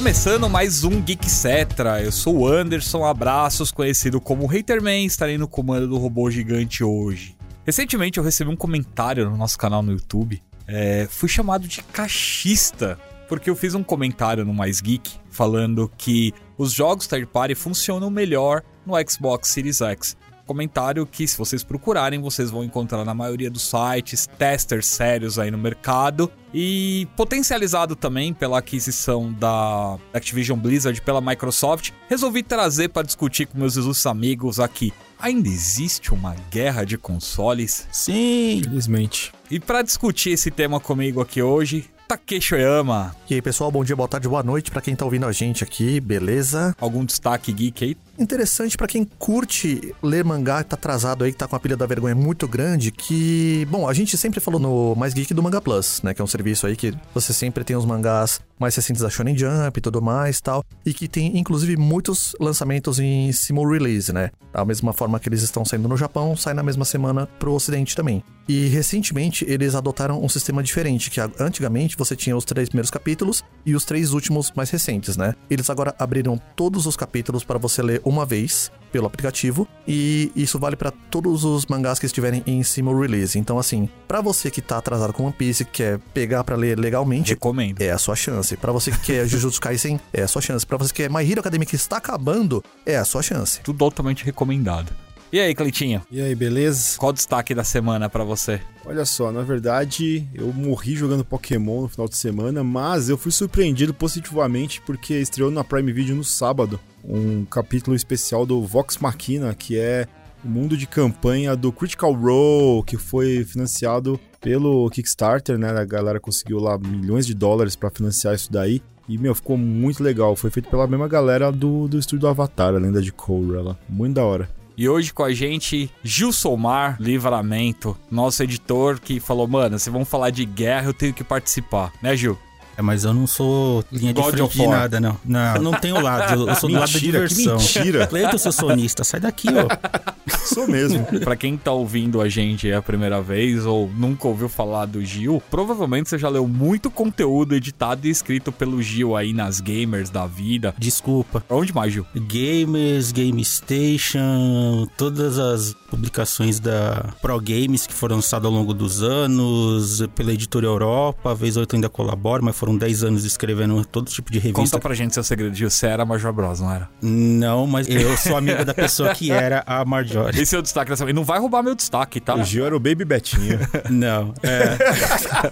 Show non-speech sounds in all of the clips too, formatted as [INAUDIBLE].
Começando mais um Geek Cetra, eu sou o Anderson, abraços, conhecido como Haterman, estarei no comando do robô gigante hoje. Recentemente eu recebi um comentário no nosso canal no YouTube, é, fui chamado de cachista, porque eu fiz um comentário no Mais Geek falando que os jogos third party funcionam melhor no Xbox Series X comentário que, se vocês procurarem, vocês vão encontrar na maioria dos sites, testers sérios aí no mercado. E potencializado também pela aquisição da Activision Blizzard pela Microsoft, resolvi trazer para discutir com meus ilustres amigos aqui. Ainda existe uma guerra de consoles? Sim, infelizmente. E para discutir esse tema comigo aqui hoje, Takeshi Oyama. E aí, pessoal, bom dia, boa tarde, boa noite para quem tá ouvindo a gente aqui, beleza? Algum destaque geek aí? Interessante para quem curte ler mangá, tá atrasado aí, que tá com a pilha da vergonha muito grande, que, bom, a gente sempre falou no Mais Geek do Manga Plus, né, que é um serviço aí que você sempre tem os mangás mais recentes da Shonen Jump e tudo mais tal, e que tem inclusive muitos lançamentos em simul release, né? Da mesma forma que eles estão saindo no Japão, sai na mesma semana pro ocidente também. E recentemente eles adotaram um sistema diferente, que antigamente você tinha os três primeiros capítulos e os três últimos mais recentes, né? Eles agora abriram todos os capítulos para você ler uma vez pelo aplicativo e isso vale para todos os mangás que estiverem em simul release. Então assim, para você que tá atrasado com One Piece, que quer pegar para ler legalmente, recomendo. É a sua chance. Para você que quer [LAUGHS] Jujutsu Kaisen, é a sua chance. Para você que quer My Hero Academia que está acabando, é a sua chance. Tudo altamente recomendado. E aí, Cleitinho? E aí, beleza? Qual o destaque da semana para você? Olha só, na verdade, eu morri jogando Pokémon no final de semana, mas eu fui surpreendido positivamente porque estreou na Prime Video no sábado um capítulo especial do Vox Machina, que é o mundo de campanha do Critical Role, que foi financiado pelo Kickstarter, né? A galera conseguiu lá milhões de dólares para financiar isso daí. E, meu, ficou muito legal. Foi feito pela mesma galera do, do estúdio do Avatar, a lenda de Korra lá. Muito da hora. E hoje com a gente, Gil Somar Livramento, nosso editor, que falou: Mano, se vão falar de guerra, eu tenho que participar, né, Gil? É, mas eu não sou linha de God frente de nada, não. Não, eu não tenho lado. Eu sou do lado da diversão. mentira. [LAUGHS] Cleiton, seu sonista, sai daqui, ó. [LAUGHS] Sou mesmo. pra quem tá ouvindo a gente a primeira vez ou nunca ouviu falar do Gil, provavelmente você já leu muito conteúdo editado e escrito pelo Gil aí nas gamers da vida. Desculpa. Onde mais, Gil? Gamers, Game Station, todas as publicações da Pro Games que foram lançadas ao longo dos anos, pela editora Europa, a vez ou outra ainda colaboro, mas foram 10 anos escrevendo todo tipo de revista. Conta pra gente seu segredo, Gil. Você era a Major Bros, não era? Não, mas eu sou amigo da pessoa que era a Marjorie. Esse é o destaque dessa E não vai roubar meu destaque, tá? O Gil era o Baby Betinho. [LAUGHS] não, é...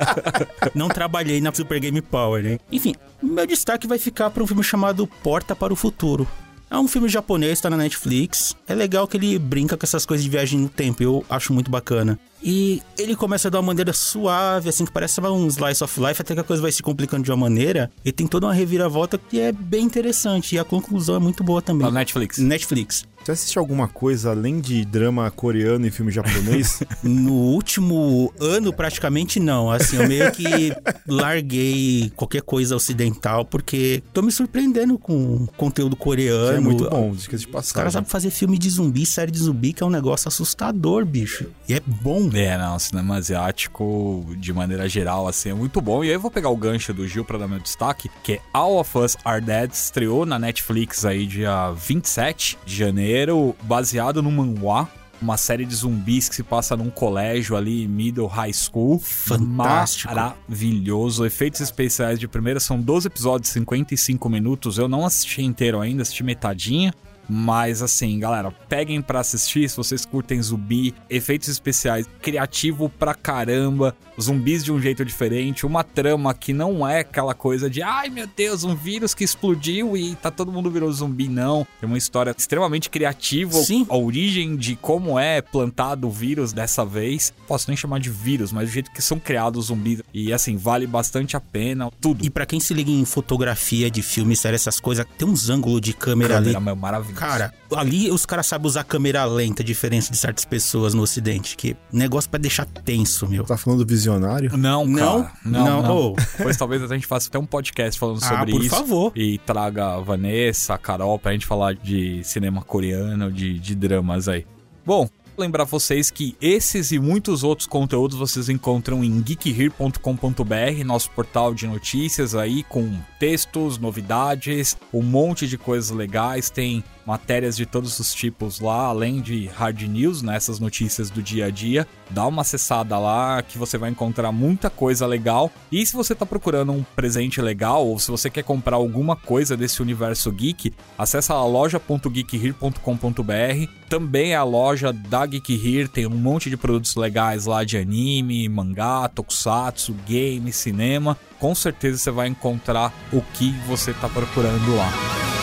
[LAUGHS] não trabalhei na Super Game Power, hein? Enfim, meu destaque vai ficar para um filme chamado Porta para o Futuro. É um filme japonês, tá na Netflix. É legal que ele brinca com essas coisas de viagem no tempo, eu acho muito bacana. E ele começa de uma maneira suave, assim, que parece um slice of life, até que a coisa vai se complicando de uma maneira. E tem toda uma reviravolta que é bem interessante. E a conclusão é muito boa também. Na Netflix. Netflix. Você assiste alguma coisa além de drama coreano e filme japonês? [LAUGHS] no último ano, praticamente não. Assim, eu meio que larguei qualquer coisa ocidental, porque tô me surpreendendo com conteúdo coreano. Que é muito bom, diz que de passagem. Os caras sabem fazer filme de zumbi, série de zumbi, que é um negócio assustador, bicho. E é bom. É, não, o cinema asiático, de maneira geral, assim, é muito bom. E aí eu vou pegar o gancho do Gil pra dar meu destaque, que é All of Us Are Dead, estreou na Netflix aí dia 27 de janeiro primeiro baseado no manhwa, uma série de zumbis que se passa num colégio ali, middle high school. Fantástico. Maravilhoso. Efeitos especiais de primeira são 12 episódios, 55 minutos. Eu não assisti inteiro ainda, assisti metadinha. Mas assim, galera, peguem para assistir se vocês curtem zumbi, efeitos especiais, criativo pra caramba, zumbis de um jeito diferente, uma trama que não é aquela coisa de ai meu Deus, um vírus que explodiu e tá todo mundo virou zumbi, não. Tem uma história extremamente criativa, Sim. a origem de como é plantado o vírus dessa vez. Posso nem chamar de vírus, mas o jeito que são criados os zumbis. E assim, vale bastante a pena, tudo. E para quem se liga em fotografia de filme, série, essas coisas, tem uns ângulos de câmera, câmera ali. Maravilhoso. Cara, ali os caras sabem usar câmera lenta, diferente de certas pessoas no ocidente, que negócio para deixar tenso, meu. Tá falando visionário? Não, não, cara, não, não. não. Oh. Pois talvez a gente faça até um podcast falando ah, sobre por isso. por favor. E traga a Vanessa, a Carol, pra gente falar de cinema coreano, de, de dramas aí. Bom, Lembrar vocês que esses e muitos outros conteúdos vocês encontram em geekhere.com.br, nosso portal de notícias aí com textos, novidades, um monte de coisas legais, tem matérias de todos os tipos lá, além de hard news, nessas né, notícias do dia a dia. Dá uma acessada lá que você vai encontrar muita coisa legal. E se você está procurando um presente legal ou se você quer comprar alguma coisa desse universo geek, acessa a loja.geekhere.com.br. Também é a loja da Geek Here, tem um monte de produtos legais lá de anime, mangá, tokusatsu, game, cinema. Com certeza você vai encontrar o que você está procurando lá.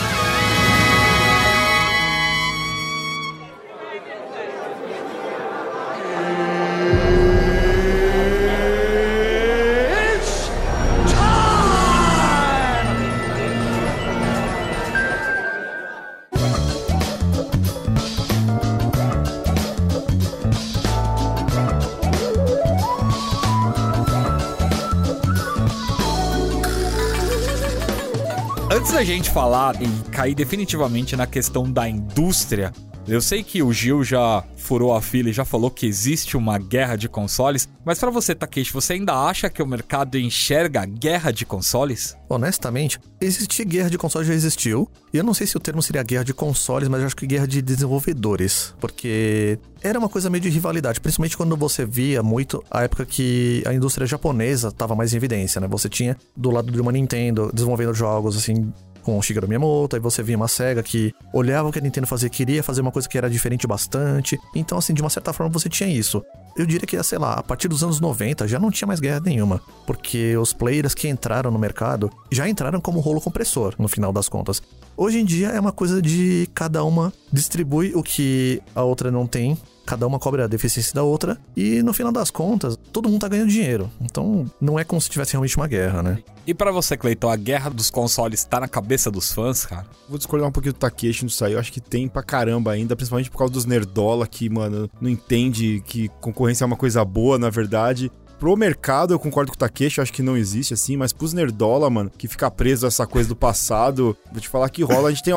Da gente falar e cair definitivamente na questão da indústria, eu sei que o Gil já furou a fila e já falou que existe uma guerra de consoles, mas para você, Takeshi, você ainda acha que o mercado enxerga a guerra de consoles? Honestamente, existir guerra de consoles já existiu. E eu não sei se o termo seria guerra de consoles, mas eu acho que guerra de desenvolvedores. Porque era uma coisa meio de rivalidade, principalmente quando você via muito a época que a indústria japonesa estava mais em evidência, né? Você tinha do lado de uma Nintendo desenvolvendo jogos assim com o Shigeru Miyamoto, aí você via uma SEGA que olhava o que a Nintendo fazia, queria fazer uma coisa que era diferente bastante. Então, assim, de uma certa forma você tinha isso. Eu diria que, sei lá, a partir dos anos 90 já não tinha mais guerra nenhuma, porque os players que entraram no mercado já entraram como rolo compressor, no final das contas. Hoje em dia é uma coisa de cada uma distribui o que a outra não tem cada uma cobra a deficiência da outra, e no final das contas, todo mundo tá ganhando dinheiro. Então, não é como se tivesse realmente uma guerra, né? E para você, Cleiton, a guerra dos consoles tá na cabeça dos fãs, cara? Vou discordar um pouquinho do Takeshi nisso aí. Eu acho que tem pra caramba ainda, principalmente por causa dos nerdola que, mano, não entende que concorrência é uma coisa boa, na verdade. Pro mercado, eu concordo com o Takeshi, acho que não existe assim, mas pros nerdola, mano, que fica preso a essa coisa do passado, vou te falar que rola, a gente tem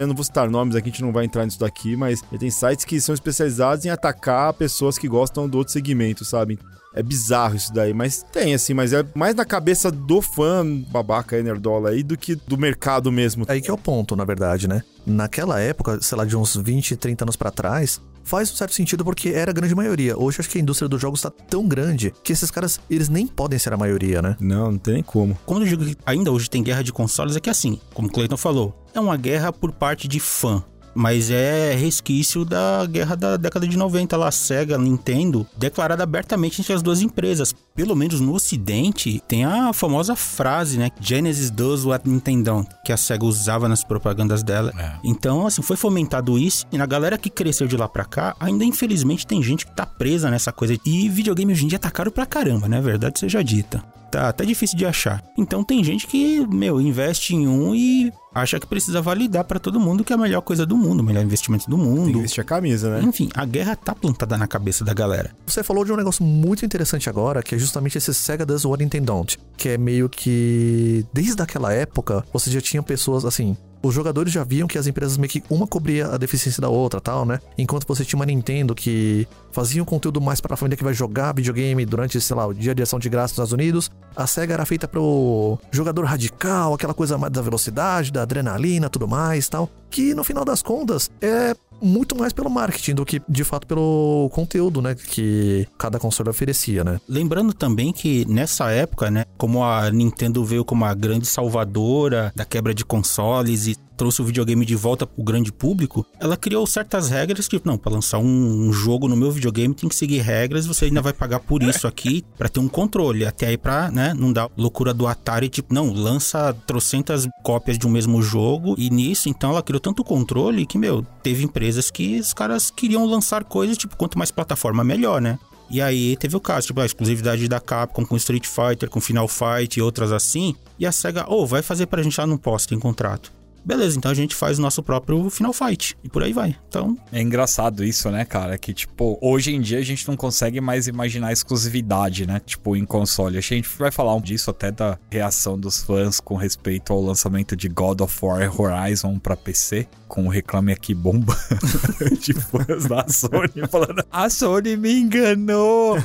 eu não vou citar nomes aqui, a gente não vai entrar nisso daqui, mas tem sites que são especializados em atacar pessoas que gostam do outro segmento, sabe? É bizarro isso daí, mas tem assim, mas é mais na cabeça do fã babaca nerdola aí do que do mercado mesmo. Aí que é o ponto, na verdade, né? Naquela época, sei lá, de uns 20, 30 anos para trás, faz um certo sentido porque era a grande maioria. Hoje acho que a indústria dos jogos tá tão grande que esses caras, eles nem podem ser a maioria, né? Não, não tem nem como. Quando eu digo que ainda hoje tem guerra de consoles, é que assim, como o Clayton falou, é uma guerra por parte de fã mas é resquício da guerra da década de 90 lá, Sega, Nintendo, declarada abertamente entre as duas empresas. Pelo menos no ocidente, tem a famosa frase, né? Genesis does what Nintendo, que a Sega usava nas propagandas dela. É. Então, assim, foi fomentado isso, e na galera que cresceu de lá pra cá, ainda infelizmente tem gente que tá presa nessa coisa. E videogame hoje em dia tá caro pra caramba, né? Verdade seja dita tá até difícil de achar. Então tem gente que, meu, investe em um e acha que precisa validar para todo mundo que é a melhor coisa do mundo, o melhor investimento do mundo. Tem que vestir a camisa, né? Enfim, a guerra tá plantada na cabeça da galera. Você falou de um negócio muito interessante agora, que é justamente esse Sega Does What Nintendo Don't, que é meio que desde aquela época, você já tinha pessoas assim, os jogadores já viam que as empresas meio que uma cobria a deficiência da outra, tal, né? Enquanto você tinha uma Nintendo que fazia um conteúdo mais para a família que vai jogar videogame durante, sei lá, o dia de ação de graça nos Estados Unidos, a Sega era feita pro jogador radical, aquela coisa mais da velocidade, da adrenalina, tudo mais, tal, que no final das contas é muito mais pelo marketing do que de fato pelo conteúdo, né, que cada console oferecia, né? Lembrando também que nessa época, né, como a Nintendo veio como a grande salvadora da quebra de consoles e trouxe o videogame de volta pro grande público, ela criou certas regras que, não, para lançar um, jogo no meu videogame tem que seguir regras, você ainda vai pagar por isso aqui [LAUGHS] para ter um controle, até aí pra, né, não dar loucura do Atari, tipo, não, lança trocentas cópias de um mesmo jogo e nisso, então ela criou tanto controle que, meu, teve empresas que os caras queriam lançar coisas, tipo, quanto mais plataforma, melhor, né? E aí teve o caso, tipo, a exclusividade da Capcom com Street Fighter, com Final Fight e outras assim. E a SEGA, ô, oh, vai fazer pra gente lá no posto em contrato. Beleza, então a gente faz o nosso próprio Final Fight. E por aí vai. Então. É engraçado isso, né, cara? Que, tipo, hoje em dia a gente não consegue mais imaginar exclusividade, né? Tipo, em console. A gente vai falar disso até da reação dos fãs com respeito ao lançamento de God of War Horizon pra PC, com o reclame aqui bomba [LAUGHS] de fãs da Sony falando: a Sony me enganou.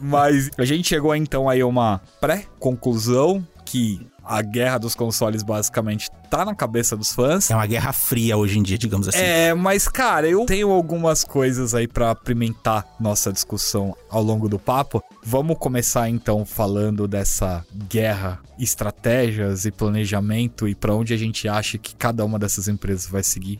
Mas a gente chegou então aí a uma pré-conclusão que a guerra dos consoles basicamente tá na cabeça dos fãs. É uma guerra fria hoje em dia, digamos assim. É, mas cara, eu tenho algumas coisas aí para apimentar nossa discussão ao longo do papo. Vamos começar então falando dessa guerra, estratégias e planejamento e para onde a gente acha que cada uma dessas empresas vai seguir.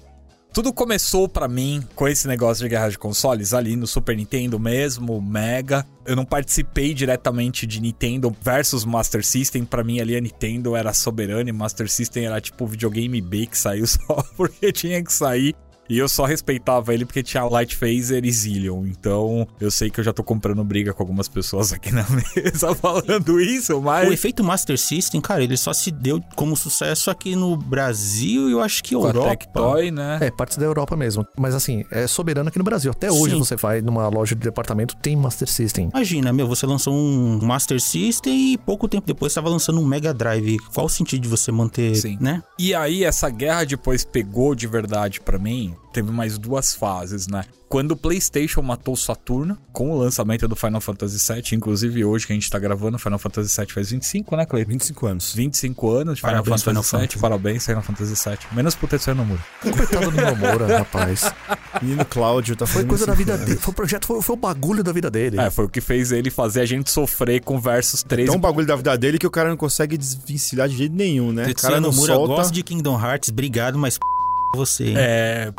Tudo começou para mim com esse negócio de guerra de consoles ali no Super Nintendo mesmo, Mega. Eu não participei diretamente de Nintendo versus Master System. Para mim ali a Nintendo era soberana e Master System era tipo o videogame B que saiu [LAUGHS] só porque tinha que sair. E eu só respeitava ele porque tinha Light Phaser e Zillion. Então eu sei que eu já tô comprando briga com algumas pessoas aqui na [LAUGHS] mesa falando isso, mas. O efeito Master System, cara, ele só se deu como sucesso aqui no Brasil e eu acho que com Europa. A Tectoy, né? É, partes da Europa mesmo. Mas assim, é soberano aqui no Brasil. Até hoje Sim. você vai numa loja de departamento, tem Master System. Imagina, meu, você lançou um Master System e pouco tempo depois estava lançando um Mega Drive. Qual o sentido de você manter, Sim. né? E aí essa guerra depois pegou de verdade pra mim. Teve mais duas fases, né? Quando o PlayStation matou o Saturno, com o lançamento do Final Fantasy VII, inclusive hoje que a gente tá gravando, Final Fantasy VII faz 25, né, Cleiton? 25 anos. 25 anos de Final Final Fantasy VII. Fantasy. Parabéns, Final Fantasy VII. Menos por Tetsuya Nomura. Coitado do Nomura, [LAUGHS] rapaz. Menino Cláudio tá Foi fazendo coisa da 25 vida dele. Foi o projeto, foi, foi o bagulho da vida dele. É, foi o que fez ele fazer a gente sofrer com versus 13. É um bagulho da vida dele que o cara não consegue desvencilhar de jeito nenhum, né? O Tetsuya cara não Nomura solta. gosta de Kingdom Hearts, obrigado, mas p... você. hein? É.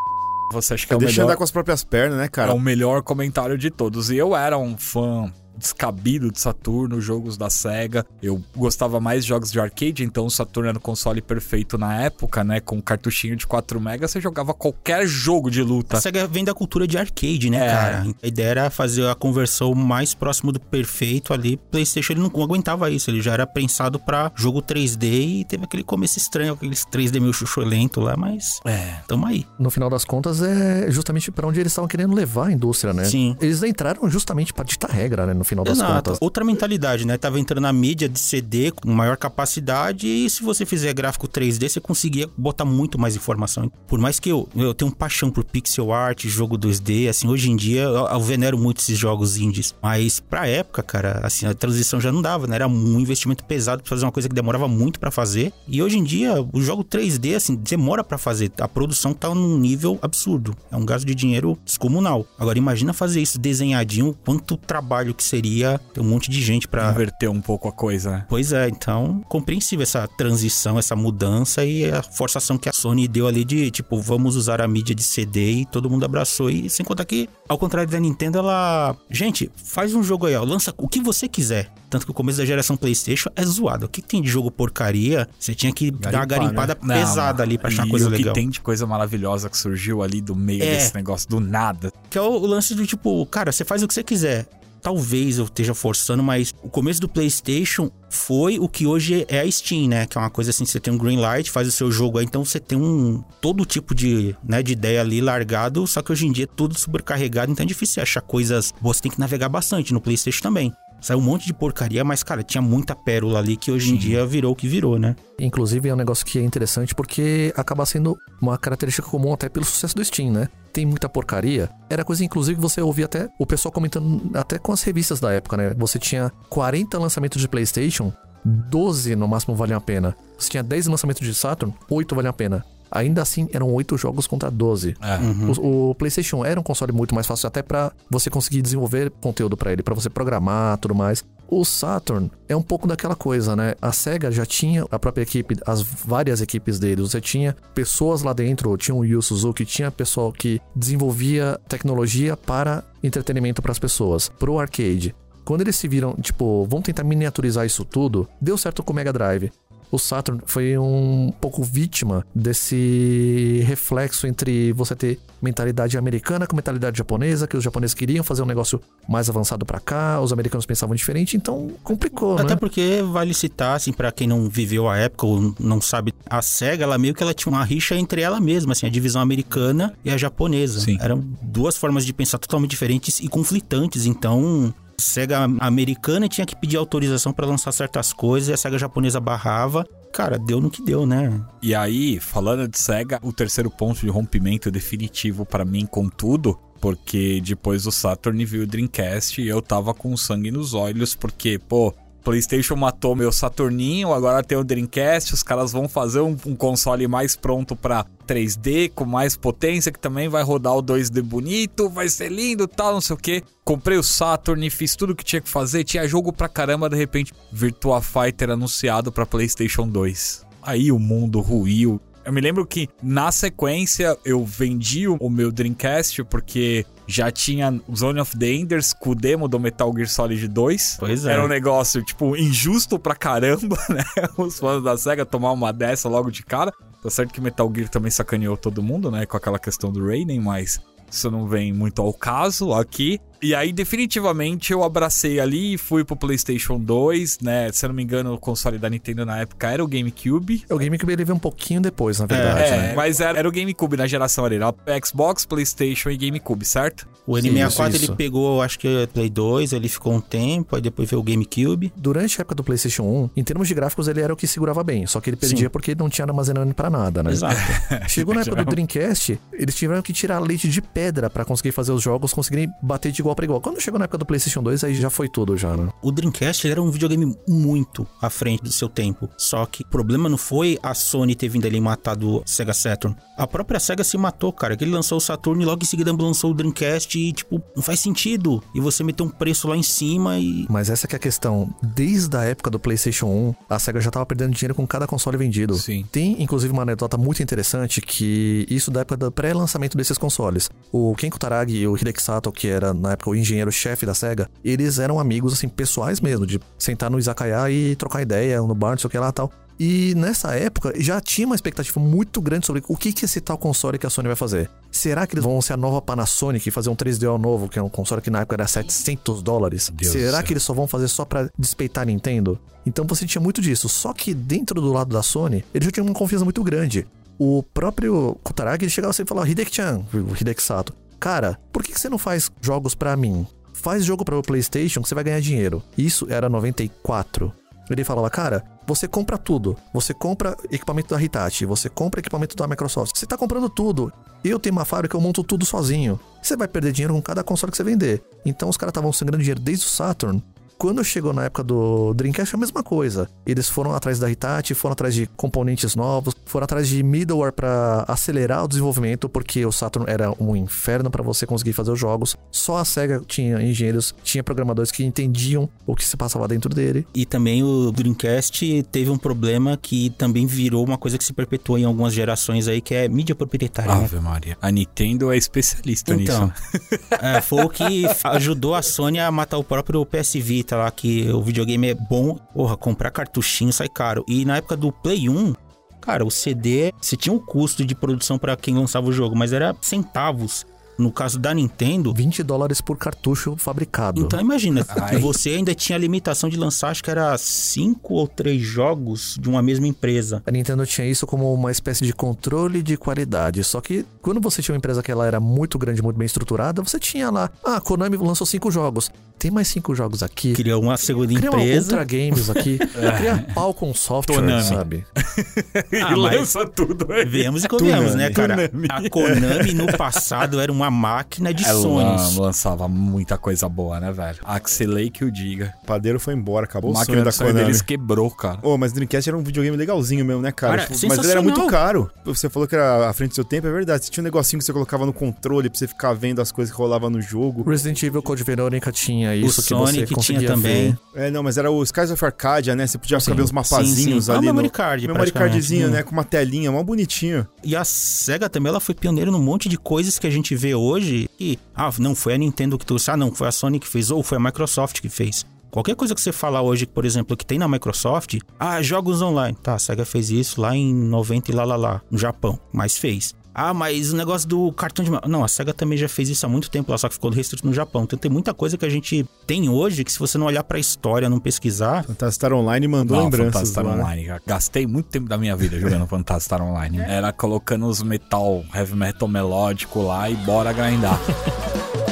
Você acha que é o Deixa melhor. andar com as próprias pernas, né, É cara? o melhor comentário de todos. E eu era um fã descabido de Saturno, jogos da SEGA. Eu gostava mais de jogos de arcade, então o Saturno era o console perfeito na época, né? Com um cartuchinho de 4 MB, você jogava qualquer jogo de A luta. SEGA vem da cultura de arcade, né, É. cara? A ideia era fazer a conversão mais próximo do perfeito ali. PlayStation ele não aguentava isso, ele já era pensado pra jogo 3D e teve aquele começo estranho, aqueles 3D meio chucholento lá, mas É. tamo aí. No final das contas, é justamente pra onde eles estavam querendo levar a indústria, né? Sim. Eles entraram justamente pra ditar regra, né? No final das Exato. contas. Outra mentalidade, né? Tava entrando na mídia de CD com maior capacidade e se você fizer gráfico 3D, você conseguia botar muito mais informação. Por mais que eu, eu tenho um paixão por pixel art, jogo 2D, assim, hoje em dia eu, eu venero muito esses jogos indies. Mas pra época, cara, assim, a transição já não dava, né? Era um investimento pesado pra fazer uma coisa que demorava muito pra fazer. E hoje em dia, o jogo 3D, assim, demora pra fazer. A produção tá num nível absurdo. É um gasto de dinheiro descomunal. Agora, imagina fazer isso desenhadinho, quanto trabalho que seria ter um monte de gente pra. Inverter um pouco a coisa, né? Pois é, então, compreensível essa transição, essa mudança e a forçação que a Sony deu ali de, tipo, vamos usar a mídia de CD e todo mundo abraçou. E sem contar que, ao contrário da Nintendo, ela. Gente, faz um jogo aí, ó, lança o que você quiser. Tanto que o começo da geração PlayStation é zoado. O que tem de jogo porcaria? Você tinha que dar uma Garimpar, garimpada Não, pesada ali pra achar coisa o legal. que tem de coisa maravilhosa que surgiu ali do meio É. desse negócio, do nada. Que é o, o lance do tipo, cara, você faz o que você quiser. Talvez eu esteja forçando, mas o começo do PlayStation foi o que hoje é a Steam, né? Que é uma coisa assim, você tem um green light, faz o seu jogo aí, então você tem um todo tipo de, né, de ideia ali largado, só que hoje em dia é tudo sobrecarregado, então é difícil achar coisas você tem que navegar bastante no PlayStation também. Saiu um monte de porcaria, mas cara, tinha muita pérola ali que hoje em dia virou o que virou, né? Inclusive, é um negócio que é interessante porque acaba sendo uma característica comum até pelo sucesso do Steam, né? Tem muita porcaria. Era coisa, inclusive, que você ouvia até o pessoal comentando até com as revistas da época, né? Você tinha 40 lançamentos de PlayStation, 12 no máximo valiam a pena. Você tinha 10 lançamentos de Saturn, 8 valiam a pena. Ainda assim, eram 8 jogos contra 12. É. O, o PlayStation era um console muito mais fácil até pra você conseguir desenvolver conteúdo pra ele, pra você programar, tudo mais. O Saturn é um pouco daquela coisa, né? A Sega já tinha a própria equipe, as várias equipes deles. Você tinha pessoas lá dentro, tinha o Yu Suzuki, tinha pessoal que desenvolvia tecnologia para entretenimento para as pessoas, pro arcade. Quando eles se viram, tipo, vamos tentar miniaturizar isso tudo, deu certo com o Mega Drive. O Saturn foi um pouco vítima desse reflexo entre você ter mentalidade americana com mentalidade japonesa, que os japoneses queriam fazer um negócio mais avançado para cá, os americanos pensavam diferente, então complicou, Até né? porque vale citar, assim, pra quem não viveu a época ou não sabe, a SEGA, ela meio que ela tinha uma rixa entre ela mesma, assim, a divisão americana e a japonesa. Sim. Eram duas formas de pensar totalmente diferentes e conflitantes, então... SEGA americana tinha que pedir autorização pra lançar certas coisas e a SEGA japonesa barrava. Cara, deu no que deu, né? E aí, falando de SEGA, o terceiro ponto de rompimento definitivo pra mim com tudo, porque depois do Saturn veio o Dreamcast e eu tava com sangue nos olhos, porque, pô, PlayStation matou meu Saturninho, agora tem o Dreamcast, os caras vão fazer um, um console mais pronto pra 3D, com mais potência, que também vai rodar o 2D bonito, vai ser lindo, tal, não sei o que. Comprei o Saturn, fiz tudo que tinha que fazer, tinha jogo pra caramba, de repente, Virtua Fighter anunciado pra PlayStation 2. Aí o mundo ruiu. Eu me lembro que na sequência eu vendi o meu Dreamcast porque já tinha Zone of the Enders com o demo do Metal Gear Solid 2. Pois é. Era um negócio, tipo, injusto pra caramba, [LAUGHS] né? Os fãs da SEGA tomar uma dessa logo de cara. Tá certo que Metal Gear também sacaneou todo mundo, né? Com aquela questão do Raiden, mas isso não vem muito ao caso aqui. E aí, definitivamente, eu abracei ali e fui pro PlayStation 2, né? Se eu não me engano, o console da Nintendo na época era o GameCube. O GameCube ele veio um pouquinho depois, na verdade, é, né? mas era, era o GameCube na geração ali. Era Xbox, PlayStation e GameCube, certo? O N64 Isso, isso. ele pegou, acho que Play 2, ele ficou um tempo, aí depois veio o GameCube. Durante a época do PlayStation 1, em termos de gráficos, ele era o que segurava bem. Só que ele perdia Sim. porque não tinha armazenamento pra nada, né? Exato. [LAUGHS] Chegou na [LAUGHS] época do Dreamcast, eles tiveram que tirar leite de pedra pra conseguir fazer os jogos conseguirem bater de igual pra igual. Quando chegou na época do PlayStation 2, aí já foi tudo já, né? O Dreamcast era um videogame muito à frente do seu tempo. Só que o problema não foi a Sony ter vindo ali matado o Sega Saturn. A própria Sega se matou, cara. Que ele lançou o Saturn e logo em seguida lançou o Dreamcast e, tipo, não faz sentido. E você meteu um preço lá em cima e. Mas essa que é a questão. Desde a época do PlayStation 1, a SEGA já tava perdendo dinheiro com cada console vendido. Sim. Tem, inclusive, uma anedota muito interessante que isso da época do pré-lançamento desses consoles. O Ken Kutaragi e o Hideki Sato, que era na época o engenheiro-chefe da SEGA, eles eram amigos, assim, pessoais mesmo, de sentar no izakaya e trocar ideia no bar, não sei o que lá e tal. E nessa época já tinha uma expectativa muito grande sobre o que, que esse tal console que a Sony vai fazer. Será que eles vão ser a nova Panasonic e fazer um 3DO novo, que é um console que na época era 700 dólares? Deus Será céu. que eles só vão fazer só pra despeitar a Nintendo? Então você tinha muito disso. Só que dentro do lado da Sony, eles já tinham uma confiança muito grande. O próprio Kutaragi ele chegava sempre e falava: Hideki-chan, o Hideki Sato, cara, por que você não faz jogos pra mim? Faz jogo para o PlayStation que você vai ganhar dinheiro. Isso era 94. Ele falava, cara, você compra tudo. Você compra equipamento da Hitachi, você compra equipamento da Microsoft. Você tá comprando tudo. Eu tenho uma fábrica, eu monto tudo sozinho. Você vai perder dinheiro com cada console que você vender. Então os caras estavam sangrando dinheiro desde o Saturn. Quando chegou na época do Dreamcast, foi a mesma coisa. Eles foram atrás da Hitachi, foram atrás de componentes novos, foram atrás de middleware para acelerar o desenvolvimento, porque o Saturn era um inferno para você conseguir fazer os jogos. Só a Sega tinha engenheiros, tinha programadores que entendiam o que se passava dentro dele. E também o Dreamcast teve um problema que também virou uma coisa que se perpetuou em algumas gerações aí, que é mídia proprietária. né? Ave Maria. A Nintendo é especialista Então, nisso. é, foi o que [LAUGHS] ajudou a Sony a matar o próprio PS Vita lá, que o videogame é bom. Porra, comprar cartuchinho sai caro. E na época do Play 1, cara, o CD, você tinha um custo de produção pra quem lançava o jogo, mas era centavos. No caso da Nintendo, 20 dólares por cartucho fabricado. então imagina, Ai. você ainda tinha a limitação de lançar, acho que era cinco ou três jogos de uma mesma empresa. A Nintendo tinha isso como uma espécie de controle de qualidade. Só que quando você tinha uma empresa que ela era muito grande, muito bem estruturada, você tinha lá, ah, a Konami lançou cinco jogos. Tem mais cinco jogos aqui. Criou uma segunda Cria uma empresa. Ultra Games aqui. [LAUGHS] Cria Falcon Software, Konami. sabe? [LAUGHS] e Ah, lança tudo aí. Vemos e convenhamos, né, cara? Konami. A Konami no passado era uma máquina de Ela sonhos. lançava muita coisa boa, né, velho? Axelei que o diga. O padeiro foi embora, acabou o máquina sonho da sonho Konami. deles quebrou, cara. Ô, mas Dreamcast era um videogame legalzinho mesmo, né, cara? Cara, Tipo, mas ele era muito caro. Você falou que era à frente do seu tempo, é verdade. Você tinha um negocinho que você colocava no controle pra você ficar vendo as coisas que rolavam no jogo. Resident Evil Code Verônica tinha isso que Sonic você tinha conseguia também. ver. É, não, mas era o Skies of Arcadia, né? Você podia Sim. vendo os mapazinhos Sim, sim. É um ali. memory no... card, Memory cardzinho, Hum. né? Com uma telinha, mó bonitinho. E a SEGA também, ela foi pioneira num monte de coisas que a gente vê hoje. E, ah, não, foi a Nintendo que trouxe. Ah, não, foi a Sony que fez. Ou foi a Microsoft que fez. Qualquer coisa que você falar hoje, por exemplo, que tem na Microsoft, ah, jogos online. Tá, a SEGA fez isso lá em 90 e lá lá lá, no Japão, mas fez. Ah, mas o negócio do cartão de. Não, a SEGA também já fez isso há muito tempo lá, só que ficou restrito no Japão. Então tem muita coisa que a gente tem hoje que se você não olhar pra história, não pesquisar. Phantasy Star Online mandou Não, lembranças Phantasy Star lá, né? Online. cara. Gastei muito tempo da minha vida jogando [LAUGHS] Phantasy Star Online. Era colocando os metal, heavy metal melódico lá e bora grindar. [LAUGHS]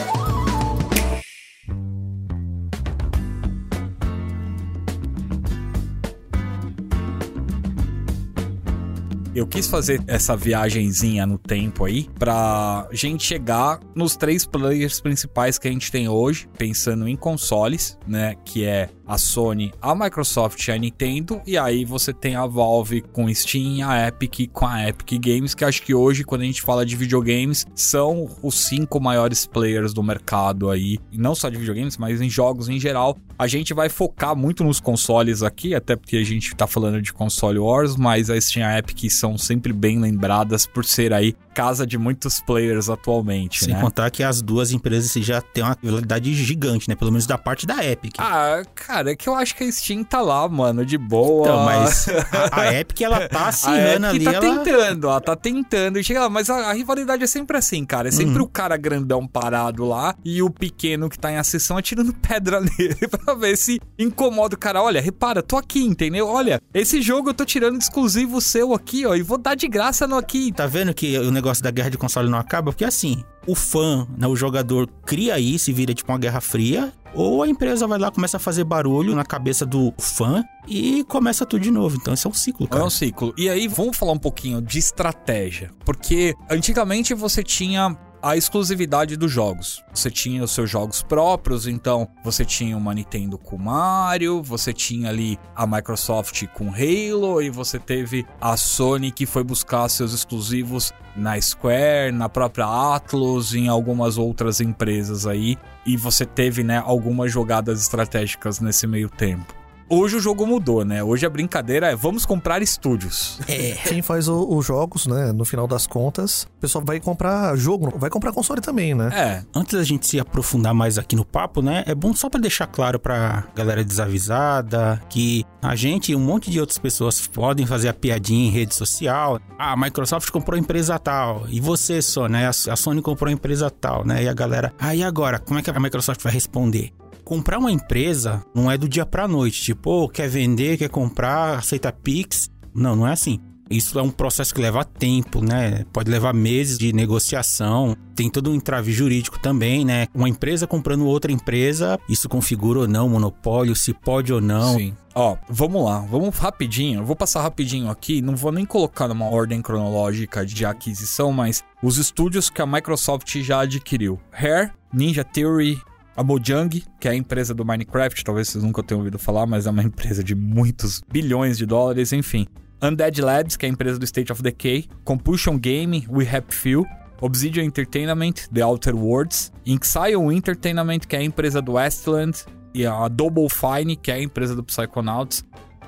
Eu quis fazer essa viagenzinha no tempo aí pra gente chegar nos três players principais que a gente tem hoje, pensando em consoles, né? Que é a Sony, a Microsoft e a Nintendo. E aí você tem a Valve com Steam, a Epic com a Epic Games, que acho que hoje, quando a gente fala de videogames, são os cinco maiores players do mercado aí. E não só de videogames, mas em jogos em geral. A gente vai focar muito nos consoles aqui, até porque a gente tá falando de console wars, mas a Steam e a Epic são sempre bem lembradas por ser aí casa de muitos players atualmente, Sem né? contar que as duas empresas já têm uma rivalidade gigante, né? Pelo menos da parte da Epic. Ah, cara, é que eu acho que a Steam tá lá, mano, de boa. Então, mas a, a [LAUGHS] Epic, ela tá acirrando ali, tá ela... tentando, ela tá tentando e chega lá, mas a, a rivalidade é sempre assim, cara. É Uhum. sempre o cara grandão parado lá e o pequeno que tá em ascensão atirando [LAUGHS] pedra nele [LAUGHS] pra ver se incomoda o cara. Olha, repara, tô aqui, entendeu? Olha, esse jogo eu tô tirando de exclusivo seu aqui, ó, e vou dar de graça no aqui. Tá vendo que o negócio da guerra de console não acaba? Porque assim, o fã, né, o jogador cria isso e vira tipo uma guerra fria, ou a empresa vai lá, começa a fazer barulho na cabeça do fã e começa tudo de novo. Então isso é um ciclo, É cara. um ciclo. E aí, vamos falar um pouquinho de estratégia. Porque antigamente você tinha a exclusividade dos jogos. Você tinha os seus jogos próprios, então você tinha uma Nintendo com Mario, você tinha ali a Microsoft com Halo e você teve a Sony que foi buscar seus exclusivos na Square, na própria Atlus, em algumas outras empresas aí, e você teve, né, algumas jogadas estratégicas nesse meio tempo. Hoje o jogo mudou, né? Hoje a brincadeira é vamos comprar estúdios. [LAUGHS] Quem faz os jogos, né, no final das contas, o pessoal vai comprar jogo, vai comprar console também, né? É, Antes da gente se aprofundar mais aqui no papo, né? É bom só pra deixar claro pra galera desavisada que a gente e um monte de outras pessoas podem fazer a piadinha em rede social. Ah, a Microsoft comprou a empresa tal. E você só, né? A Sony comprou a empresa tal, né? E a galera, ah, e agora? Como é que a Microsoft vai responder? Comprar uma empresa não é do dia pra noite. Tipo, oh, quer vender, quer comprar, aceita Pix. Não, não é assim. Isso é um processo que leva tempo, né? Pode levar meses de negociação. Tem todo um entrave jurídico também, né? Uma empresa comprando outra empresa, isso configura ou não monopólio, se pode ou não. sim. Ó, vamos lá, vamos rapidinho. Eu vou passar rapidinho aqui, não vou nem colocar numa ordem cronológica de aquisição, mas os estúdios que a Microsoft já adquiriu: Rare, Ninja Theory, a Mojang, que é a empresa do Minecraft, talvez vocês nunca tenham ouvido falar, mas é uma [LAUGHS] empresa de muitos bilhões de dólares, enfim. Undead Labs, que é a empresa do State of Decay, Compulsion Game, We Happy Few, Obsidian Entertainment, The Outer Worlds, Inxion Entertainment, que é a empresa do Westland, e a Double Fine, que é a empresa do Psychonauts.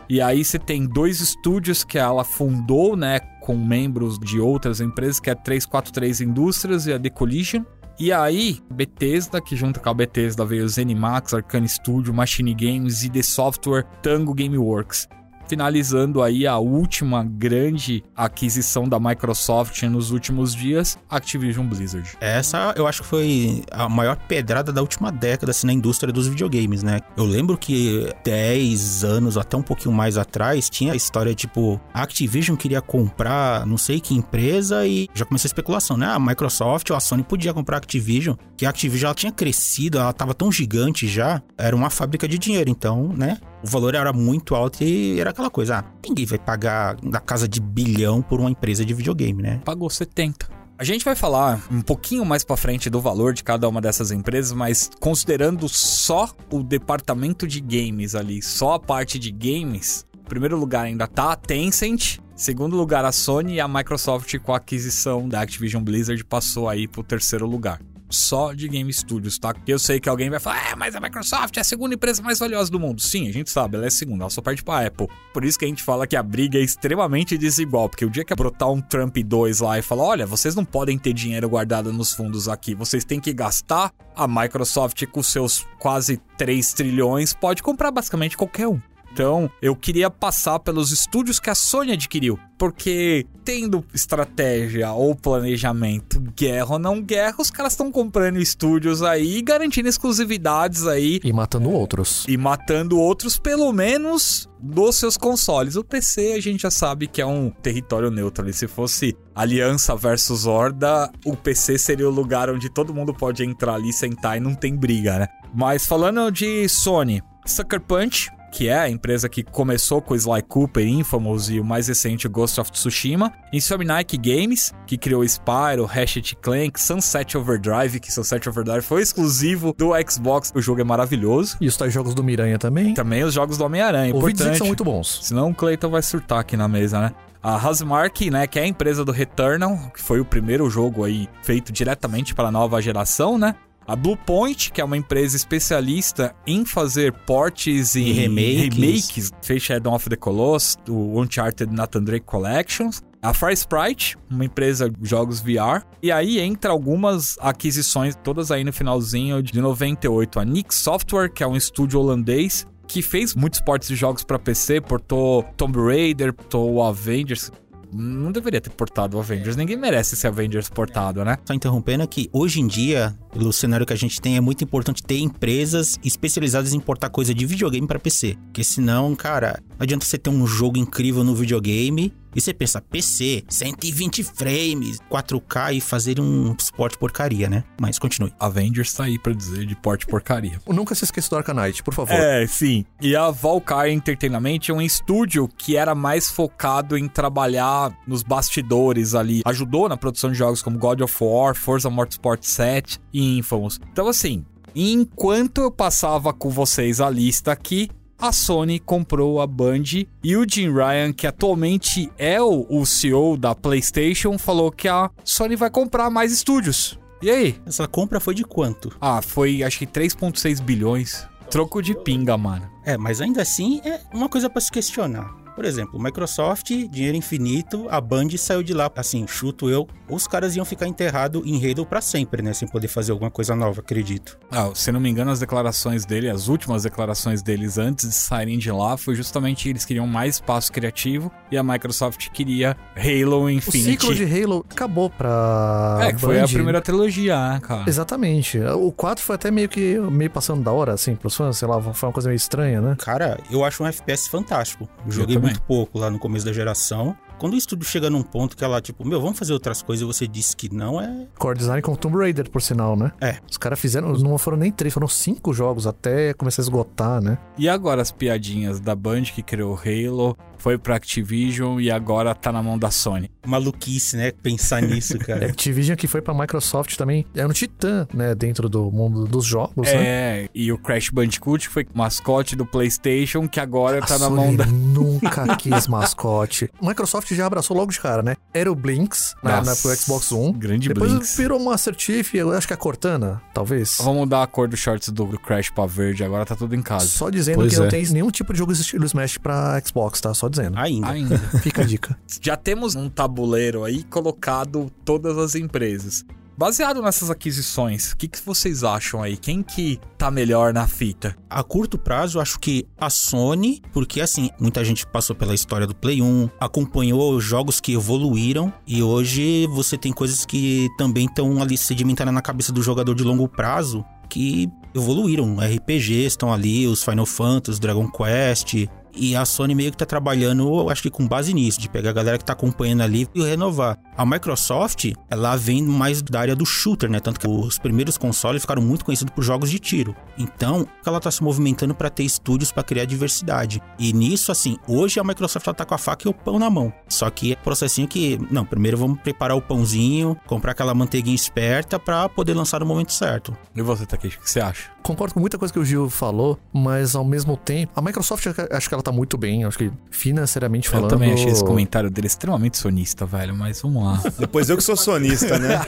E aí você tem dois estúdios que ela fundou, né, com membros de outras empresas, que é a 343 Indústrias e a The Collision. E aí, Bethesda, que junto com a Bethesda veio Zenimax, Arcane Studio, Machine Games e The Software Tango Gameworks. Finalizando aí a última grande aquisição da Microsoft nos últimos dias, Activision Blizzard. Essa eu acho que foi a maior pedrada da última década assim, na indústria dos videogames, né? Eu lembro que 10 anos, até um pouquinho mais atrás, tinha a história tipo: a Activision queria comprar não sei que empresa e já começou a especulação, né? A Microsoft ou a Sony podia comprar a Activision, que a Activision ela tinha crescido, ela tava tão gigante já, era uma fábrica de dinheiro, então, né? O valor era muito alto e era aquela coisa: ah, ninguém vai pagar da casa de bilhão por uma empresa de videogame, né? pagou 70. A gente vai falar um pouquinho mais pra frente do valor de cada uma dessas empresas, mas considerando só o departamento de games ali, só a parte de games, em primeiro lugar ainda tá a Tencent, segundo lugar a Sony e a Microsoft com a aquisição da Activision Blizzard passou aí pro terceiro lugar. Só de Game Studios, tá? Porque eu sei que alguém vai falar, é, mas a Microsoft é a segunda empresa mais valiosa do mundo. Sim, a gente sabe, ela é a segunda, ela só perde pra Apple. Por isso que a gente fala que a briga é extremamente desigual, porque o dia que brotar um Trump 2 lá e falar, olha, vocês não podem ter dinheiro guardado nos fundos aqui, vocês têm que gastar, a Microsoft com seus quase 3 trilhões pode comprar basicamente qualquer um. Então, eu queria passar pelos estúdios que a Sony adquiriu. Porque, tendo estratégia ou planejamento, guerra ou não guerra, os caras estão comprando estúdios aí, garantindo exclusividades aí. E matando outros. E matando outros, pelo menos, dos seus consoles. O PC a gente já sabe que é um território neutro ali. Se fosse Aliança versus Horda, o PC seria o lugar onde todo mundo pode entrar ali, sentar e não tem briga, né? Mas falando de Sony, Sucker Punch que é a empresa que começou com Sly Cooper, Infamous e o mais recente Ghost of Tsushima, Insomniac Games, que criou Spyro, Ratchet Clank, Sunset Overdrive, que Sunset Overdrive foi exclusivo do Xbox, o jogo é maravilhoso. E os tais jogos do Miranha também. Também os jogos do Homem-Aranha, Ouvi dizer são muito bons. Senão o Clayton vai surtar aqui na mesa, né? A Housemarque, né, que é a empresa do Returnal, que foi o primeiro jogo aí feito diretamente para a nova geração, né? A Bluepoint, que é uma empresa especialista em fazer portes e, remakes. remakes, fez Shadow of the Colossus, o Uncharted Nathan Drake Collections. A Fry Sprite, uma empresa de jogos VR. E aí entra algumas aquisições, todas aí no finalzinho de 98. A Nick Software, que é um estúdio holandês, que fez muitos portes de jogos para PC, portou Tomb Raider, portou Avengers, não deveria ter portado o Avengers. Ninguém merece ser Avengers portado, né? Só interrompendo que hoje em dia, pelo cenário que a gente tem, é muito importante ter empresas especializadas em importar coisa de videogame para PC. Porque senão, cara, não adianta você ter um jogo incrível no videogame e você pensa, PC, 120 frames, 4K e fazer um esporte porcaria, né? Mas continue. Avengers tá aí pra dizer de porte porcaria. [LAUGHS] Nunca se esqueça do Arcanite, por favor. É, sim. E a Valkyrie Entertainment é um estúdio que era mais focado em trabalhar nos bastidores ali. Ajudou na produção de jogos como God of War, Forza Motorsport 7 e Infamous. Então, assim, enquanto eu passava com vocês a lista aqui, a Sony comprou a Band e o Jim Ryan, que atualmente é o, CEO da PlayStation, falou que a Sony vai comprar mais estúdios. E aí? Essa compra foi de quanto? Ah, foi acho que 3,6 bilhões. Troco de pinga, mano. É, mas ainda assim é uma coisa para se questionar. Por exemplo, Microsoft, dinheiro infinito, a Band saiu de lá, assim, chuto eu, os caras iam ficar enterrados em Halo para sempre, né? Sem poder fazer alguma coisa nova, acredito. Ah, se não me engano, as declarações dele, as últimas declarações deles antes de saírem de lá, foi justamente eles queriam mais espaço criativo e a Microsoft queria Halo Infinite. O ciclo de Halo acabou pra. É, que foi a primeira trilogia, né, cara? Exatamente. O 4 foi até meio que meio passando da hora, assim, pros fãs, sei lá, foi uma coisa meio estranha, né? Cara, eu acho um FPS fantástico. Joguei muito pouco lá no começo da geração. Quando o estúdio chega num ponto que ela, tipo, meu, vamos fazer outras coisas e você disse que não, é. Core design com Tomb Raider, por sinal, né? É. Os caras fizeram, não foram nem três, foram cinco jogos até começar a esgotar, né? E agora as piadinhas da Band que criou Halo, foi pra Activision e agora tá na mão da Sony. Maluquice, né? Pensar nisso, [LAUGHS] cara. Activision que foi pra Microsoft também. É um titã, né? Dentro do mundo dos jogos, é, né? É, e o Crash Bandicoot foi mascote do PlayStation, que agora A tá na Sony mão da. nunca quis mascote. [LAUGHS] Microsoft já abraçou logo de cara, né? Era o Blinks na, na, pro Xbox One. Grande Depois Blinks. virou uma Assertif, eu acho que a Cortana, talvez. Vamos mudar a cor dos shorts do, do Crash pra verde, agora tá tudo em casa. Só dizendo Pois que não é. tem nenhum tipo de jogo estilo Smash pra Xbox, tá? Só dizendo. Ainda. Ainda. Fica a dica. [LAUGHS] Já temos um tabuleiro aí colocado todas as empresas. Baseado nessas aquisições, o que, que vocês acham aí? Quem que tá melhor na fita? A curto prazo, acho que a Sony, porque assim, muita gente passou pela história do Play 1, acompanhou jogos que evoluíram e hoje você tem coisas que também estão ali sedimentadas na cabeça do jogador de longo prazo que evoluíram. RPGs estão ali, os Final Fantasy, Dragon Quest. E a Sony meio que tá trabalhando, eu acho que com base nisso, de pegar a galera que tá acompanhando ali e renovar. A Microsoft, ela vem mais da área do shooter, né? Tanto que os primeiros consoles ficaram muito conhecidos por jogos de tiro. Então, ela tá se movimentando para ter estúdios para criar diversidade. E nisso, assim, hoje a Microsoft tá com a faca e o pão na mão. Só que é processinho que, não, primeiro vamos preparar o pãozinho, comprar aquela manteiguinha esperta para poder lançar no momento certo. E você, Takeshi, o que você acha? Concordo com muita coisa que o Gil falou, mas ao mesmo tempo, a Microsoft acho que ela tá muito bem, acho que financeiramente falando. Eu também achei esse comentário dele extremamente sonista, velho, mas vamos lá. [LAUGHS] Depois eu que sou sonista, né?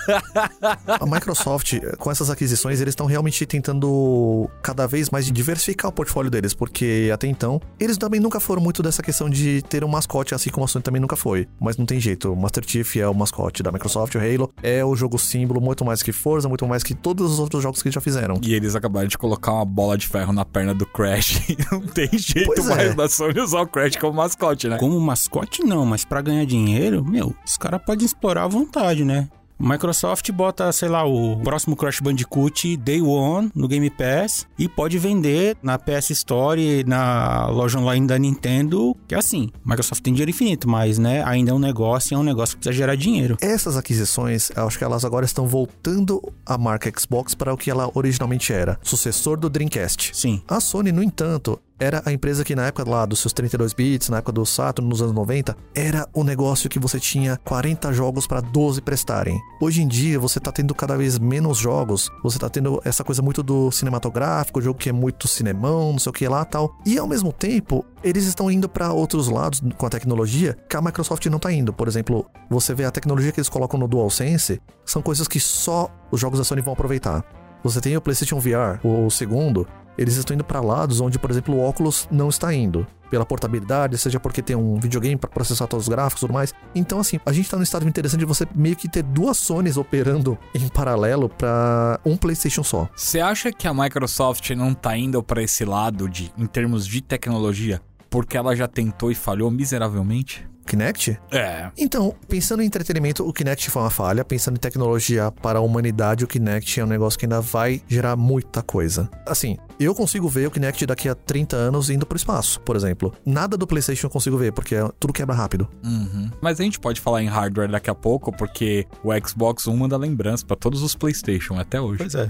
[LAUGHS] a Microsoft, com essas aquisições, eles estão realmente tentando cada vez mais diversificar o portfólio deles, porque até então, eles também nunca foram muito dessa questão de ter um mascote, assim como a Sony também nunca foi. Mas não tem jeito, o Master Chief é o mascote da Microsoft, o Halo é o jogo símbolo, muito mais que Forza, muito mais que todos os outros jogos que já fizeram. E eles acabaram de colocar uma bola de ferro na perna do Crash. [LAUGHS] não tem jeito pois mais é. da Sony usar o Crash como mascote, né? Como mascote, não, mas para ganhar dinheiro, meu, os caras podem explorar à vontade, né? Microsoft bota, sei lá, o próximo Crash Bandicoot Day One no Game Pass e pode vender na PS Store, na loja online da Nintendo, que é assim, Microsoft tem dinheiro infinito, mas, né, ainda é um negócio e é um negócio que precisa gerar dinheiro. Essas aquisições, acho que elas agora estão voltando a marca Xbox para o que ela originalmente era, sucessor do Dreamcast. Sim. A Sony, no entanto, era a empresa que na época lá dos seus 32 bits, na época do Saturn, nos anos 90, era o negócio que você tinha 40 jogos para 12 prestarem. Hoje em dia, você tá tendo cada vez menos jogos, você tá tendo essa coisa muito do cinematográfico, jogo que é muito cinemão, não sei o que lá tal. E ao mesmo tempo, eles estão indo para outros lados com a tecnologia que a Microsoft não tá indo. Por exemplo, você vê a tecnologia que eles colocam no DualSense, são coisas que só os jogos da Sony vão aproveitar. Você tem o PlayStation VR, o segundo, eles estão indo para lados onde, por exemplo, o óculos não está indo. Pela portabilidade, seja porque tem um videogame para processar todos os gráficos e tudo mais. Então, assim, a gente tá num estado interessante de você meio que ter duas Sonys operando [LAUGHS] em paralelo para um PlayStation só. Você acha que a Microsoft não tá indo para esse lado de, em termos de tecnologia, porque ela já tentou e falhou miseravelmente? Kinect? É. Então, pensando em entretenimento, o Kinect foi uma falha. Pensando em tecnologia para a humanidade, o Kinect é um negócio que ainda vai gerar muita coisa. Assim, eu consigo ver o Kinect daqui a 30 anos indo pro espaço, por exemplo. Nada do PlayStation eu consigo ver, porque tudo quebra rápido. Uhum. Mas a gente pode falar em hardware daqui a pouco, porque o Xbox One manda lembrança para todos os PlayStation até hoje. Pois é.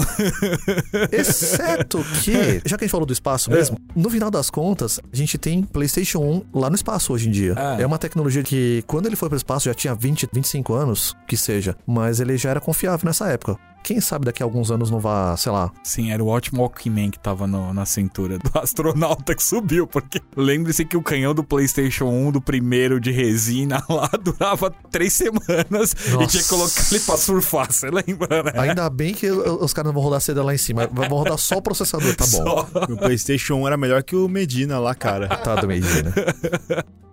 [LAUGHS] Exceto que, já que a gente falou do espaço mesmo, é. no final das contas, a gente tem PlayStation 1 lá no espaço hoje em dia. É, é uma tecnologia que, quando ele foi pro espaço, já tinha 20, 25 anos, que seja, mas ele já era confiável nessa época quem sabe daqui a alguns anos não vá, sei lá. Sim, era o ótimo Walkman que tava no, na cintura do [LAUGHS] astronauta que subiu, porque lembre-se que o canhão do PlayStation 1, do primeiro de resina [LAUGHS] lá, durava três semanas Nossa. e tinha que colocar ele pra surfar, você lembra, né? Ainda bem que os caras não vão rodar seda lá em cima, vão rodar só o processador, tá [LAUGHS] bom. Só. O PlayStation 1 era melhor que o Medina lá, cara. Tá do Medina.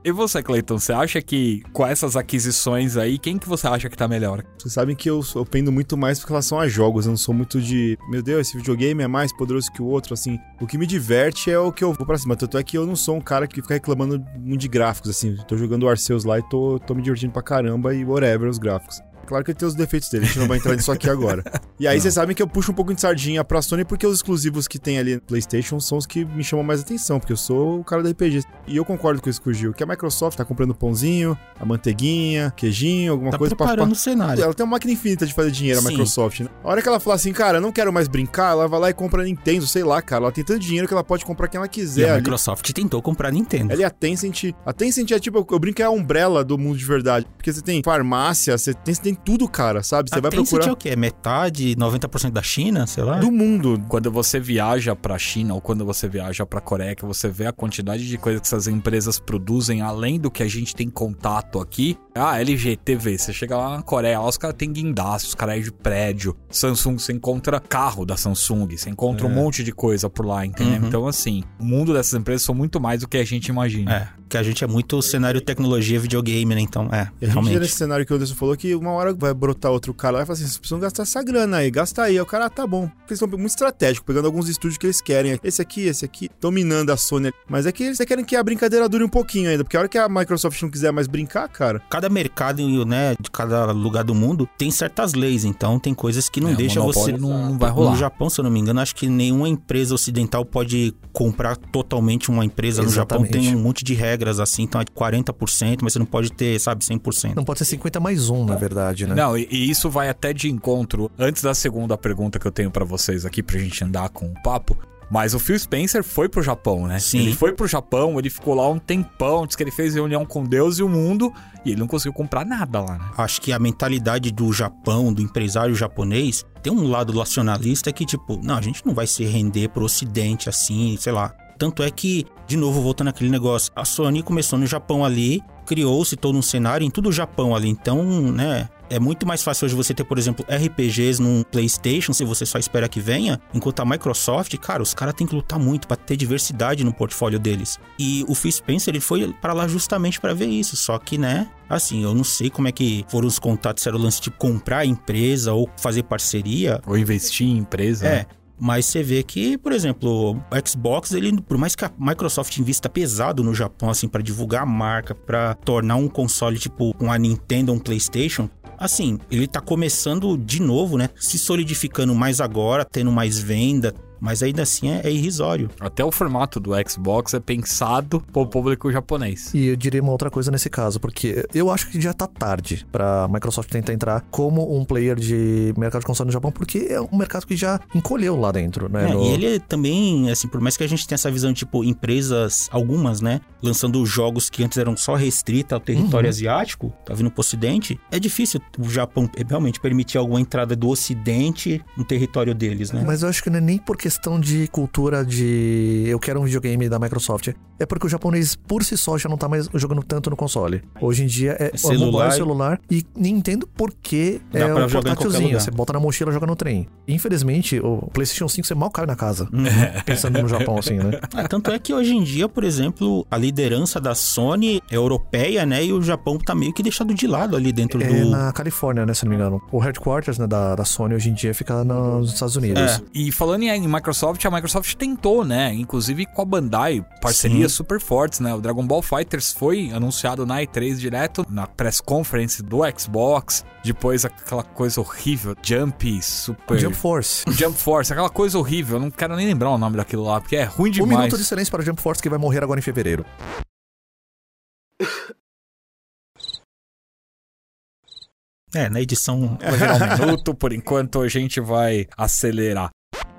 E você, Cleiton, você acha que com essas aquisições aí, quem que você acha que tá melhor? Vocês sabem que eu, eu pendo muito mais com relação a jogos, eu não sou muito de, meu Deus, esse videogame é mais poderoso que o outro, assim. O que me diverte é o que eu vou pra cima. Tanto é que eu não sou um cara que fica reclamando muito de gráficos, assim. Tô jogando Arceus lá e tô, tô me divertindo pra caramba e whatever os gráficos. Claro que ele tem os defeitos dele, a gente não vai entrar nisso aqui agora. E aí vocês sabem que eu puxo um pouco de sardinha pra Sony porque os exclusivos que tem ali no PlayStation são os que me chamam mais atenção, porque eu sou o cara do RPG. E eu concordo com isso com o Gil, que a Microsoft tá comprando pãozinho, a manteiguinha, queijinho, alguma tá coisa pra. Preparando o cenário. Ela tem uma máquina infinita de fazer dinheiro, a Sim. Microsoft, né? A hora que ela fala assim, cara, eu não quero mais brincar, ela vai lá e compra a Nintendo, sei lá, cara. Ela tem tanto dinheiro que ela pode comprar quem ela quiser. E a ali. Microsoft tentou comprar a Nintendo. Ela é a Tencent. A Tencent é tipo, eu brinco, é a Umbrella do mundo de verdade. Porque você tem farmácia, você tem, você tem tudo, cara, sabe? Você a vai Tencent procurar. é o quê? É metade, 90% da China, sei lá? Do mundo. Quando você viaja pra China ou quando você viaja pra Coreia, que você vê a quantidade de coisas que essas empresas produzem além do que a gente tem contato aqui. Ah, LG TV, você chega lá na Coreia, lá os caras têm guindaste, os caras de prédio. Samsung, você encontra carro da Samsung, você encontra é. um monte de coisa por lá, entendeu? Uhum. Então, assim, o mundo dessas empresas são muito mais do que a gente imagina. É, que a gente é muito cenário tecnologia, videogame, né? Então, é, a realmente. nesse cenário que o Anderson falou que uma hora vai brotar outro cara lá e falar assim, vocês precisam gastar essa grana aí, gasta aí. Aí o cara, ah, tá bom. Porque eles são muito estratégicos, pegando alguns estúdios que eles querem. Esse aqui, esse aqui, dominando a Sony. Mas é que eles querem que a brincadeira dure um pouquinho ainda, porque a hora que a Microsoft não quiser mais brincar, cara... Cada mercado, né, de cada lugar do mundo, tem certas leis, então tem coisas que não é, deixam você... Não, não vai rolar. No Japão, se eu não me engano, acho que nenhuma empresa ocidental pode comprar totalmente uma empresa. Exatamente. No Japão tem um monte de regras assim, então é 40%, mas você não pode ter, sabe, 100%. Não pode ser 50 mais um, na verdade, né? Não, e, e isso vai até de encontro. Antes da segunda pergunta que eu tenho para vocês aqui, pra gente andar com o papo, Mas o Phil Spencer foi pro Japão, né? Sim. Ele foi pro Japão, ele ficou lá um tempão, disse que ele fez reunião com Deus e o mundo e ele não conseguiu comprar nada lá, né? Acho que a mentalidade do Japão, do empresário japonês, tem um lado nacionalista que, tipo, não, a gente não vai se render pro ocidente assim, sei lá. Tanto é que, de novo, voltando àquele negócio, a Sony começou no Japão ali, criou-se todo um cenário em tudo o Japão ali. Então, né, é muito mais fácil hoje você ter, por exemplo, RPGs num PlayStation, se você só espera que venha, enquanto a Microsoft, cara, os caras têm que lutar muito para ter diversidade no portfólio deles. E o Phil Spencer, ele foi para lá justamente para ver isso, só que, né, assim, eu não sei como é que foram os contatos, se era o lance de comprar a empresa ou fazer parceria. Ou investir em empresa. É, né? mas você vê que, por exemplo, o Xbox, ele, por mais que a Microsoft invista pesado no Japão, assim, para divulgar a marca, para tornar um console tipo um a Nintendo, um PlayStation, assim, ele tá começando de novo, né? Se solidificando mais agora, tendo mais venda, mas ainda assim é, é irrisório. Até o formato do Xbox é pensado pro público japonês. E eu diria uma outra coisa nesse caso, porque eu acho que já tá tarde pra Microsoft tentar entrar como um player de mercado de console no Japão, porque é um mercado que já encolheu lá dentro, né? É, No- E ele também, assim, por mais que a gente tenha essa visão, tipo, empresas, algumas, né, lançando jogos que antes eram só restritos ao território asiático, tá vindo pro ocidente, é difícil o Japão realmente permitir alguma entrada do ocidente no território deles, né? Mas eu acho que não é nem por questão de cultura de eu quero um videogame da Microsoft. É porque o japonês por si só já não tá mais jogando tanto no console. Hoje em dia é, É o celular mobile, e- celular e nem entendo por que Dá é o portátilzinho. Você bota na mochila e joga no trem. Infelizmente, o PlayStation 5 você mal cai na casa. Uhum. [LAUGHS] Pensando no Japão assim, né? [LAUGHS] Ah, tanto é que hoje em dia, por exemplo, a liderança da Sony é europeia, né? E o Japão tá meio que deixado de lado ali dentro É do. na Califórnia, né, se não me engano. O headquarters né, da, da Sony hoje em dia fica nos Estados Unidos. É. E falando em Microsoft, a Microsoft tentou, né? Inclusive com a Bandai, parcerias Sim. super fortes, né? O Dragon Ball Fighters foi anunciado na E3 direto, na press conference do Xbox. Depois aquela coisa horrível, Jump Super. Jump Force. [LAUGHS] Jump Force, aquela coisa horrível. Eu não quero nem lembrar o nome daquilo lá, porque é ruim Um demais. minuto de silêncio para Jump Force que vai morrer agora em fevereiro. É, na edição. Vai virar um [LAUGHS] minuto, por enquanto a gente vai acelerar.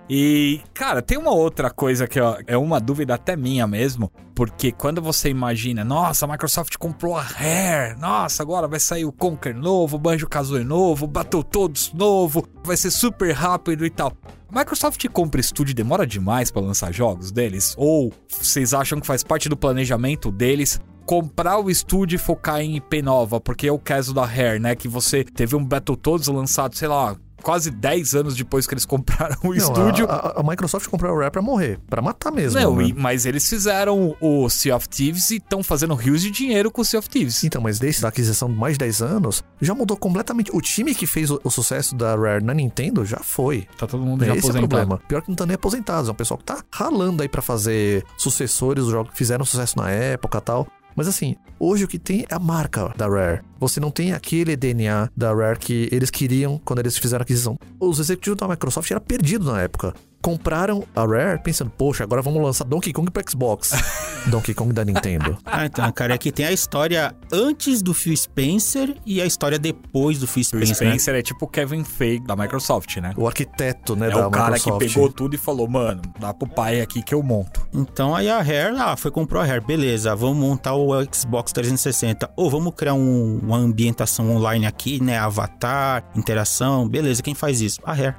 E, cara, tem uma outra coisa que ó, é uma dúvida até minha mesmo, porque quando você imagina, nossa, a Microsoft comprou a Rare, nossa, agora vai sair o Conker novo, o Banjo-Kazooie novo, o Battletoads novo, vai ser super rápido e tal. A Microsoft compra estúdio demora demais pra lançar jogos deles? Ou vocês acham que faz parte do planejamento deles comprar o estúdio e focar em IP nova, porque é o caso da Rare, né? Que você teve um Battletoads lançado, sei lá, quase 10 anos depois que eles [LAUGHS] compraram o Não, estúdio. A, a- a Microsoft comprou a Rare pra morrer, pra matar mesmo. Não, né? e- mas eles fizeram o Sea of Thieves e estão fazendo rios de dinheiro com o Sea of Thieves. Então, mas desde a aquisição de mais de 10 anos, já mudou completamente. O time que fez o, o sucesso da Rare na Nintendo já foi. Tá todo mundo já Esse é o aposentado. problema. Pior que não tá nem aposentados, é um pessoal que tá ralando aí pra fazer sucessores, os jogos que fizeram sucesso na época e tal. Mas assim, hoje o que tem é a marca da Rare. Você não tem aquele DNA da Rare que eles queriam quando eles fizeram a aquisição. Os executivos da Microsoft eram perdidos na época. Compraram a Rare pensando, poxa, agora vamos lançar Donkey Kong pro Xbox. [LAUGHS] Donkey Kong da Nintendo. Ah, então, cara, aqui tem a história antes do Phil Spencer e a história depois do Phil O Spencer. né? Spencer é tipo o Kevin Feige da Microsoft, né? O arquiteto, né, É da o cara Microsoft. que pegou tudo e falou, mano, dá pro pai aqui que eu monto. Então aí a Rare, ah, foi comprou a Rare, beleza, vamos montar o Xbox 360. Ou vamos criar um- uma ambientação online aqui, né? Avatar, interação, beleza, quem faz isso? A Rare.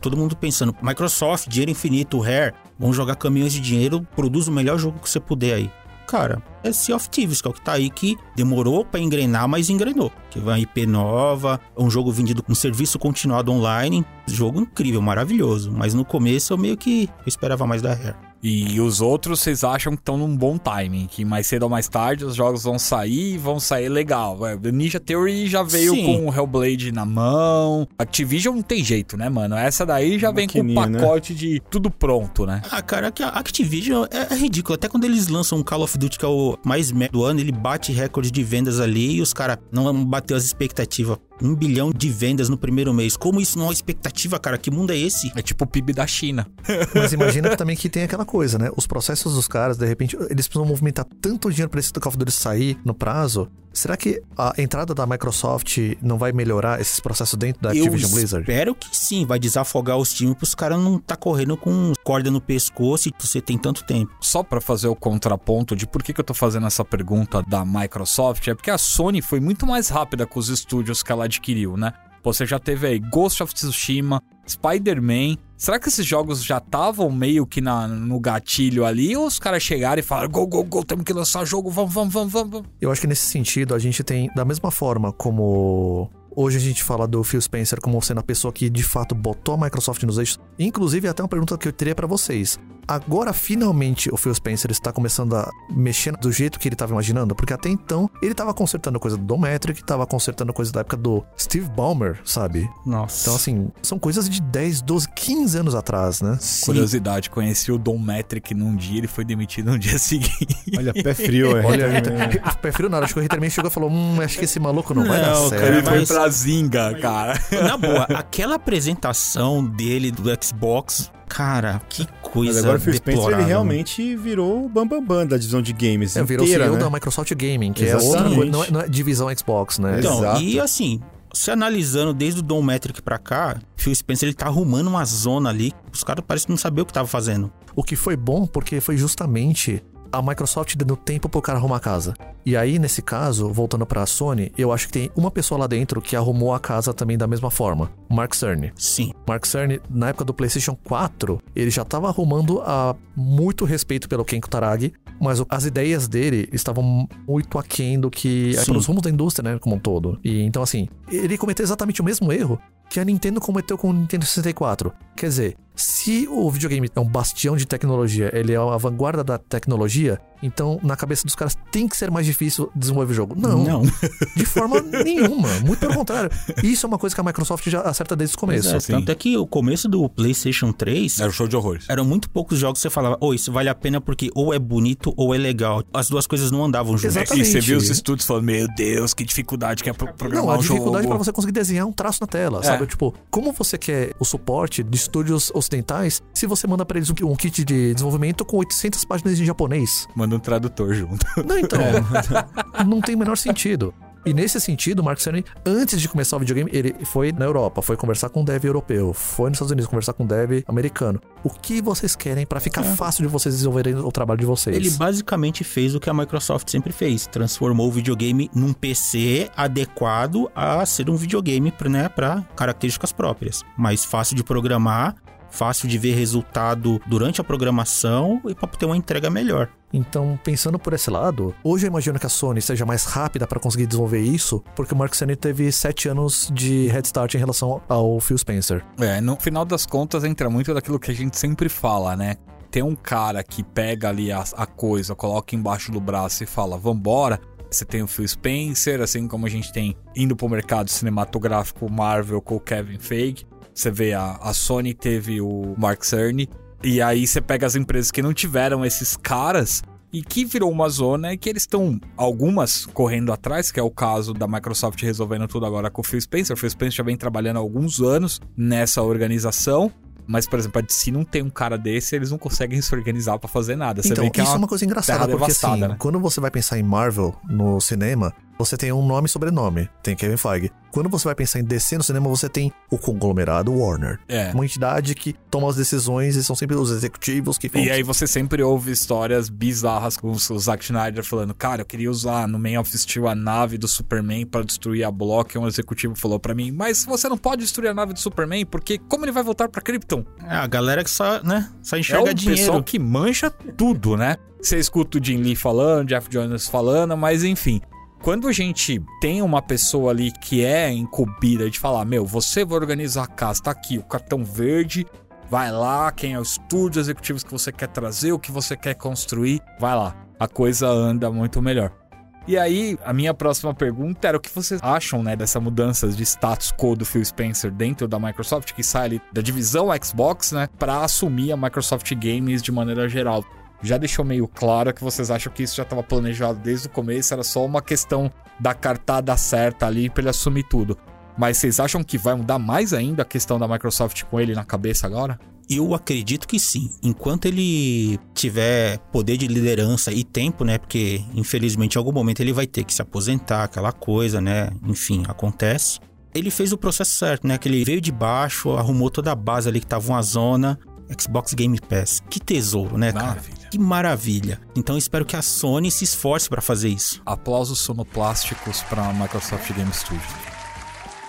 Todo mundo pensando, Microsoft, dinheiro infinito, Rare, vão jogar caminhões de dinheiro, produz o melhor jogo que você puder aí. Cara, é Sea of Thieves, que é o que tá aí, que demorou pra engrenar, mas engrenou. Que vai IP nova, é um jogo vendido com serviço continuado online. Jogo incrível, maravilhoso. Mas no começo eu meio que esperava mais da Rare. E os outros vocês acham que estão num bom timing, que mais cedo ou mais tarde os jogos vão sair e vão sair legal. É, o Ninja Theory já veio Sim. com o Hellblade na mão. Activision não tem jeito, né, mano? Essa daí já vem com o né? pacote de tudo pronto, né? Ah, cara, que a Activision é, é ridículo. Até quando eles lançam um Call of Duty, que é o mais médio do ano, ele bate recorde de vendas ali e os caras não bateu as expectativas Um bilhão de vendas no primeiro mês. Como isso não é uma expectativa, cara? Que mundo é esse? É tipo o PIB da China. [LAUGHS] Mas imagina também que tem aquela coisa, né? Os processos dos caras, de repente, eles precisam movimentar tanto dinheiro para esse Call of Duty sair no prazo. Será que a entrada da Microsoft não vai melhorar esses processos dentro da Activision Eu Blizzard? espero que sim. Vai desafogar os times pros caras não tá correndo com corda no pescoço e você tem tanto tempo. Só pra fazer o contraponto de por que, que eu tô fazendo essa pergunta da Microsoft, é porque a Sony foi muito mais rápida com os estúdios que ela adquiriu, né? Você já teve aí Ghost of Tsushima, Spider-Man. Será que esses jogos já estavam meio que na, no gatilho ali? Ou os caras chegaram e falaram: Go, go, go, temos que lançar jogo, vamos, vamos, vamos, vamos. Eu acho que nesse sentido a gente tem, da mesma forma como hoje a gente fala do Phil Spencer como sendo a pessoa que de fato botou a Microsoft nos eixos, inclusive até uma pergunta que eu teria pra vocês. Agora finalmente o Phil Spencer está começando a mexer do jeito que ele estava imaginando, porque até então ele estava consertando coisa do Dometric, estava consertando coisa da época do Steve Ballmer, sabe? Nossa. Então assim, são coisas de 10, 12, 15 anos atrás, né? Curiosidade, conheci o Dom Metric num dia, ele foi demitido no [LAUGHS] dia seguinte. Olha, pé frio, [LAUGHS] é. Olha, [LAUGHS] prefiro nada. Acho que o Hitterman chegou e falou: Hum, acho que esse maluco não, vai dar Não, certo. cara, ele foi mas- pra Zinga, cara. Na boa, aquela apresentação dele do Xbox, cara, que coisa Mas agora o Phil Spencer deplorável. ele realmente virou o bambambam bam, bam da divisão de games É, virou inteira, CEO né? da Microsoft Gaming, que é Exatamente. outra, não é, não é divisão Xbox, né? Então, Exato. e assim, se analisando desde o Dom Metric pra cá, Phil Spencer ele tá arrumando uma zona ali. Os caras parecem não saber o que tava fazendo. O que foi bom porque foi justamente a Microsoft dando tempo pro cara arrumar a casa. E aí, nesse caso, voltando pra Sony, eu acho que tem uma pessoa lá dentro que arrumou a casa também da mesma forma. Mark Cerny. Sim. Mark Cerny, na época do PlayStation 4, ele já estava arrumando a muito respeito pelo Ken Kutaragi, mas as ideias dele estavam muito aquém do que é Sim. pelos rumos da indústria, né, como um todo. E então assim, ele cometeu exatamente o mesmo erro que a Nintendo cometeu com o Nintendo 64. Quer dizer, se o videogame é um bastião de tecnologia, ele é a vanguarda da tecnologia, então na cabeça dos caras tem que ser mais difícil desenvolver jogo. Não, Não. [LAUGHS] de forma nenhuma. Muito pelo contrário. Isso é uma coisa que a Microsoft já acerta desde o começo. É, tanto é que o começo do PlayStation 3 Era um show de horrores. eram muito poucos jogos que você falava, ô, isso vale a pena porque ou é bonito ou é legal. As duas coisas não andavam juntas. Exatamente. E você viu os estúdios falando, meu Deus, que dificuldade que é pro- programar Não, a um dificuldade jogo. pra você conseguir desenhar um traço na tela, É. sabe? Tipo, como você quer o suporte de estúdios ocidentais se você manda pra eles um, um kit de desenvolvimento com 800 páginas em japonês? Manda um tradutor junto. Não, então. É. [LAUGHS] [LAUGHS] não tem o menor sentido. E nesse sentido, o Mark Cerny, antes de começar o videogame, ele foi na Europa, foi conversar com um dev europeu, foi nos Estados Unidos conversar com um dev americano. O que vocês querem pra ficar fácil de vocês desenvolverem o trabalho de vocês? Ele basicamente fez o que a Microsoft sempre fez, transformou o videogame num PC adequado a ser um videogame né, para características próprias, mais fácil de programar, fácil de ver resultado durante a programação e para ter uma entrega melhor. Então, pensando por esse lado, hoje eu imagino que a Sony seja mais rápida para conseguir desenvolver isso, porque o Mark Cerny teve sete anos de head start em relação ao Phil Spencer. É, no final das contas entra muito daquilo que a gente sempre fala, né? Tem um cara que pega ali a, a coisa, coloca embaixo do braço e fala, vambora. Você tem o Phil Spencer, assim como a gente tem indo pro mercado cinematográfico Marvel com o Kevin Feige. Você vê a, a Sony teve o Mark Cerny. E aí você pega as empresas que não tiveram esses caras e que virou uma zona e que eles estão algumas correndo atrás, que é o caso da Microsoft resolvendo tudo agora com o Phil Spencer. O Phil Spencer já vem trabalhando há alguns anos nessa organização. Mas, por exemplo, se não tem um cara desse, eles não conseguem se organizar pra fazer nada. Você então, vê que isso é é uma... uma coisa engraçada, porque assim, né? quando você vai pensar em Marvel no cinema, você tem um nome e sobrenome, tem Kevin Feige. Quando você vai pensar em DC no cinema, você tem o conglomerado Warner. É. Uma entidade que toma as decisões e são sempre os executivos que vão... E aí você sempre ouve histórias bizarras com o Zack Snyder falando, cara, eu queria usar no Man of Steel a nave do Superman pra destruir a Block. E um executivo falou pra mim, mas você não pode destruir a nave do Superman, porque como ele vai voltar pra Krypton? É, a galera que só, né, só É enxerga o dinheiro. pessoal que mancha tudo, né? Você escuta o Jim Lee falando, Jeff Jones falando, mas enfim. Quando a gente tem uma pessoa ali que é incumbida de falar, meu, você vai organizar a casa, tá aqui o cartão verde, vai lá, quem é o estúdio, executivos que você quer trazer, o que você quer construir, vai lá. A coisa anda muito melhor. E aí, a minha próxima pergunta era o que vocês acham, né, dessa mudança de status quo do Phil Spencer dentro da Microsoft, que sai ali da divisão Xbox, né, para assumir a Microsoft Games de maneira geral. Já deixou meio claro que vocês acham que isso já estava planejado desde o começo, era só uma questão da cartada certa ali para ele assumir tudo. Mas vocês acham que vai mudar mais ainda a questão da Microsoft com ele na cabeça agora? Eu acredito que sim. Enquanto ele tiver poder de liderança e tempo, né? Porque infelizmente em algum momento ele vai ter que se aposentar, aquela coisa, né? Enfim, acontece. Ele fez o processo certo, né? Que ele veio de baixo, arrumou toda a base ali que tava uma zona. Xbox Game Pass. Que tesouro, né, cara? Maravilha. Que maravilha. Então espero que a Sony se esforce para fazer isso. Aplausos sonoplásticos pra Microsoft Game Studios.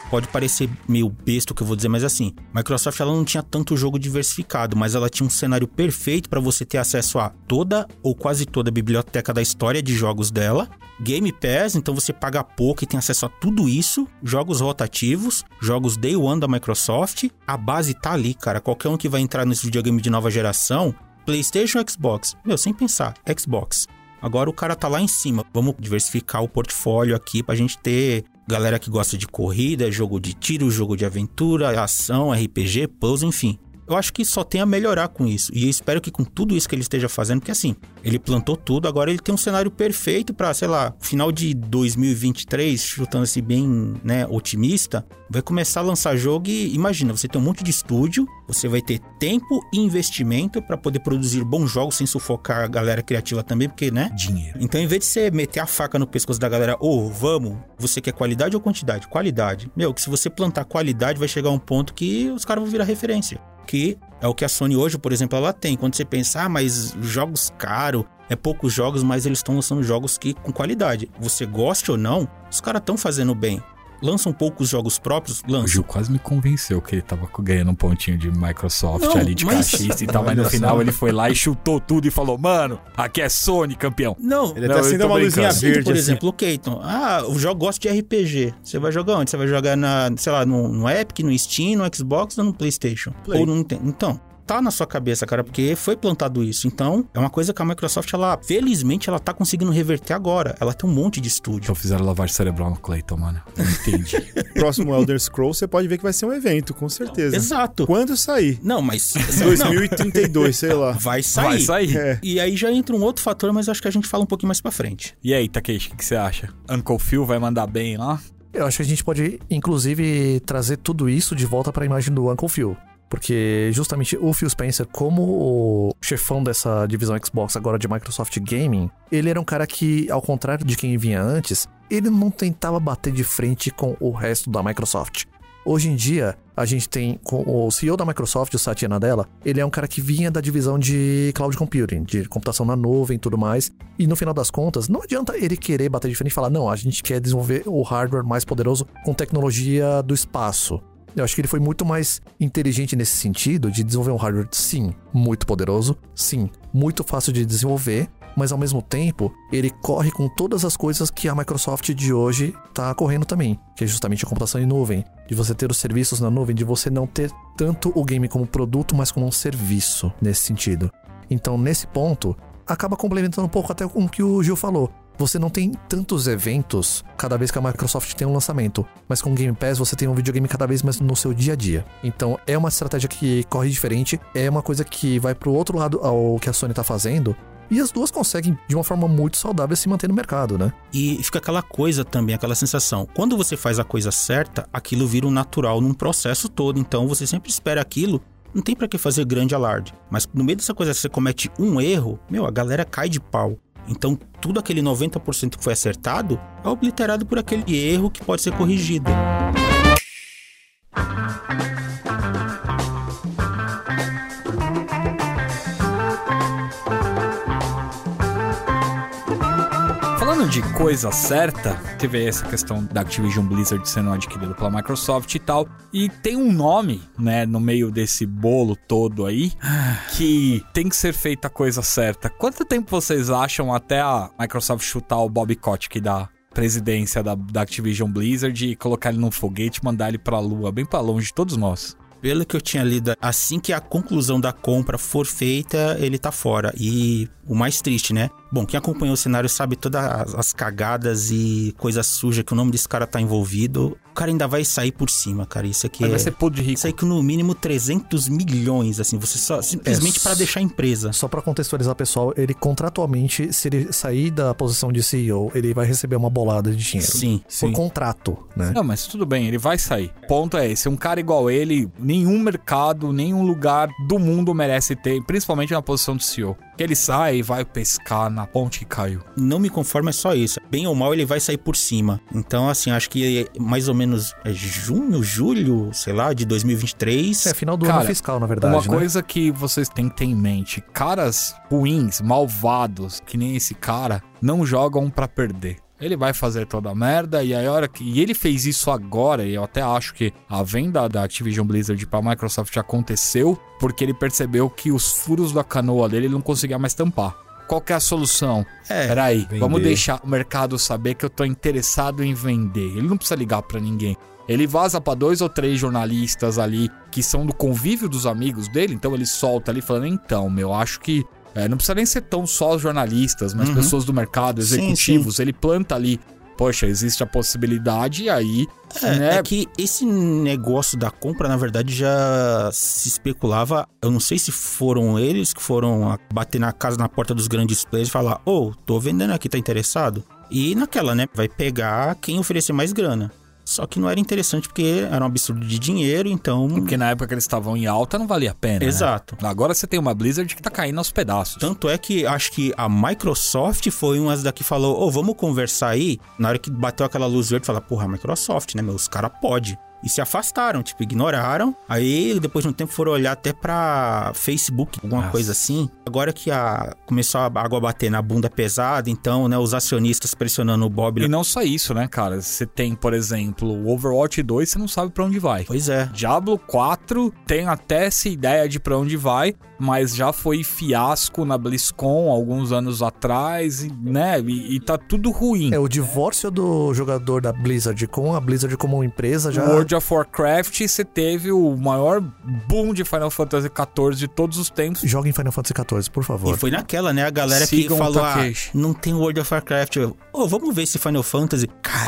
Pode parecer meio besta o que eu vou dizer, mas assim, Microsoft ela não tinha tanto jogo diversificado, mas ela tinha um cenário perfeito para você ter acesso a toda ou quase toda a biblioteca da história de jogos dela. Game Pass, então você paga pouco e tem acesso a tudo isso, jogos rotativos, jogos Day One da Microsoft. A base tá ali, cara. Qualquer um que vai entrar nesse videogame de nova geração, PlayStation, Xbox, meu, sem pensar, Xbox. Agora o cara tá lá em cima. Vamos diversificar o portfólio aqui pra gente ter galera que gosta de corrida, jogo de tiro, jogo de aventura, ação, RPG, puzzle, enfim. Eu acho que só tem a melhorar com isso. E eu espero que com tudo isso que ele esteja fazendo, porque assim, ele plantou tudo, agora ele tem um cenário perfeito para, sei lá, final de 2023, chutando-se bem, né, otimista, vai começar a lançar jogo e imagina, você tem um monte de estúdio, você vai ter tempo e investimento para poder produzir bons jogos sem sufocar a galera criativa também, porque, né? Dinheiro. Então, em vez de você meter a faca no pescoço da galera, ô, vamos, você quer qualidade ou quantidade? Qualidade. Meu, que se você plantar qualidade, vai chegar um ponto que os caras vão virar referência. Que é o que a Sony hoje, por exemplo, ela tem. Quando você pensa, ah, mas jogos caros, é poucos jogos, mas eles estão lançando jogos que com qualidade. Você goste ou não, os caras estão fazendo bem. Lançam poucos jogos próprios, O lançam. Gil quase me convenceu que ele tava ganhando um pontinho de Microsoft Não, ali de mas- cachista e tal, [LAUGHS] mas no final ele foi lá e chutou tudo e falou: Mano, aqui é Sony, campeão. Não, Ele Não, acendeu tô uma luzinha brincando. Verde, por assim. exemplo, o Keyton. Ah, o jogo gosta de RPG. Você vai jogar onde? Você vai jogar na, sei lá, no, no Epic, no Steam, no Xbox ou no PlayStation? Play. Ou no Nintendo. Então, tá na sua cabeça, cara, porque foi plantado isso. Então, é uma coisa que a Microsoft, ela, felizmente, ela tá conseguindo reverter agora. Ela tem um monte de estúdio. Então fizeram lavagem cerebral no Clayton, mano. Eu entendi. [LAUGHS] Próximo Elder Scrolls, você pode ver que vai ser um evento, com certeza. Exato. Quando sair? Não, mas. [LAUGHS] não, 2032, sei lá. vai sair. Vai sair. É. E aí já entra um outro fator, mas acho que a gente fala um pouquinho mais pra frente. E aí, Takeshi, o que que você acha? Uncle Phil vai mandar bem lá? Eu acho que a gente pode, inclusive, trazer tudo isso de volta para a imagem do Uncle Phil. Porque justamente o Phil Spencer, como o chefão dessa divisão Xbox agora de Microsoft Gaming, ele era um cara que, ao contrário de quem vinha antes, ele não tentava bater de frente com o resto da Microsoft. Hoje em dia, a gente tem o CEO da Microsoft, o Satya Nadella, ele é um cara que vinha da divisão de cloud computing, de computação na nuvem e tudo mais. E no final das contas, não adianta ele querer bater de frente e falar: não, a gente quer desenvolver o hardware mais poderoso com tecnologia do espaço. Eu acho que ele foi muito mais inteligente nesse sentido de desenvolver um hardware, sim, muito poderoso, sim, muito fácil de desenvolver, mas ao mesmo tempo ele corre com todas as coisas que a Microsoft de hoje está correndo também, que é justamente a computação em nuvem, de você ter os serviços na nuvem, de você não ter tanto o game como produto, mas como um serviço nesse sentido. Então, nesse ponto, acaba complementando um pouco até com o que o Gil falou. Você não tem tantos eventos cada vez que a Microsoft tem um lançamento, mas com o Game Pass você tem um videogame cada vez mais no seu dia a dia. Então é uma estratégia que corre diferente, é uma coisa que vai pro outro lado ao que a Sony tá fazendo, e as duas conseguem de uma forma muito saudável se manter no mercado, né? E fica aquela coisa também, aquela sensação. Quando você faz a coisa certa, aquilo vira um natural num processo todo. Então você sempre espera aquilo. Não tem pra que fazer grande alarde. Mas no meio dessa coisa, você comete um erro, meu, a galera cai de pau. Então, tudo aquele 90% que foi acertado é obliterado por aquele erro que pode ser corrigido. De coisa certa, teve essa questão da Activision Blizzard sendo adquirido pela Microsoft e tal. E tem um nome, né, no meio desse bolo todo aí, que tem que ser feita a coisa certa. Quanto tempo vocês acham até a Microsoft chutar o Bob Kotick da presidência da, da Activision Blizzard e colocar ele num foguete mandar ele pra lua, bem pra longe de todos nós? Pelo que eu tinha lido, assim que a conclusão da compra for feita, ele tá fora. E o mais triste, né? Bom, quem acompanhou o cenário sabe todas as, as cagadas e coisas sujas que o nome desse cara tá envolvido. O cara ainda vai sair por cima, cara. Isso aqui Mas é... vai ser podre de rico. Isso aí que no mínimo 300 milhões, assim, você só simplesmente É, para deixar a empresa. Só pra contextualizar, pessoal, ele contratualmente, se ele sair da posição de CEO, ele vai receber uma bolada de dinheiro. Sim, Por sim. contrato, né? Não, mas tudo bem, ele vai sair. Ponto é esse. Um cara igual ele, nenhum mercado, nenhum lugar do mundo merece ter, principalmente na posição de CEO. Que ele sai e vai pescar na ponte que caiu. Não me conformo é só isso. Bem ou mal, ele vai sair por cima. Então, assim, acho que é mais ou menos é junho, julho, sei lá, de 2023. É final do Cara, ano fiscal, na verdade, Uma né? coisa que vocês têm que ter em mente: caras ruins, malvados, que nem esse cara, não jogam pra perder. Ele vai fazer toda a merda e aí a hora que e ele fez isso agora, e eu até acho que a venda da Activision Blizzard pra Microsoft aconteceu porque ele percebeu que os furos da canoa dele ele não conseguia mais tampar. Qual que é a solução? É, Peraí, vender. vamos deixar o mercado saber que eu tô interessado em vender. Ele não precisa ligar pra ninguém. Ele vaza pra dois ou três jornalistas ali que são do convívio dos amigos dele, então ele solta ali falando: então, meu, acho que é, não precisa nem ser tão só os jornalistas, mas Uhum. pessoas do mercado, Sim, executivos. Ele planta ali, poxa, existe a possibilidade, e aí, É, né? é que esse negócio da compra, na verdade, já se especulava. Eu não sei se foram eles que foram bater na casa, na porta dos grandes players e falar: Ô, tô vendendo aqui, tá interessado? E naquela, né? Vai pegar quem oferecer mais grana. Só que não era interessante porque era um absurdo de dinheiro, então. Porque na época que eles estavam em alta não valia a pena. né? Exato. Agora você tem uma Blizzard que tá caindo aos pedaços. Tanto é que acho que a Microsoft foi uma das que falou: Ô, vamos conversar aí. Na hora que bateu aquela luz verde, fala: Porra, a Microsoft, né, meu? Os caras podem. E se afastaram, tipo, ignoraram. Aí, depois de um tempo, foram olhar até pra Facebook, alguma Nossa. coisa assim. Agora que a, começou a água bater na bunda pesada, então, né, os acionistas pressionando o Bob. E não só isso, né, cara? Você tem, por exemplo, o Overwatch 2, você não sabe pra onde vai. Pois é. Diablo 4 tem até essa ideia de pra onde vai, mas já foi fiasco na BlizzCon alguns anos atrás, e, né? E, e tá tudo ruim. É, o divórcio do jogador da Blizzard com a Blizzard como empresa já... World of Warcraft, você teve o maior boom de Final Fantasy XIV de todos os tempos. Joga em Final Fantasy XIV, por E favor. foi naquela, né? A galera Sigam que falou: ah, Takeshi." não tem World of Warcraft. Ô, vamos ver esse Final Fantasy. Cara,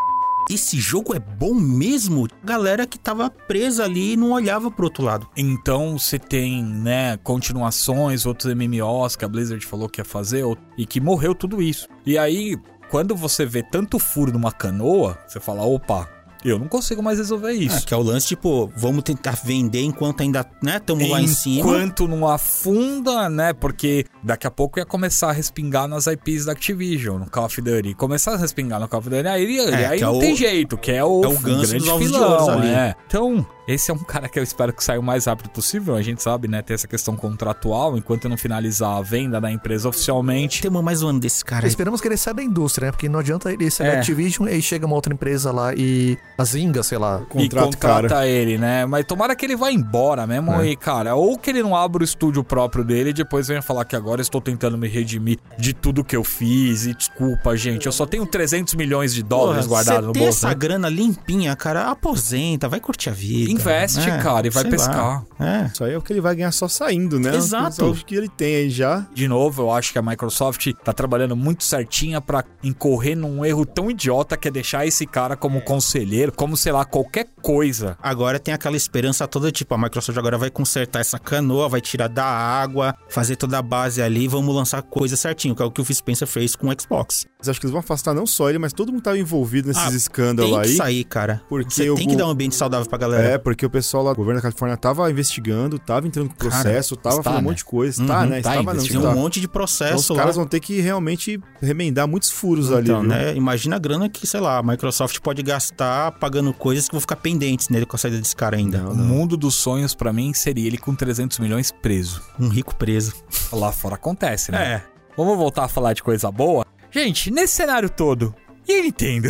esse jogo é bom mesmo? Galera que tava presa ali e não olhava pro outro lado. Então você tem, né, continuações, outros MMOs que a Blizzard falou que ia fazer e que morreu tudo isso. E aí, quando você vê tanto furo numa canoa, você fala, opa, eu não consigo mais resolver isso. É, que é o lance, tipo, vamos tentar vender enquanto ainda, né, estamos lá em cima. Enquanto não afunda, né? Porque daqui a pouco ia começar a respingar nas IPs da Activision, no Call of Duty. Começar a respingar no Call of Duty, aí, É, aí é não o- tem jeito, que é o, é o ganso grande dos ovos de filão, ouro ali. é. Então, esse é um [LAUGHS] cara que eu espero que saia o mais rápido possível. A gente sabe, né? Tem essa questão contratual, enquanto não finalizar a venda da empresa oficialmente. Temos mais um ano desse cara aí. Esperamos que ele saia da indústria, né? Porque não adianta ele sair É. da Activision e aí chega uma outra empresa lá e a Zinga, sei lá. Contrato, e contrata cara. ele, né? Mas tomara que ele vá embora mesmo É. e, cara, ou que ele não abra o estúdio próprio dele e depois venha falar que agora estou tentando me redimir de tudo que eu fiz e desculpa, gente, eu só tenho 300 milhões de dólares Porra, guardados você no tem bolso. essa né? grana limpinha, cara, aposenta, vai curtir a vida. Investe, É, cara, e vai pescar. lá. É. Isso aí é o que ele vai ganhar só saindo, né? Exato. É o que ele tem aí já. De novo, eu acho que a Microsoft tá trabalhando muito certinha pra incorrer num erro tão idiota que é deixar esse cara como conselheiro, como sei lá, qualquer coisa. Agora tem aquela esperança toda, tipo, a Microsoft agora vai consertar essa canoa, vai tirar da água, fazer toda a base ali, vamos lançar coisa certinho, que é o que o Phil Spencer fez com o Xbox. Mas acho que eles vão afastar não só ele, mas todo mundo tava envolvido nesses Ah, escândalos Tem que aí. sair, cara. porque Você o tem que Gu- dar um ambiente saudável pra galera. É, porque o pessoal lá, o governo da Califórnia tava investigando, tava entrando com processo, tava está, fazendo um né? monte de coisa. Uhum, tá, né? tá Estava não, investigando. Tem um tá. monte de Então processo os lá. caras vão ter que realmente remendar muitos furos ali, Então, viu? né? Imagina a grana que, sei lá, a Microsoft pode gastar pagando coisas que vão ficar pendentes nele com a saída desse cara ainda. Não, O mundo dos sonhos pra mim seria ele com 300 milhões preso. Um rico preso. Lá fora acontece, né? É. Vamos voltar a falar de coisa boa? Gente, nesse cenário todo, e a Nintendo?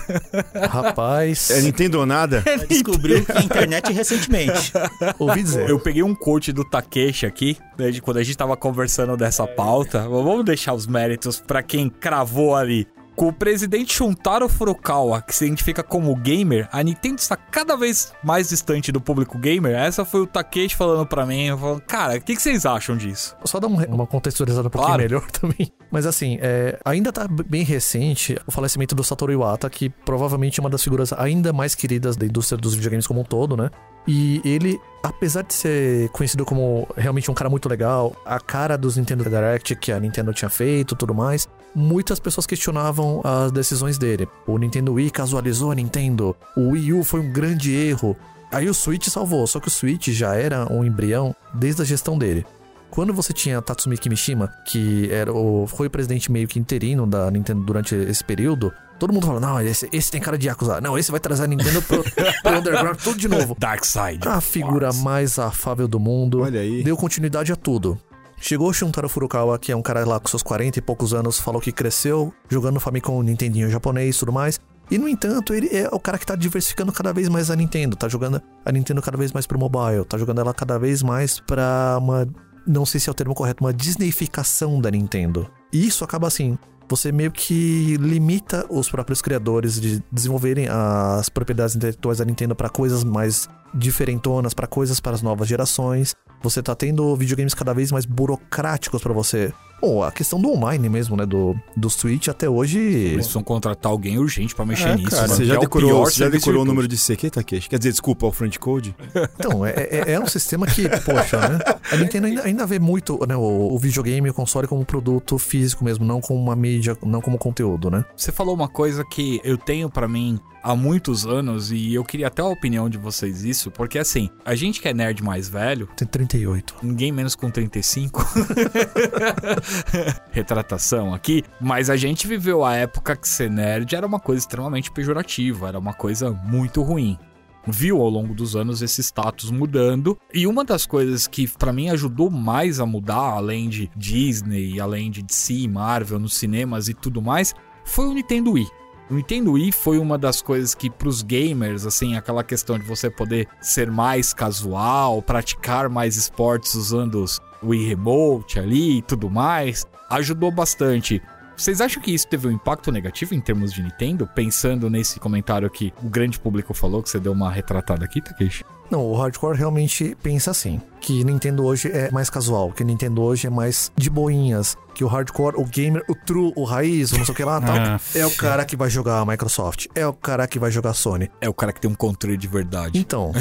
[LAUGHS] Rapaz, É Nintendo ou nada? Descobriu que a internet recentemente. [LAUGHS] ouvi dizer. Eu peguei um coach do Takeshi aqui, né, de quando a gente tava conversando dessa pauta. Vamos deixar os méritos pra quem cravou ali. Com o presidente Shuntaro Furukawa, que se identifica como gamer, a Nintendo está cada vez mais distante do público gamer. Essa foi o Takeshi falando pra mim. Cara, o que, que, vocês acham disso? Só dar uma contextualizada um pouquinho claro. melhor [LAUGHS] também. Mas assim, é, ainda tá bem recente o falecimento do Satoru Iwata, que provavelmente é uma das figuras ainda mais queridas da indústria dos videogames como um todo, né? E ele, apesar de ser conhecido como realmente um cara muito legal, a cara dos Nintendo Direct que a Nintendo tinha feito tudo mais, muitas pessoas questionavam as decisões dele. O Nintendo Wii casualizou a Nintendo, o Wii U foi um grande erro. Aí o Switch salvou, só que o Switch já era um embrião desde a gestão dele. Quando você tinha Tatsumi Kimishima, que era o, foi o presidente meio que interino da Nintendo durante esse período, todo mundo fala: não, esse, esse tem cara de Yakuza. Não, esse vai trazer a Nintendo pro, pro Underground tudo de novo. Dark Side. A figura mais afável do mundo. Olha aí. Deu continuidade a tudo. Chegou o Shuntaro Furukawa, que é um cara lá com seus 40 e poucos anos, falou que cresceu jogando Famicom, Nintendinho japonês e tudo mais. E no entanto, ele é o cara que tá diversificando cada vez mais a Nintendo, tá jogando a Nintendo cada vez mais pro mobile, tá jogando ela cada vez mais pra uma não sei se é o termo correto, uma Disneyficação da Nintendo. E isso acaba assim, você meio que limita os próprios criadores de desenvolverem as propriedades intelectuais da Nintendo para coisas mais diferentonas, para coisas para as novas gerações. Você tá tendo videogames cada vez mais burocráticos para você Bom, a questão do online mesmo, né? Do, do Switch até hoje. Eles precisam contratar alguém urgente pra mexer é, nisso. Cara, você já é decorou, você já decorou o número de CQ, Takeshi? Quer dizer, desculpa, o front code? Então, é, é, é, um sistema que, poxa, né? A Nintendo ainda, ainda vê muito né, o, o videogame, o console como produto físico mesmo, não como uma mídia, não como conteúdo, né? Você falou uma coisa que eu tenho para mim há muitos anos e eu queria até a opinião de vocês isso, porque assim, a gente que é nerd mais velho. Tem 38. Ninguém menos com 35. [LAUGHS] [LAUGHS] Retratação aqui. Mas a gente viveu a época que ser nerd era uma coisa extremamente pejorativa, era uma coisa muito ruim viu ao longo dos anos esse status mudando. E uma das coisas que para mim ajudou mais a mudar, além de Disney, além de DC, Marvel nos cinemas e tudo mais, foi o Nintendo Wii. O Nintendo Wii foi uma das coisas que pros gamers, assim, aquela questão de você poder ser mais casual, praticar mais esportes usando os Wii Remote ali e tudo mais, ajudou bastante. Vocês acham que isso teve um impacto negativo em termos de Nintendo? Pensando nesse comentário que o grande público falou, que você deu uma retratada aqui, Takeshi? Não, o hardcore realmente pensa assim: que Nintendo hoje é mais casual, que Nintendo hoje é mais de boinhas, que o hardcore, o gamer, o true, o raiz, o não sei o que lá, tal, ah, é o cara que vai jogar a Microsoft, é o cara que vai jogar a Sony. É o cara que tem um controle de verdade. Então,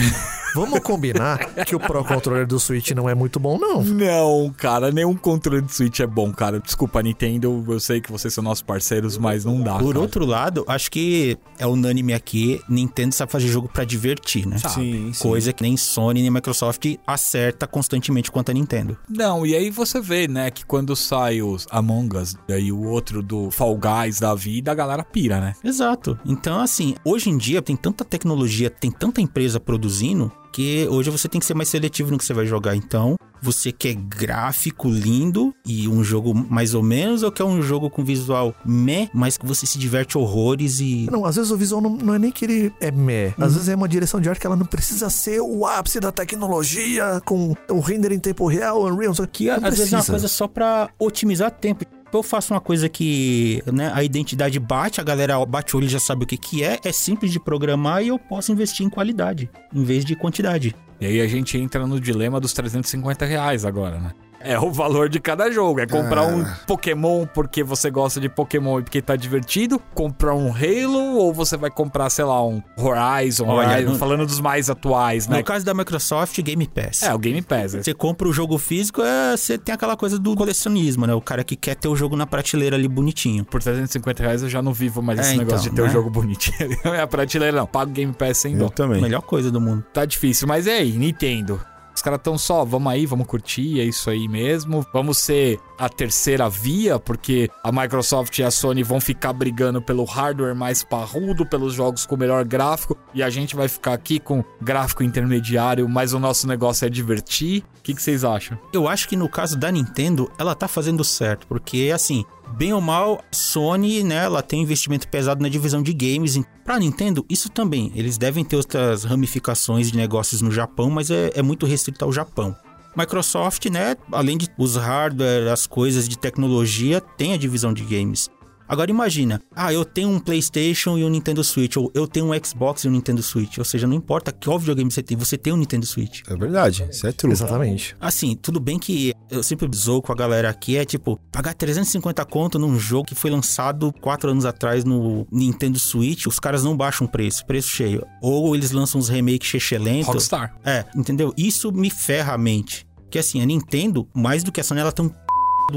vamos combinar que o Pro Controller do Switch não é muito bom, não. Não, cara, nenhum controle do Switch é bom, cara. Desculpa, Nintendo, eu sei que vocês são nossos parceiros, mas não dá. Por cara. outro lado, acho que é unânime aqui, Nintendo sabe fazer jogo para divertir, né? Sim, sim. Coisa coisa que nem Sony nem Microsoft acerta constantemente quanto a Nintendo. Não, e aí você vê, né, que quando sai os Among Us, daí o outro do Fall Guys da vida, a galera pira, né? Exato. Então, assim, hoje em dia tem tanta tecnologia, tem tanta empresa produzindo porque hoje você tem que ser mais seletivo no que você vai jogar. Então, você quer gráfico lindo e um jogo mais ou menos, ou quer um jogo com visual meh, mas que você se diverte horrores e. Não, às vezes o visual não, não é nem que ele é meh. Às uhum. vezes é uma direção de arte que ela não precisa ser o ápice da tecnologia, com o render em tempo real, Unreal. Que às precisa. vezes é uma coisa só pra otimizar tempo eu faço uma coisa que né, a identidade bate, a galera bate o olho e já sabe o que, que é, é simples de programar e eu posso investir em qualidade, em vez de quantidade. E aí a gente entra no dilema dos 350 reais agora, né? É o valor de cada jogo. É comprar um ah. Pokémon porque você gosta de Pokémon e porque tá divertido. Comprar um Halo ou você vai comprar, sei lá, um Horizon. Olha, Horizon no... falando dos mais atuais, né? No caso da Microsoft, Game Pass. É, o Game Pass. É. Você compra o jogo físico, é, você tem aquela coisa do colecionismo, né? O cara que quer ter o jogo na prateleira ali bonitinho. Por 350 reais eu já não vivo mais é, esse então, negócio de ter né? o jogo bonitinho. Não é a prateleira, não. Pago Game Pass sem dó. Eu também. Melhor coisa do mundo. Tá difícil, mas é aí, Nintendo. Os caras estão só, vamos aí, vamos curtir, é isso aí mesmo. Vamos ser a terceira via, porque a Microsoft e a Sony vão ficar brigando pelo hardware mais parrudo, pelos jogos com melhor gráfico, e a gente vai ficar aqui com gráfico intermediário, mas o nosso negócio é divertir. O que, que vocês acham? Eu acho que no caso da Nintendo, ela tá fazendo certo, porque assim, bem ou mal, Sony, né, ela tem investimento pesado na divisão de games. Para Nintendo, isso também. Eles devem ter outras ramificações de negócios no Japão, mas é, é muito restrito ao Japão. Microsoft, né, além de os hardware, as coisas de tecnologia, tem a divisão de games. Agora imagina, ah, eu tenho um PlayStation e um Nintendo Switch, ou eu tenho um Xbox e um Nintendo Switch. Ou seja, não importa qual videogame você tem, você tem um Nintendo Switch. É verdade, isso é true. Exatamente. Assim, tudo bem que eu sempre zoo com a galera aqui, é tipo, pagar 350 conto num jogo que foi lançado 4 anos atrás no Nintendo Switch, os caras não baixam preço, preço cheio. Ou eles lançam uns remakes chechelentos. Rockstar. É, entendeu? Isso me ferra a mente. Porque assim, a Nintendo, mais do que a Sony, ela tem um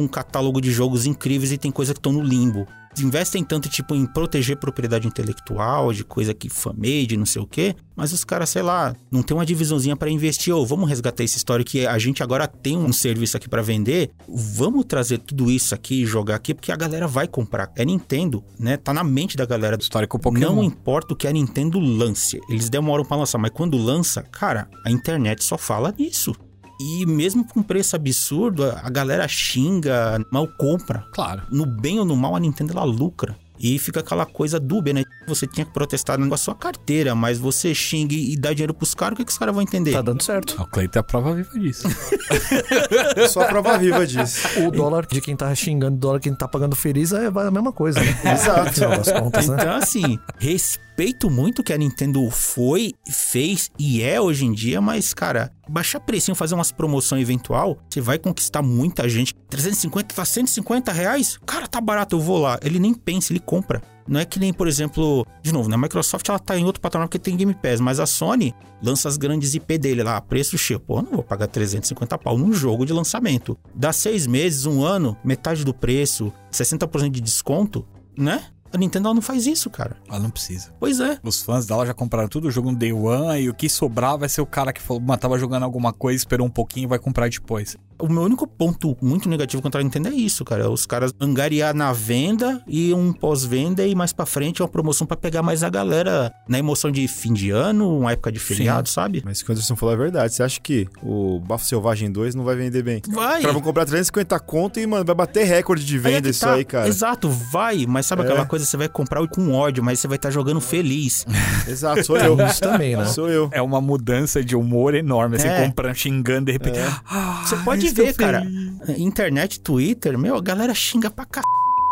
um catálogo de jogos incríveis e tem coisa que estão no limbo. Investem tanto, tipo, em proteger propriedade intelectual, de coisa que famade, não sei o quê, mas os caras, sei lá, não tem uma divisãozinha para investir, ou vamos resgatar essa história que a gente agora tem um serviço aqui para vender, vamos trazer tudo isso aqui e jogar aqui, porque a galera vai comprar. É Nintendo, né? Tá na mente da galera. História com Pokémon. Não importa o que a Nintendo lance, eles demoram para lançar, mas quando lança, cara, a internet só fala nisso. E mesmo com preço absurdo, a galera xinga, mal compra. Claro. No bem ou no mal, a Nintendo ela lucra. E fica aquela coisa dúbia, né? Você tinha que protestar com a sua carteira, mas você xinga e dá dinheiro pros caras, o que, que os caras vão entender? Tá dando certo. O Cleiton é a prova viva disso. [LAUGHS] Eu sou a prova viva disso. O dólar de quem tá xingando, o dólar de quem tá pagando feliz é a mesma coisa, né? [LAUGHS] Exato. No final das contas, né? Então, assim, respeito muito o que a Nintendo foi, fez e é hoje em dia, mas, cara, baixar precinho, fazer umas promoção eventual, você vai conquistar muita gente. 350 tá 150 reais? Cara, tá barato, eu vou lá. Ele nem pensa, ele compra. Não é que nem, por exemplo, de novo, né? A Microsoft ela tá em outro patamar porque tem Game Pass, mas a Sony lança as grandes IP dele lá, preço cheio. Pô, não vou pagar 350 pau num jogo de lançamento. Dá seis meses, um ano, metade do preço, 60% de desconto, né? A Nintendo ela não faz isso, cara. Ela não precisa. Pois é. Os fãs dela já compraram tudo o jogo no Day One e o que sobrar vai ser o cara que falou, mano, tava jogando alguma coisa, esperou um pouquinho e vai comprar depois. O meu único ponto muito negativo contra a Nintendo é isso, cara. Os caras angariar na venda e um pós-venda e mais pra frente é uma promoção pra pegar mais a galera na emoção de fim de ano, uma época de feriado, sabe? Mas o que o Anderson falou é verdade. Você acha que o Bafo Selvagem 2 não vai vender bem? Vai. Os caras vão comprar 350 conto e, mano, vai bater recorde de Aí é venda que isso tá. aí, cara. Exato, vai. Mas sabe É. aquela coisa, você vai comprar com ódio, mas você vai estar jogando feliz. [LAUGHS] Exato, sou eu. Isso também, né? Sou eu. É uma mudança de humor enorme. Você É. comprando, xingando, de repente. "Ah, Você pode ver, cara. feliz." Internet, Twitter, meu, a galera xinga pra c...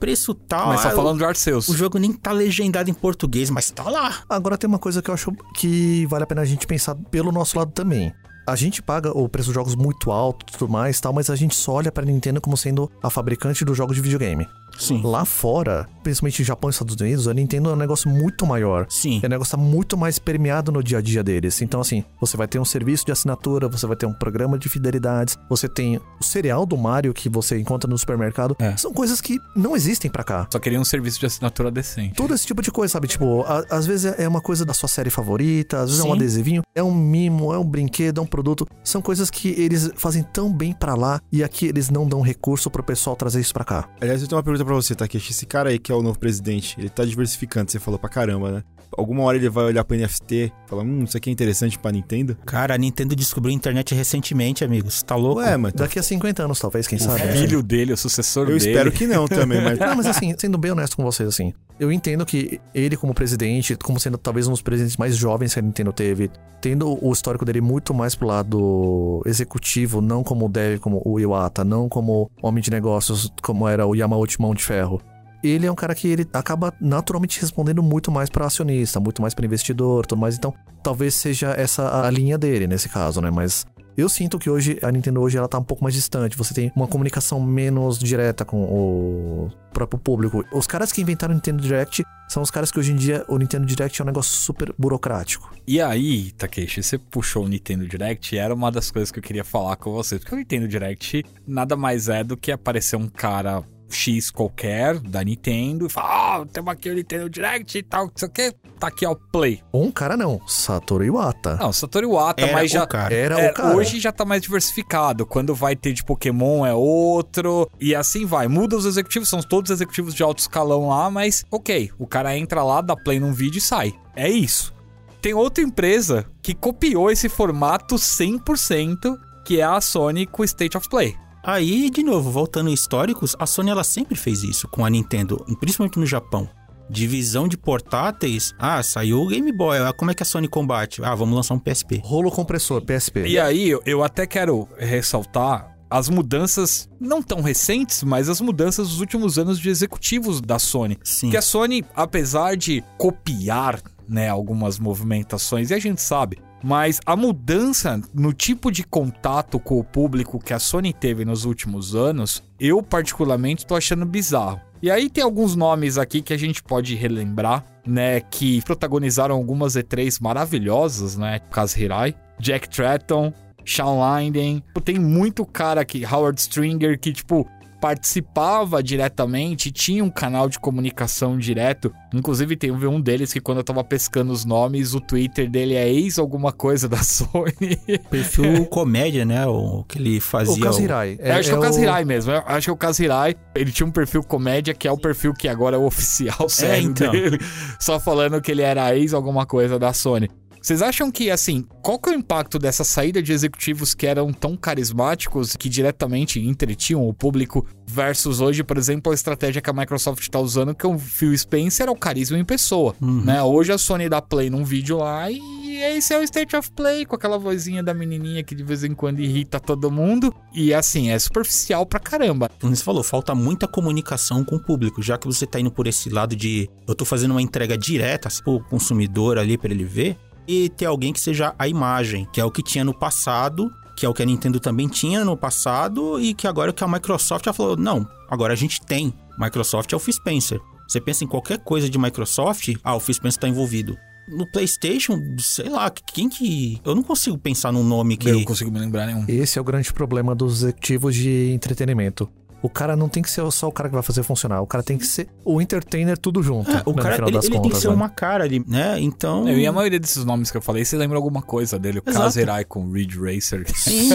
Preço tal. Mas só ah, falando de Arceus. O jogo nem tá legendado em português, mas tá lá. Agora tem uma coisa que eu acho que vale a pena a gente pensar pelo nosso lado também. A gente paga o preço dos jogos muito alto e tudo mais, tal, mas a gente só olha pra Nintendo como sendo a fabricante dos jogos de videogame. Sim. Lá fora, principalmente no Japão e Estados Unidos, a Nintendo é um negócio muito maior. Sim. É um negócio tá muito mais permeado no dia a dia deles. Então, assim, você vai ter um serviço de assinatura, você vai ter um programa de fidelidades, você tem o cereal do Mario que você encontra no supermercado. É. São coisas que não existem pra cá. Só queria um serviço de assinatura decente. Todo esse tipo de coisa, sabe? Tipo, a- às vezes é uma coisa da sua série favorita, às vezes é um Sim. adesivinho, é um mimo, é um brinquedo, é um produto. São coisas que eles fazem tão bem pra lá e aqui eles não dão recurso pro pessoal trazer isso pra cá. Aliás, eu tenho uma pergunta pra você, Takeshi. Esse cara aí que é o novo presidente, ele tá diversificando, você falou pra caramba, né? Alguma hora ele vai olhar pro NFT e falar, hum, isso aqui é interessante pra Nintendo? Cara, a Nintendo descobriu a internet recentemente, amigos. Tá louco? Ué, mas Daqui a 50 anos, talvez, quem O sabe. né? filho dele, o sucessor eu dele. espero que não também, mas Não, mas assim, sendo bem honesto com vocês, assim, eu entendo que ele, como presidente, como sendo talvez um dos presidentes mais jovens que a Nintendo teve, tendo o histórico dele muito mais pro lado executivo, não como o Dev, como o Iwata, não como homem de negócios, como era o Yamauchi Mão de Ferro. Ele é um cara que ele acaba naturalmente respondendo muito mais pra acionista, muito mais pra investidor, tudo mais. Então, talvez seja essa a linha dele nesse caso, né? Mas eu sinto que hoje a Nintendo hoje ela tá um pouco mais distante. Você tem uma comunicação menos direta com o próprio público. Os caras que inventaram o Nintendo Direct são os caras que hoje em dia o Nintendo Direct é um negócio super burocrático. E aí, Takeshi, você puxou o Nintendo Direct e era uma das coisas que eu queria falar com você. Porque o Nintendo Direct nada mais é do que aparecer um cara X qualquer da Nintendo e falar: Ah, temos aqui o Nintendo Direct e tal, não sei o que. Tá aqui, ó, Play. Um cara não, Satoru Iwata. Não, Satoru Iwata, Era mas já. o cara. Era É, o cara. Hoje já tá mais diversificado. Quando vai ter de Pokémon é outro. E assim vai. Muda os executivos, são todos executivos de alto escalão lá, mas ok. O cara entra lá, dá play num vídeo e sai. É isso. Tem outra empresa que copiou esse formato 100%, que é a Sony com State of Play. Aí, de novo, voltando em históricos, a Sony ela sempre fez isso com a Nintendo, principalmente no Japão. Divisão de portáteis. Ah, saiu o Game Boy. Ah, como é que a Sony combate? Ah, vamos lançar um PSP. Rolo compressor, PSP. E aí, eu- eu até quero ressaltar as mudanças, não tão recentes, mas as mudanças dos últimos anos de executivos da Sony. Sim. Que a Sony, apesar de copiar né, algumas movimentações, e a gente sabe, mas a mudança no tipo de contato com o público que a Sony teve nos últimos anos, eu particularmente tô achando bizarro. E aí tem alguns nomes aqui que a gente pode relembrar, né, que protagonizaram algumas E3 maravilhosas, né, Kaz Hirai, Jack Tratton, Shawn Linden, tem muito cara aqui, Howard Stringer, que tipo participava diretamente, tinha um canal de comunicação direto. Inclusive, tem um deles que, quando eu tava pescando os nomes, o Twitter dele é ex alguma coisa da [LAUGHS] Sony. Perfil comédia, né? O que ele fazia. O Kazirai. É, acho que é o Kazirai mesmo. Eu acho que é o Kazirai. Ele tinha um perfil comédia, que é o perfil que agora é o oficial sério então. dele. Só falando que ele era ex alguma coisa da Sony. Vocês acham que, assim, qual que é o impacto dessa saída de executivos que eram tão carismáticos, que diretamente entretinham o público, versus hoje, por exemplo, a estratégia que a Microsoft está usando, que é o Phil Spencer, é o carisma em pessoa, né? Hoje a Sony dá play num vídeo lá e esse é o State of Play, com aquela vozinha da menininha que de vez em quando irrita todo mundo. E, assim, é superficial pra caramba. Como você falou, falta muita comunicação com o público, já que você tá indo por esse lado de eu tô fazendo uma entrega direta pro consumidor ali para ele ver, e ter alguém que seja a imagem, que é o que tinha no passado, que é o que a Nintendo também tinha no passado e que agora que a Microsoft já falou, não, agora a gente tem. Microsoft é o Phil Spencer. Você pensa em qualquer coisa de Microsoft, ah, o Phil Spencer tá envolvido. No PlayStation, sei lá, quem que. Eu não consigo pensar num nome que. Eu não consigo me lembrar nenhum. Esse é o grande problema dos executivos de entretenimento. O cara não tem que ser só o cara que vai fazer funcionar. O cara tem que ser o entertainer tudo junto. É, o né, cara ele, das ele tem contas, que ser né? uma cara ali, né? Então. E a maioria desses nomes que eu falei, você lembra alguma coisa dele? O Exato. Kazerai com o Ridge Racer. Sim.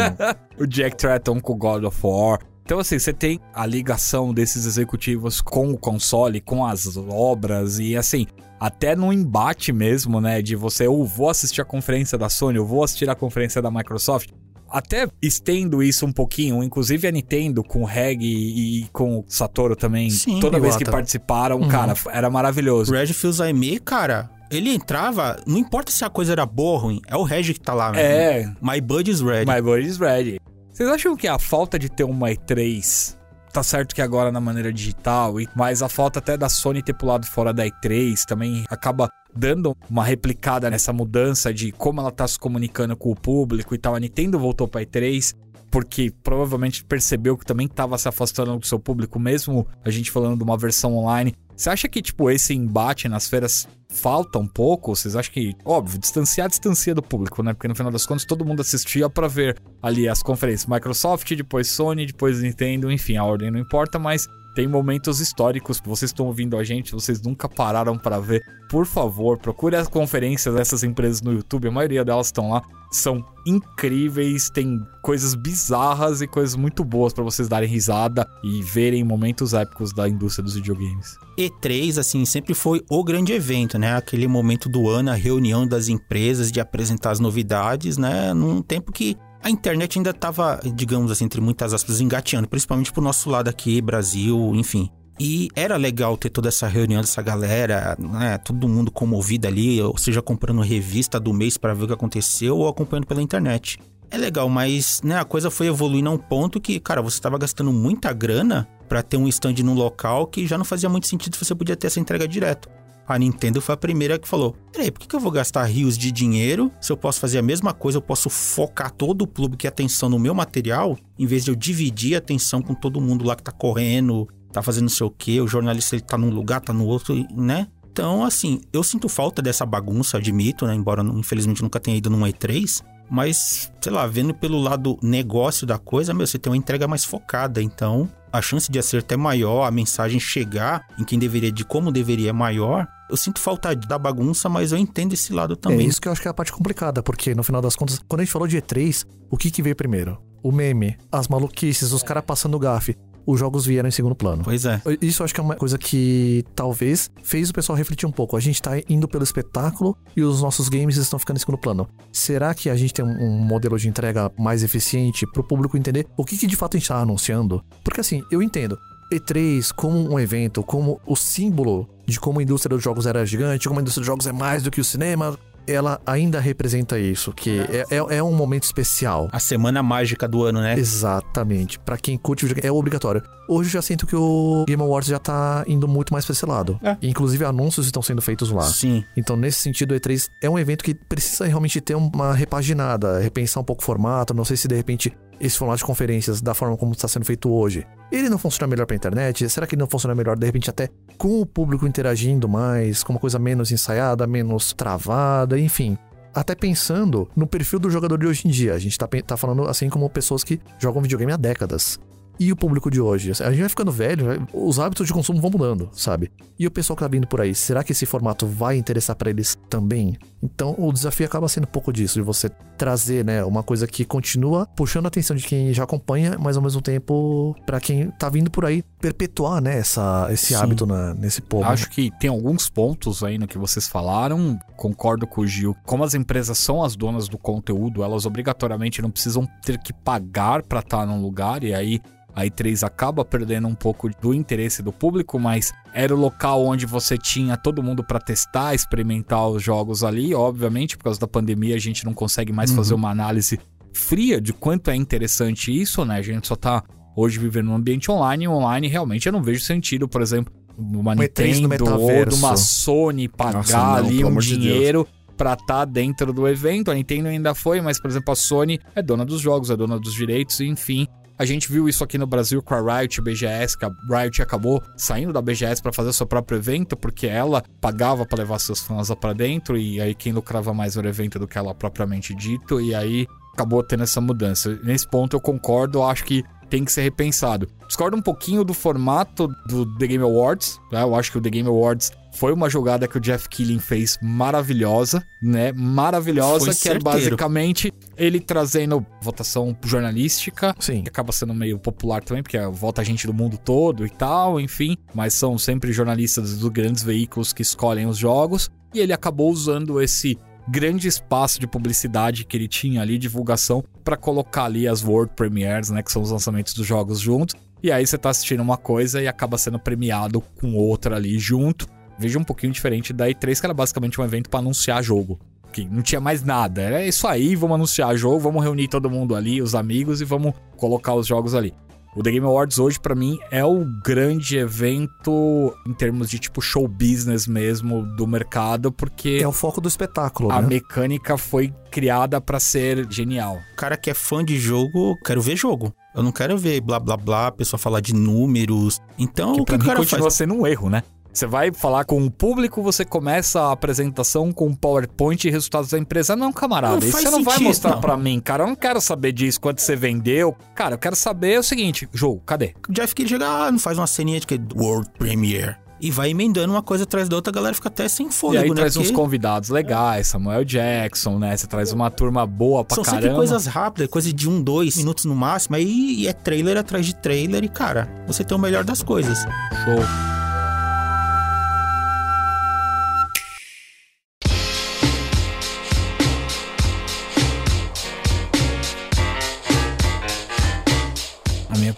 [LAUGHS] o Jack Tratton com God of War. Então, assim, você tem a ligação desses executivos com o console, com as obras e, assim, até no embate mesmo, né? De você, eu vou assistir a conferência da Sony, eu vou assistir a conferência da Microsoft. Até estendo isso um pouquinho, inclusive a Nintendo com o Reg e, e com o Satoru também, Sim, toda vez que participaram, Uhum. cara, era maravilhoso. O Reg Fils-Aimé, cara, ele entrava, não importa se a coisa era boa ou ruim, é o Reg que tá lá, mesmo. É, My Buddy's Red. My Body's Ready. Vocês acham que a falta de ter uma E3 tá certo que agora na maneira digital, e- mas a falta até da Sony ter pulado fora da E3 também acaba dando uma replicada nessa mudança de como ela tá se comunicando com o público e tal. A Nintendo voltou pra E3 porque provavelmente percebeu que também tava se afastando do seu público, mesmo a gente falando de uma versão online. Você acha que, tipo, esse embate nas feiras falta um pouco? Vocês acham que, óbvio, distanciar distancia do público, né? Porque no final das contas todo mundo assistia pra ver ali as conferências Microsoft, depois Sony, depois Nintendo, enfim, a ordem não importa, mas tem momentos históricos. Vocês estão ouvindo a gente, vocês nunca pararam pra ver. Por favor, procure as conferências dessas empresas no YouTube, a maioria delas estão lá. São incríveis, tem coisas bizarras e coisas muito boas pra vocês darem risada e verem momentos épicos da indústria dos videogames. E3, assim, sempre foi o grande evento, né? Aquele momento do ano, a reunião das empresas de apresentar as novidades, né? Num tempo que a internet ainda tava, digamos assim, entre muitas aspas, engateando, principalmente pro nosso lado aqui, Brasil, enfim. E era legal ter toda essa reunião dessa galera, né? Todo mundo comovido ali, ou seja, comprando revista do mês para ver o que aconteceu ou acompanhando pela internet. É legal, mas né, a coisa foi evoluindo a um ponto que, cara, você estava gastando muita grana para ter um stand num local que já não fazia muito sentido se você podia ter essa entrega direto. A Nintendo foi a primeira que falou: Peraí, por que, eu vou gastar rios de dinheiro se eu posso fazer a mesma coisa? Eu posso focar todo o público e atenção no meu material, em vez de eu dividir a atenção com todo mundo lá que tá correndo, tá fazendo não sei o quê, o jornalista ele tá num lugar, tá no outro, né? Então, assim, eu sinto falta dessa bagunça, admito, né? Embora infelizmente nunca tenha ido num E3. Mas, sei lá, vendo pelo lado negócio da coisa, meu, você tem uma entrega mais focada. Então, a chance de acerto é maior, a mensagem chegar em quem deveria, de como deveria é maior. Eu sinto falta da bagunça, mas eu entendo esse lado É também. isso que eu acho que é a parte complicada, porque no final das contas, quando a gente falou de E3, o que que veio primeiro? O meme, as maluquices, os caras passando gafe. Os jogos vieram em segundo plano. Pois é. Isso acho que é uma coisa que talvez fez o pessoal refletir um pouco. A gente tá indo pelo espetáculo e os nossos games estão ficando em segundo plano. Será que a gente tem um, um modelo de entrega mais eficiente pro público entender o que, que de fato a gente tá anunciando? Porque assim, eu entendo. E3 como um evento, como o símbolo de como a indústria dos jogos era gigante, como a indústria dos jogos é mais do que o cinema. Ela ainda representa isso, que é, é, é um momento especial. A semana mágica do ano, né? Exatamente. Pra quem curte videogame, é obrigatório. Hoje eu já sinto que o Game Awards já tá indo muito mais pra esse lado. É. Inclusive anúncios estão sendo feitos lá. Sim. Então, nesse sentido, o E3 é um evento que precisa realmente ter uma repaginada, repensar um pouco o formato. Não sei se de repente esse formato de conferências, da forma como está sendo feito hoje, ele não funciona melhor pra internet? Será que ele não funciona melhor, de repente, até com o público interagindo mais, com uma coisa menos ensaiada, menos travada, enfim? Até pensando no perfil do jogador de hoje em dia. A gente tá, pe- tá falando assim como pessoas que jogam videogame há décadas. E o público de hoje? A gente vai ficando velho, os hábitos de consumo vão mudando, sabe? E o pessoal que tá vindo por aí, será que esse formato vai interessar pra eles também? Então o desafio acaba sendo um pouco disso, de você trazer, né, uma coisa que continua puxando a atenção de quem já acompanha, mas ao mesmo tempo, pra quem tá vindo por aí, perpetuar, né, essa, esse Sim. hábito na- nesse povo. Acho que tem alguns pontos aí no que vocês falaram. Concordo com o Gil. Como as empresas são as donas do conteúdo, elas obrigatoriamente não precisam ter que pagar pra estar num lugar. E aí a E3 acaba perdendo um pouco do interesse do público, mas era o local onde você tinha todo mundo pra testar, experimentar os jogos ali. Obviamente, por causa da pandemia, a gente não consegue mais Uhum. fazer uma análise fria de quanto é interessante isso, né? A gente só tá hoje vivendo num ambiente online, e online realmente eu não vejo sentido, por exemplo, Uma E3 no Nintendo ou de uma Sony pagar Nossa, não, ali um de dinheiro pra estar dentro do evento. A Nintendo ainda foi, mas por exemplo, a Sony é dona dos jogos, é dona dos direitos, enfim. A gente viu isso aqui no Brasil com a Riot BGS, que a Riot acabou saindo da BGS pra fazer seu próprio evento, porque ela pagava pra levar seus fãs lá pra dentro, e aí quem lucrava mais era o evento do que ela propriamente dito, e aí acabou tendo essa mudança. Nesse ponto eu concordo, eu acho que tem que ser repensado. Discordo um pouquinho do formato do The Game Awards, né? Eu acho que o The Game Awards foi uma jogada que o Jeff Keighley fez maravilhosa, né? Maravilhosa, Foi que é certeiro. basicamente ele trazendo votação jornalística, Sim. que acaba sendo meio popular também, porque vota gente do mundo todo e tal, enfim, mas são sempre jornalistas dos grandes veículos que escolhem os jogos, e ele acabou usando esse grande espaço de publicidade que ele tinha ali, divulgação, pra colocar ali as World Premieres, né, que são os lançamentos dos jogos juntos. E aí você tá assistindo uma coisa e acaba sendo premiado com outra ali junto. Veja um pouquinho diferente da E3, que era basicamente um evento pra anunciar jogo. Que não tinha mais nada. Era isso aí, vamos anunciar jogo, vamos reunir todo mundo ali, os amigos, e vamos colocar os jogos ali. O The Game Awards hoje, pra mim, é o grande evento em termos de tipo show business mesmo do mercado, porque É o foco do espetáculo, a né? mecânica foi criada pra ser genial. O cara que é fã de jogo, quero ver jogo. Eu não quero ver blá blá blá, a pessoa falar de números. Então, Que o que o mim cara continua faz? sendo um erro, né? Você vai falar com o público, você começa a apresentação com PowerPoint e resultados da empresa. Não, camarada, Não isso você não vai mostrar pra mim, cara. Eu não quero saber disso, quanto você vendeu. Cara, eu quero saber o seguinte: jogo, cadê? O Jeff que chega, ah, não faz uma ceninha de que World Premiere. E vai emendando uma coisa atrás da outra, a galera fica até sem E fôlego, aí né? traz uns Porque convidados legais, Samuel Jackson, né? Você traz uma turma boa pra São caramba. sempre coisas rápidas, coisa de um, dois minutos no máximo. Aí e é trailer atrás de trailer e, cara, você tem o melhor das coisas. Show.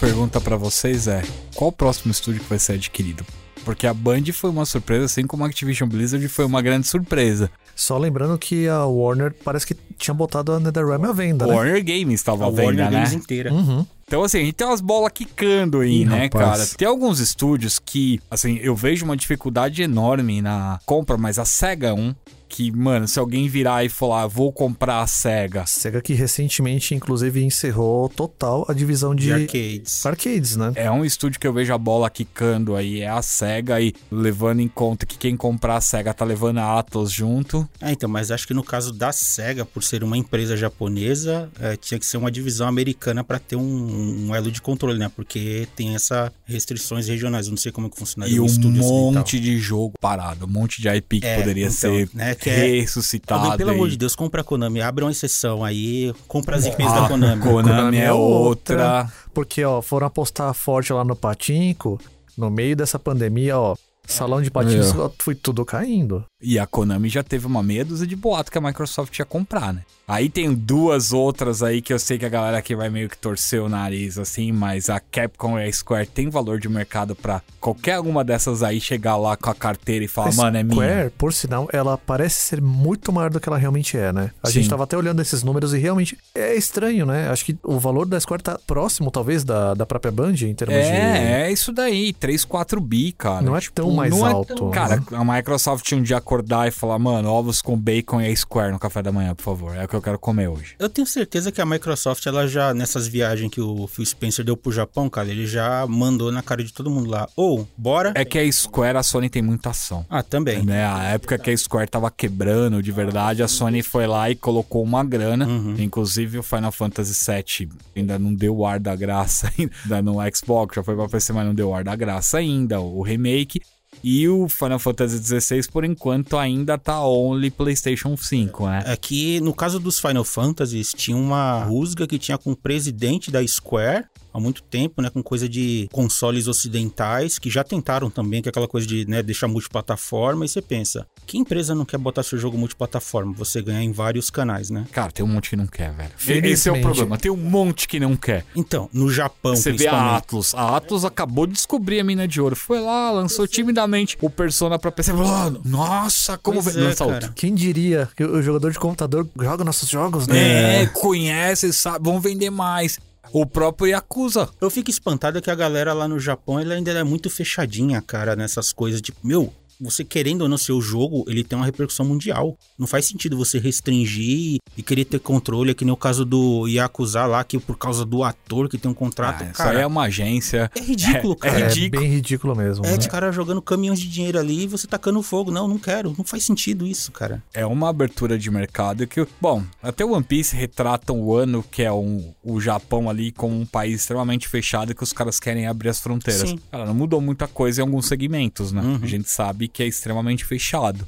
Pergunta pra vocês é: qual o próximo estúdio que vai ser adquirido? Porque a Band foi uma surpresa, assim como a Activision Blizzard foi uma grande surpresa. Só lembrando que a Warner parece que tinha botado a NetherRealm à venda, né? Warner Games estava A à venda, Warner né? Games inteira. Uhum. Então, assim, a gente tem umas bolas quicando aí, Ih, né, rapaz. cara? Tem alguns estúdios que, assim, eu vejo uma dificuldade enorme na compra, mas a SEGA é um que, mano, se alguém virar e falar, vou comprar a SEGA, A SEGA que recentemente, inclusive, encerrou total a divisão de, De arcades. arcades, né? é um estúdio que eu vejo a bola quicando aí, é a SEGA, e levando em conta que quem comprar a SEGA tá levando a Atlas junto. É, então, mas acho que no caso da SEGA, por ser uma empresa japonesa, é, tinha que ser uma divisão americana para ter um, um elo de controle, né? Porque tem essas restrições regionais. Eu não sei como é que funcionaria E um ocidental. monte de jogo parado, um monte de IP que É, poderia então, ser né, que é- ressuscitado. Alguém, pelo amor aí. de Deus, compra a Konami, abre uma exceção aí, compra as IPs Ah, da Konami. Konami é outra. Porque, ó, foram apostar forte lá no Patinco, no meio dessa pandemia, ó. Salão de patins É. foi tudo caindo. E a Konami já teve uma meia dúzia de boato que a Microsoft ia comprar, né? Aí tem duas outras aí que eu sei que a galera aqui vai meio que torcer o nariz, assim, mas a Capcom e a Square tem valor de mercado pra qualquer uma dessas aí chegar lá com a carteira e falar, mano, é minha. Square, por sinal, ela parece ser muito maior do que ela realmente é, né? A Sim. gente tava até olhando esses números e realmente é estranho, né? Acho que o valor da Square tá próximo, talvez, da, da própria Band em termos de. É, é isso daí, 3, 4 bi, cara. Não é tão mais é alto, tão- né? Cara, a Microsoft tinha um dia acordar e falar, mano, ovos com bacon e a Square no café da manhã, por favor. É o que eu quero comer hoje. Eu tenho certeza que a Microsoft, ela já, nessas viagens que o Phil Spencer deu pro Japão, cara, ele já mandou na cara de todo mundo lá. Ou, bora. É que a Square, a Sony tem muita ação. Ah, também. Né? A época que a Square tava quebrando de verdade, a Sony foi lá e colocou uma grana. Uhum. Inclusive o Final Fantasy VII ainda não deu o ar da graça [LAUGHS] ainda no Xbox, já foi pra PC, mas não deu o ar da graça ainda, o remake. E o Final Fantasy XVI, por enquanto, ainda tá only PlayStation 5, né? É que no caso dos Final Fantasies, tinha uma rusga que tinha com o presidente da Square há muito tempo, né? Com coisa de consoles ocidentais, que já tentaram também, que é aquela coisa de né, deixar multiplataforma. E você pensa, que empresa não quer botar seu jogo multiplataforma? Você ganhar em vários canais, né? Cara, tem um monte que não quer, velho. Felizmente. Esse é o problema. Tem um monte que não quer. Então, no Japão, Você vê a. Atlus. A Atlus acabou de descobrir a mina de ouro. Foi lá, lançou timidamente o Persona pra PC. Falou, nossa, como Pois vem? é, Lança outro. Quem diria que o jogador de computador joga nossos jogos, né? É, conhece, sabe, vão vender mais. O próprio Yakuza. Eu fico espantado que a galera lá no Japão ela ainda é muito fechadinha, cara, nessas coisas. Tipo, meu, você querendo ou não seu jogo, ele tem uma repercussão mundial. Não faz sentido você restringir e querer ter controle, é que nem o caso do Yakuza lá, que por causa do ator que tem um contrato, Ah, isso cara. aí é uma agência. É ridículo, É, cara. é É ridículo. bem ridículo mesmo. É né? de cara jogando caminhões de dinheiro ali e você tacando fogo. Não, não quero. Não faz sentido isso, cara. É uma abertura de mercado que, bom, até o One Piece retratam o ano que é um, o Japão ali como um país extremamente fechado que os caras querem abrir as fronteiras. Sim. Cara, não mudou muita coisa em alguns segmentos, né? Uhum. A gente sabe que é extremamente fechado.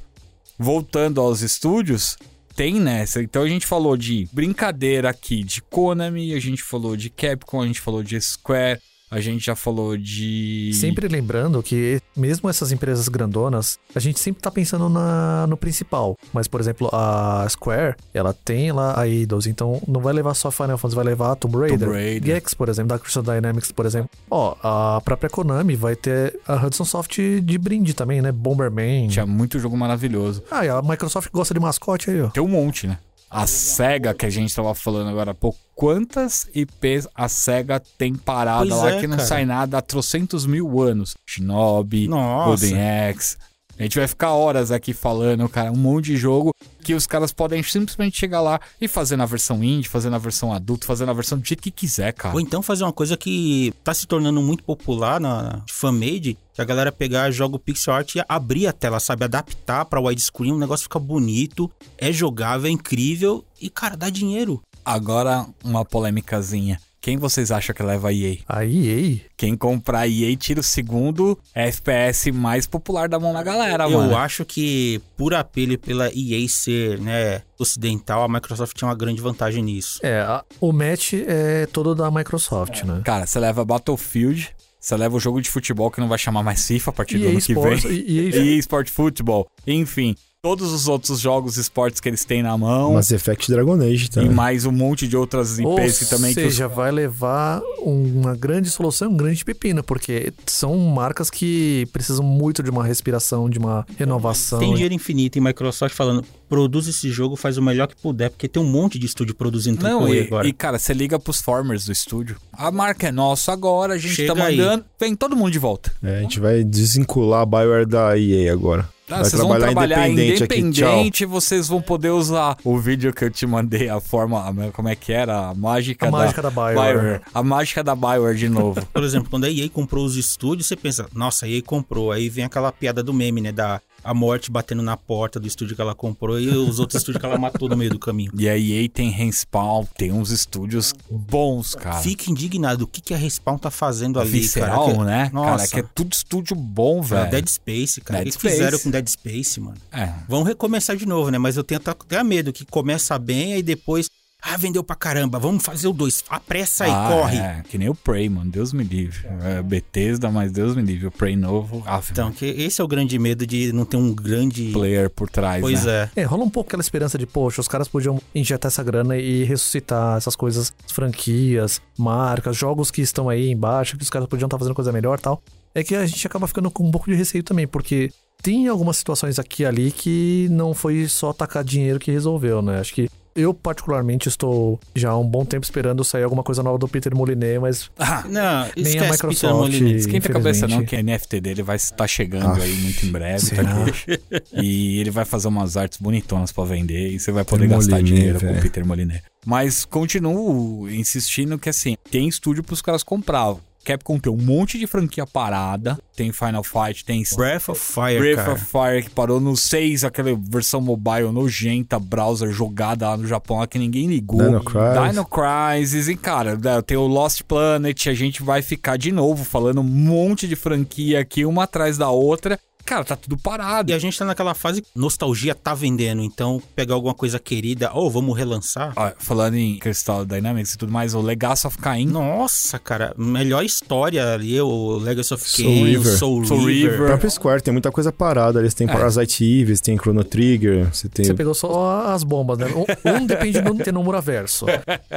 Voltando aos estúdios, tem nessa. Então a gente falou de brincadeira aqui de Konami, a gente falou de Capcom, a gente falou de Square, a gente já falou de. Sempre lembrando que, mesmo essas empresas grandonas, a gente sempre tá pensando na, no principal. Mas, por exemplo, a Square, ela tem lá a Eidos, então não vai levar só Final Fantasy, vai levar Tomb Raider, Raider. Gex, por exemplo, da Crystal Dynamics, por exemplo. Ó, a própria Konami vai ter a Hudson Soft de brinde também, né? Bomberman. Tinha muito jogo maravilhoso. Ah, e a Microsoft gosta de mascote aí, ó. Tem um monte, né? A SEGA, que a gente tava falando agora há pouco, quantas IPs a SEGA tem parada Pois lá é, que não cara. sai nada há trocentos mil anos? Shinobi, Nossa. Golden Axe. A gente vai ficar horas aqui falando, cara, um monte de jogo que os caras podem simplesmente chegar lá e fazer na versão indie, fazer na versão adulto, fazer na versão do jeito que quiser, cara. Ou então fazer uma coisa que tá se tornando muito popular na fan-made, que a galera pegar, joga o pixel art e abrir a tela, sabe? Adaptar pra widescreen, o negócio fica bonito, é jogável, é incrível e, cara, dá dinheiro. Agora, uma polêmicazinha. Quem vocês acham que leva a EA? A EA? Quem comprar a EA tira o segundo FPS mais popular da mão da galera, Eu mano. acho que, por apelo e pela EA ser, né, ocidental, a Microsoft tinha uma grande vantagem nisso. É, a- o match é todo da Microsoft, né? Cara, você leva Battlefield, você leva o jogo de futebol que não vai chamar mais FIFA a partir do EA ano que Sports, vem. e- EA [LAUGHS] EA Sport Football. Enfim, todos os outros jogos esportes que eles têm na mão. Mass Effect Dragon Age E também. mais um monte de outras Ou IPs que também que os seja, vai levar uma grande solução, um grande pepino, porque são marcas que precisam muito de uma respiração, de uma renovação. Tem dinheiro infinito e Microsoft falando, produz esse jogo, faz o melhor que puder, porque tem um monte de estúdio produzindo Não, e, agora. e, cara, você liga pros farmers do estúdio. A marca é nossa agora, a gente Chega tá aí. mandando. Vem todo mundo de volta. É, a gente vai desvincular a Bioware da EA agora. Ah, vai vocês vão trabalhar trabalhar independente, independente, aqui, vocês vão poder usar o vídeo que eu te mandei, a forma, como é que era? A mágica A da, mágica da Bioware. A mágica da Bioware de novo. [LAUGHS] Por exemplo, quando a EA comprou os estúdios, você pensa, nossa, a EA comprou. Aí vem aquela piada do meme, né? Da a morte batendo na porta do estúdio que ela comprou e os outros estúdios que ela matou no meio do caminho. E a EA tem Respawn, tem uns estúdios bons, cara. Fica indignado. O que, que a Respawn tá fazendo ali, Visceral, cara? Que- né? Cara, Nossa. que é tudo estúdio bom, Cara, velho. Dead Space, cara. Dead o que que fizeram Space. com Dead Space, mano? É. Vão recomeçar de novo, né? Mas eu tenho até até medo que começa bem, aí depois. Ah, vendeu pra caramba, vamos fazer o 2. Apressa aí, Ah, corre. É, que nem o Prey, mano. Deus me livre. É, Bethesda, mas Deus me livre. O Prey novo, ah, Então, que esse é o grande medo de não ter um grande. player por trás, Pois né? é. É, rola um pouco aquela esperança de, poxa, os caras podiam injetar essa grana e ressuscitar essas coisas, franquias, marcas, jogos que estão aí embaixo, que os caras podiam estar fazendo coisa melhor e tal. É que a gente acaba ficando com um pouco de receio também, porque tem algumas situações aqui e ali que não foi só tacar dinheiro que resolveu, né? Acho que eu, particularmente, estou já há um bom tempo esperando sair alguma coisa nova do Peter Moliné, mas Ah, Não, nem a esquece Peter Microsoft. Molyneux. esquenta a cabeça não, que a NFT dele vai estar chegando Ah, aí muito em breve. tá aqui. e ele vai fazer umas artes bonitonas pra vender e você vai poder Peter gastar dinheiro com o. Peter Moliné. Mas continuo insistindo que assim, tem estúdio pros caras comprar. Capcom tem um monte de franquia parada. Tem Final Fight, tem Breath of Fire, Breath cara. of Fire que parou no 6, aquela versão mobile nojenta, browser jogada lá no Japão lá que ninguém ligou. Dino Crisis. Dino Crisis. E, cara, né, tem o Lost Planet. A gente vai ficar de novo falando um monte de franquia aqui, uma atrás da outra. Cara, tá tudo parado. E a gente tá naquela fase que nostalgia tá vendendo, então pegar alguma coisa querida, ou vamos relançar. Ó, falando em Crystal Dynamics e tudo mais, o Legacy of Kain. Nossa, cara, melhor história ali, o Legacy of Soul River. Soul, Soul River. River. O próprio Square tem muita coisa parada. Eles têm É. Parasite Eve, eles têm Chrono Trigger, você tem. você pegou só as bombas, né? Um, um depende do ter no Muraverso.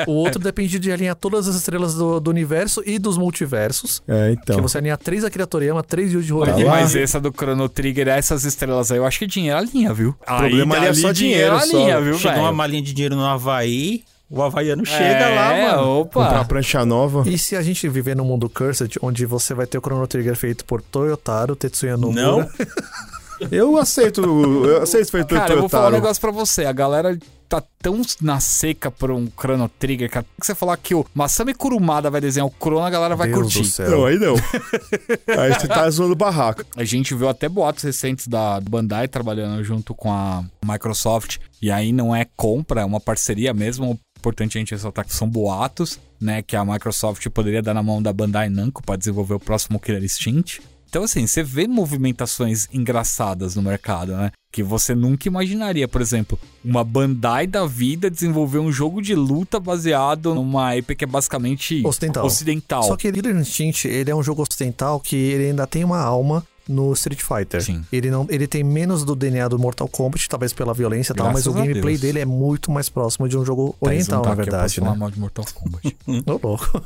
O outro depende de alinhar todas as estrelas do, do universo e dos multiversos. É, Que então. você alinha três Akira Toriyama, três Yuji Olha, Horii. mas essa do Chrono Trigger, essas estrelas aí, eu acho que dinheiro alinha, viu? O problema ali é só dinheiro, só. alinha, viu, Chegou velho? uma malinha de dinheiro no Havaí, o havaiano chega lá, É, mano. Comprar uma Opa! prancha nova. E se a gente viver num mundo cursed, onde você vai ter o Chrono Trigger feito por Toyotaro, Tetsuya Nomura... Não? [LAUGHS] Eu aceito. Eu aceito feito Cara, eu vou falar um negócio pra você. A galera tá tão na seca por um Chrono Trigger, cara. Que você falar que o Masami Kurumada vai desenhar o Chrono, a galera vai Deus curtir. do céu. Não, aí não. [LAUGHS] aí você tá zoando o barraco. A gente viu até boatos recentes da Bandai trabalhando junto com a Microsoft. E aí não é compra, é uma parceria mesmo. Importante a gente ressaltar que são boatos, né? Que a Microsoft poderia dar na mão da Bandai Namco para desenvolver o próximo Killer Instinct. Então, assim, você vê movimentações engraçadas no mercado, né? Que você nunca imaginaria. Por exemplo, uma Bandai da vida desenvolver um jogo de luta baseado numa IP que é basicamente Ocidental. ocidental. Só que Killer Instinct, ele é um jogo ocidental que ele ainda tem uma alma no Street Fighter. Sim. Ele não, ele tem menos do DNA do Mortal Kombat, talvez pela violência e tal, mas o gameplay Deus. dele é muito mais próximo de um jogo oriental, Tá, na que eu posso verdade, né? mal de Mortal Kombat. [LAUGHS] Ô, louco.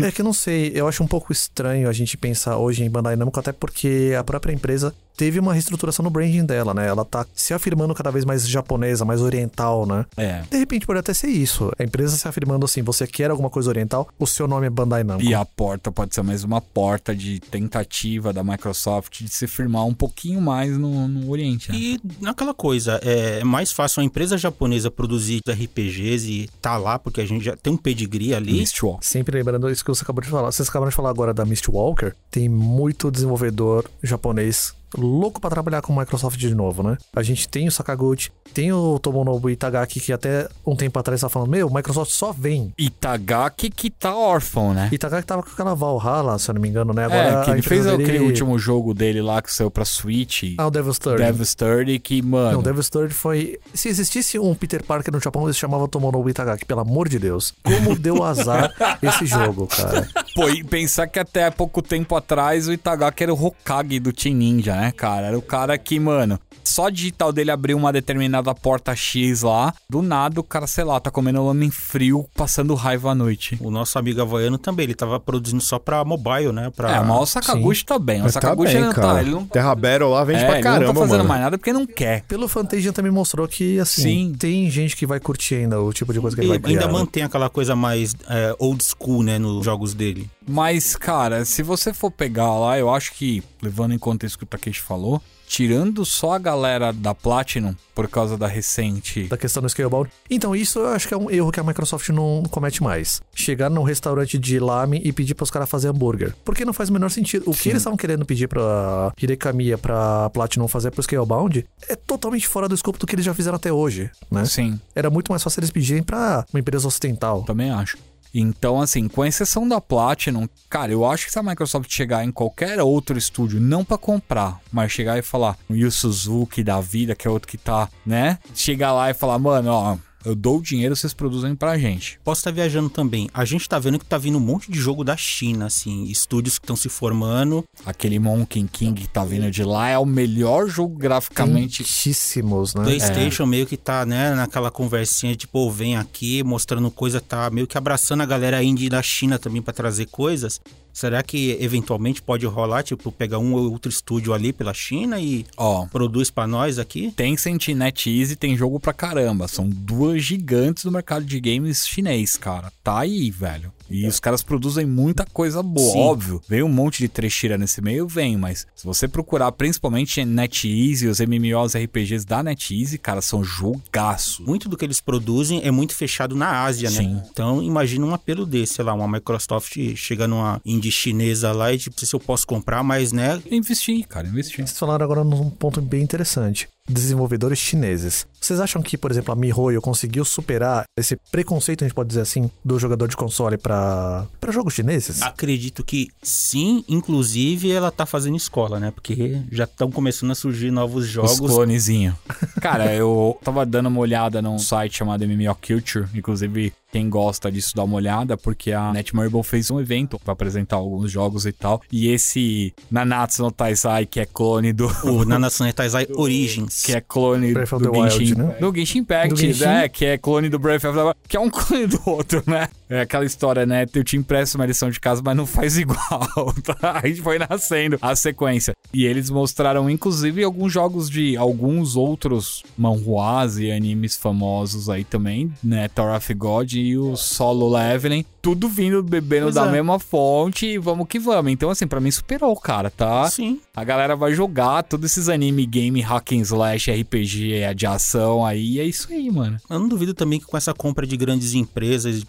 é que eu não sei, eu acho um pouco estranho a gente pensar hoje em Bandai Namco, até porque a própria empresa teve uma reestruturação no branding dela, né? Ela tá se afirmando cada vez mais japonesa, mais oriental, né? é. De repente pode até ser isso. A empresa se afirmando assim, você quer alguma coisa oriental, o seu nome é Bandai Namco. E a porta pode ser mais uma porta de tentativa da Microsoft de se firmar um pouquinho mais no, no Oriente. né? E naquela coisa, é mais fácil uma empresa japonesa produzir RPGs e tá lá, porque a gente já tem um pedigree ali. Mistwalk. Sempre lembrando isso que você acabou de falar. Vocês acabaram de falar agora da Mistwalker. Tem muito desenvolvedor japonês louco pra trabalhar com Microsoft de novo, né? A gente tem o Sakaguchi, tem o Tomonobu Itagaki, que até um tempo atrás tava falando, meu, Microsoft só vem. Itagaki que tá órfão, né? Itagaki tava com aquela Valhalla, se eu não me engano, né? Agora é, que ele fez empresa aquele dele- último jogo dele lá que saiu pra Switch, Ah, o Devil's Third. Devil's Third, que, mano... Não, Devil's Third foi... Se existisse um Peter Parker no Japão, ele se chamava Tomonobu Itagaki, pelo amor de Deus. Como deu azar [LAUGHS] esse jogo, cara. Pô, e pensar que até pouco tempo atrás o Itagaki era o Hokage do Team Ninja, né, cara? Era o cara que, mano, só digital dele abriu uma determinada porta X lá, do nada o cara, sei lá, tá comendo lamen frio, passando raiva à noite. O nosso amigo havaiano também, ele tava produzindo só pra mobile, né? Pra... É, mas o Sakaguchi tá bem. O tá Sakaguchi bem, ele não cara. tá. Ele não, Terra Battle lá vende é, pra ele caramba, não tá fazendo mano. mais nada porque não quer. Pelo Fantasia também mostrou que, assim, Sim. tem gente que vai curtir ainda o tipo de coisa que ele E vai criar. ainda mantém aquela coisa mais é, old school, né, nos jogos dele. Mas, cara, se você for pegar lá, eu acho que, levando em conta isso que o Takeshi falou, tirando só a galera da Platinum, por causa da recente. Da questão do Scalebound. Então, isso eu acho que é um erro que a Microsoft não comete mais. Chegar num restaurante de lame e pedir pros caras fazer hambúrguer. Porque não faz o menor sentido. O que eles estavam querendo pedir pra Hidekamiya, pra Platinum fazer pro Scalebound, é totalmente fora do escopo do que eles já fizeram até hoje, né? Sim, Era muito mais fácil eles pedirem pra uma empresa ocidental. também acho. Então, assim, com exceção da Platinum, cara, eu acho que se a Microsoft chegar em qualquer outro estúdio, não pra comprar, mas chegar e falar, o Yu Suzuki da vida, que é outro que tá, né? Chegar lá e falar, mano, ó, eu dou o dinheiro, vocês produzem pra gente. Posso estar viajando também. A gente tá vendo que tá vindo um monte de jogo da China, assim, estúdios que estão se formando. Aquele Monkey King que tá vindo de lá é o melhor jogo graficamente. Muitíssimos, né? PlayStation meio que tá, né, naquela conversinha, tipo, "Ô, vem aqui, mostrando coisa, tá meio que abraçando a galera indie da China também pra trazer coisas. Será que eventualmente pode rolar, tipo, pegar um ou outro estúdio ali pela China e Ó, produz pra nós aqui? Tencent e NetEase tem jogo pra caramba. São duas gigantes do mercado de games chinês, cara. Tá aí, velho. E os caras produzem muita coisa boa, Sim. óbvio. Vem um monte de trecheira nesse meio, vem, mas se você procurar principalmente NetEase, os MMOs RPGs da NetEase, cara, são jogaços. Muito do que eles produzem é muito fechado na Ásia, Sim. né? Então, imagina um apelo desse, sei lá, uma Microsoft chega numa indie chinesa lá e tipo, se eu posso comprar, mas, né, Investir, cara, investir. Vocês falaram agora num ponto bem interessante. Desenvolvedores chineses. Vocês acham que, por exemplo, a MiHoYo conseguiu superar esse preconceito, a gente pode dizer assim, do jogador de console pra para jogos chineses? Acredito que sim, inclusive ela tá fazendo escola, né? Porque já estão começando a surgir novos Os jogos. clonezinhos. [LAUGHS] Cara, eu tava dando uma olhada num site chamado MMO Culture, inclusive quem gosta disso dá uma olhada, porque a Netmarble fez um evento pra apresentar alguns jogos e tal. E esse Nanatsu no Taisai, que é clone do. O [LAUGHS] Nanatsu Taizai Origins. Que é clone Breath do the Wild, Genshin, né? do Genshin Impact, Do Genshin? né? Que é clone do Breath of the Wild, que é um [LAUGHS] clone do outro, né? É aquela história, né? Eu te empresto uma lição de casa, mas não faz igual, [LAUGHS] tá? A gente foi nascendo a sequência. E eles mostraram, inclusive, alguns jogos de alguns outros manhuas e animes famosos aí também, né? Tower of God e o Solo Leveling. Tudo vindo, bebendo Pois da é. mesma fonte e vamos que vamos. Então, assim, pra mim superou, cara, tá? Sim. A galera vai jogar todos esses anime, game, hack and slash, RPG de ação aí. É isso aí, mano. Eu não duvido também que com essa compra de grandes empresas e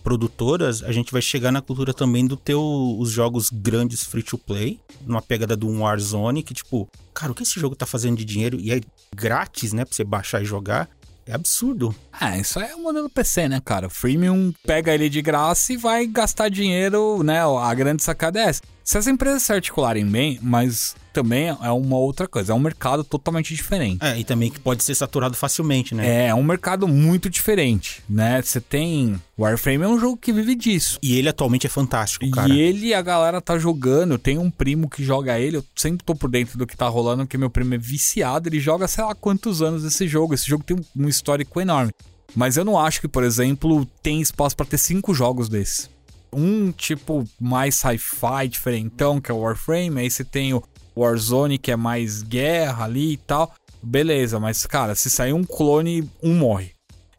a gente vai chegar na cultura também do ter o- os jogos grandes free to play, numa pegada do Warzone, que tipo, cara, o que esse jogo tá fazendo de dinheiro e é grátis, né, pra você baixar e jogar? É absurdo. Ah, isso é o modelo PC, né, cara? Freemium pega ele de graça e vai gastar dinheiro, né? A grande sacada é essa. Se as empresas se articularem bem, mas também é uma outra coisa. É um mercado totalmente diferente. É, e também que pode ser saturado facilmente, né? É, é um mercado muito diferente, né? Você tem. Warframe é um jogo que vive disso. E ele atualmente é fantástico, cara. E ele, a galera tá jogando. Eu tenho um primo que joga ele. Eu sempre tô por dentro do que tá rolando, porque meu primo é viciado. Ele joga sei lá quantos anos esse jogo. Esse jogo tem um, histórico enorme. Mas eu não acho que, por exemplo, tem espaço pra ter cinco jogos desses. Um tipo mais sci-fi, diferentão, que é o Warframe. Aí você tem o Warzone, que é mais guerra ali e tal. Beleza, mas cara, se sair um clone, um morre.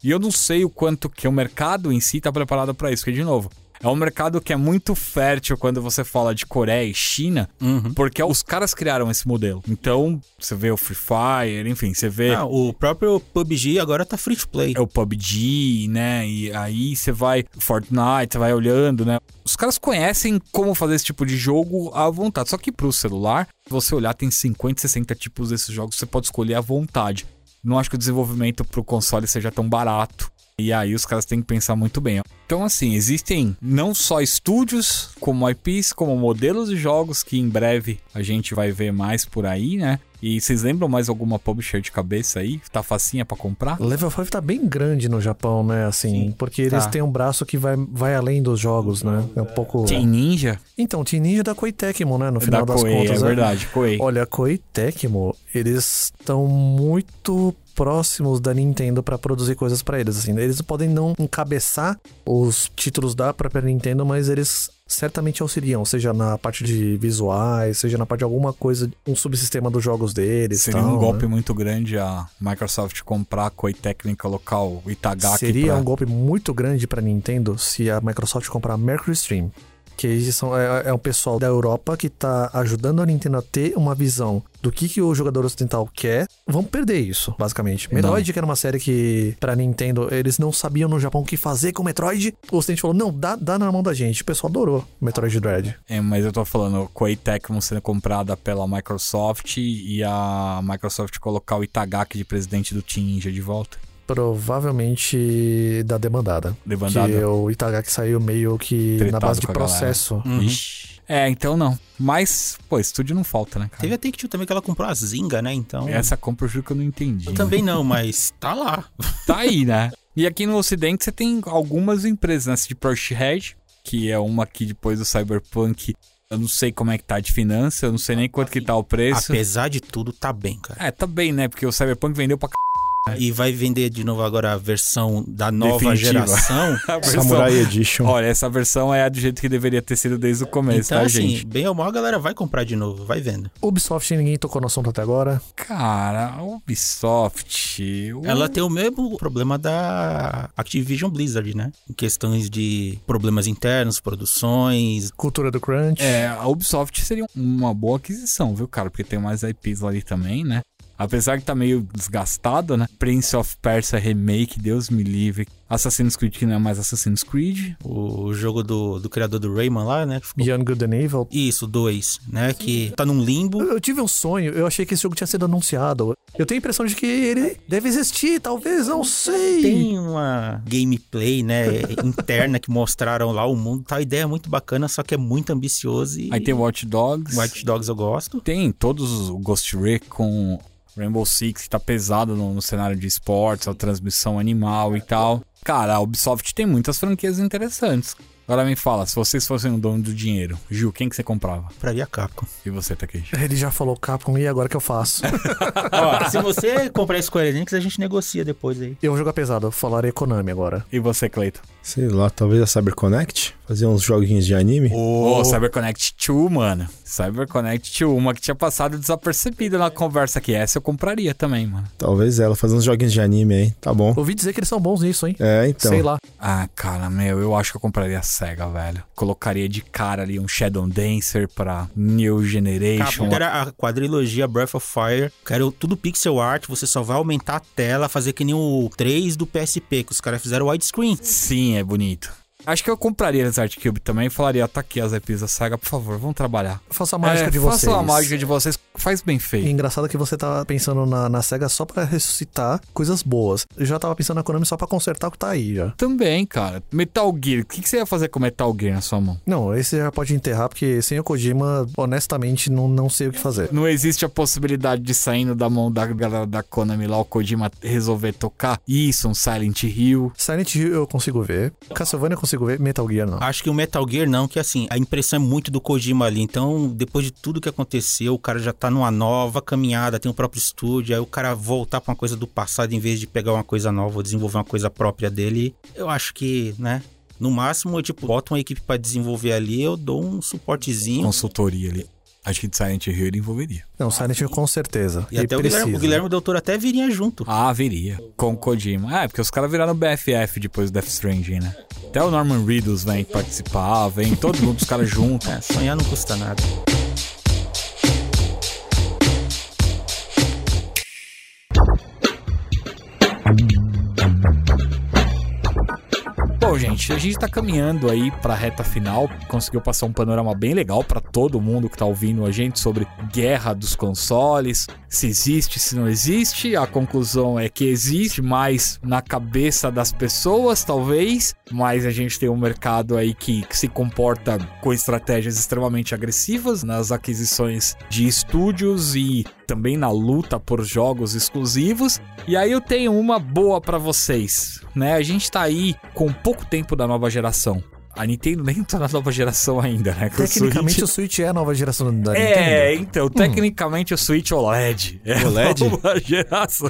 E eu não sei o quanto que o mercado em si tá preparado pra isso, porque de novo, é um mercado que é muito fértil quando você fala de Coreia e China, Uhum. porque os caras criaram esse modelo. Então, você vê o Free Fire, enfim, você vê Ah, o próprio PUBG agora tá free to play. é o PUBG, né? E aí você vai Fortnite, você vai olhando, né? Os caras conhecem como fazer esse tipo de jogo à vontade. Só que pro celular, se você olhar, tem 50, 60 tipos desses jogos, você pode escolher à vontade. Não acho que o desenvolvimento pro console seja tão barato. E aí os caras têm que pensar muito bem. Então, assim, existem não só estúdios como IPs, como modelos de jogos que em breve a gente vai ver mais por aí, né? E vocês lembram mais alguma publisher de cabeça aí? Tá facinha pra comprar? Level 5 tá bem grande no Japão, né? Assim, porque eles tá. têm um braço que vai, vai além dos jogos, né? É um pouco. Team Ninja? Então, Team Ninja é da Koei Tecmo, né? No final da das Koei, contas. é né? verdade, Koei. Olha, Koei Tecmo, eles estão muito próximos da Nintendo pra produzir coisas pra eles, assim. Eles podem não encabeçar os títulos da própria Nintendo, mas eles certamente auxiliam, seja na parte de visuais, seja na parte de alguma coisa, um subsistema dos jogos deles. Seria tal, um golpe né? muito grande a Microsoft comprar a Koei Técnica local, Itagaki, Seria pra... um golpe muito grande pra Nintendo se a Microsoft comprar a Mercury Stream. Que são, é, é um pessoal da Europa que tá ajudando a Nintendo a ter uma visão do que, que o jogador ocidental quer. Vamos perder isso, basicamente. Metroid, que era uma série que, pra Nintendo, eles não sabiam no Japão o que fazer com o Metroid. O Ocidente falou: não, dá, dá na mão da gente. O pessoal adorou Metroid Dread. É, mas eu tô falando, Koei Tecmo sendo comprada pela Microsoft e a Microsoft colocar o Itagaki de presidente do Team Ninja de volta. Provavelmente da demandada. Demandada. Que o Itagaki saiu meio que na Tretado base de processo. Uhum. Ixi. É, então não. Mas, pô, estúdio não falta, né, cara? Teve a Take-Two também que ela comprou a Zynga, né? Então... Essa compra eu juro que eu não entendi. Eu também não, mas tá lá. [LAUGHS] Tá aí, né? E aqui no Ocidente você tem algumas empresas, né? De Project Red, que é uma que depois do Cyberpunk eu não sei como é que tá de finança, eu não sei nem quanto que tá o preço. Apesar de tudo, tá bem, cara. É, tá bem, né? Porque o Cyberpunk vendeu pra c... E vai vender de novo agora a versão da nova Definitiva. geração. [LAUGHS] A versão- Samurai Edition. Olha, essa versão é a do jeito que deveria ter sido desde o começo, Então, tá, assim, gente? bem ou mal, a galera vai comprar de novo, vai vendo. Ubisoft ninguém tocou no assunto até agora. Cara, a Ubisoft. o- Ela tem o mesmo problema da Activision Blizzard, né? Em questões de problemas internos, produções. Cultura do crunch. É, a Ubisoft seria uma boa aquisição, viu, cara? Porque tem mais IPs ali também, né? Apesar que tá meio desgastado, né? Prince of Persia Remake, Deus me livre. Assassin's Creed que não é mais Assassin's Creed. O jogo do, do criador do Rayman lá, né? ficou- Beyond Good and Evil. Isso, dois, né? Que tá num limbo. Eu eu tive um sonho, eu achei que esse jogo tinha sido anunciado. Eu tenho a impressão de que ele deve existir, talvez, não sei. Tem uma gameplay, né, [LAUGHS] interna que mostraram lá o mundo. Tá, a ideia é muito bacana, só que é muito ambicioso e Aí tem Watch Dogs. Watch Dogs eu gosto. Tem todos os Ghost Recon, Rainbow Six, que tá pesado no, no cenário de esportes, a transmissão animal e tal. Cara, a Ubisoft tem muitas franquias interessantes. Agora me fala, se vocês fossem o dono do dinheiro, Gil, quem que você comprava? Compraria Capcom. E você, Takeshi? Ele já falou Capcom e agora que eu faço? [LAUGHS] Ó, se você comprar Square Enix, a gente negocia depois aí. eu vou jogar pesado, eu falarei Konami agora. E você, Cleiton? Sei lá, talvez a CyberConnect? Fazer uns joguinhos de anime? Ô, CyberConnect 2, mano. CyberConnect 2, uma que tinha passado desapercebida na conversa aqui. Essa eu compraria também, mano. Talvez ela, fazer uns joguinhos de anime aí. Tá bom. Ouvi dizer que eles são bons nisso, hein? É, então. Sei lá. Ah, cara, meu, eu acho que eu compraria a SEGA, velho. Colocaria de cara ali um Shadow Dancer pra New Generation. Era a quadrilogia Breath of Fire. Quero tudo pixel art, você só vai aumentar a tela, fazer que nem o 3 do PSP, que os caras fizeram widescreen. Sim, é bonito. Acho que eu compraria as Art Cube também e falaria, tá aqui as IPs da SEGA, por favor, vamos trabalhar. Faça a mágica É, de vocês. Faça a mágica de vocês, faz bem E feito. engraçado que você tá pensando na, na SEGA só pra ressuscitar coisas boas. Eu já tava pensando na Konami só pra consertar o que tá aí já. Também, cara. Metal Gear, o que, que você ia fazer com Metal Gear na sua mão? Não, esse já pode enterrar, porque sem o Kojima, honestamente, não, não sei o que fazer. Não existe a possibilidade de saindo da mão da galera da Konami lá, o Kojima resolver tocar isso, um Silent Hill. Silent Hill eu consigo ver. Castlevania eu consigo ver. Metal Gear não. Acho que o Metal Gear não, que assim, a impressão é muito do Kojima ali. Então, depois de tudo que aconteceu, o cara já tá numa nova caminhada, tem o próprio estúdio, aí o cara voltar pra uma coisa do passado em vez de pegar uma coisa nova ou desenvolver uma coisa própria dele, eu acho que, né? No máximo, eu tipo, boto uma equipe pra desenvolver ali, eu dou um suportezinho. Consultoria ali. Acho que de Silent Hill ele envolveria. Não, Silent Hill com certeza. E até o Guilherme, o Guilherme Del Toro até viria junto. Ah, viria. Com o Kojima. É, porque os caras viraram BFF depois do Death Stranding, né? Até o Norman Reedus vem participar, vem todo mundo, os caras juntos. É, sonhar não custa nada. Bom, gente, a gente tá caminhando aí pra reta final. Conseguiu passar um panorama bem legal pra todo mundo que tá ouvindo a gente sobre guerra dos consoles, se existe, se não existe. A conclusão é que existe mais na cabeça das pessoas, talvez, mas a gente tem um mercado aí que, que se comporta com estratégias extremamente agressivas nas aquisições de estúdios e também na luta por jogos exclusivos. E aí eu tenho uma boa pra vocês, né? A gente tá aí com pouco tempo da nova geração. A Nintendo nem tá na nova geração ainda, né? Que o Tecnicamente Switch- o Switch é a nova geração da É, Nintendo. então, tecnicamente o Switch OLED é OLED? a nova geração.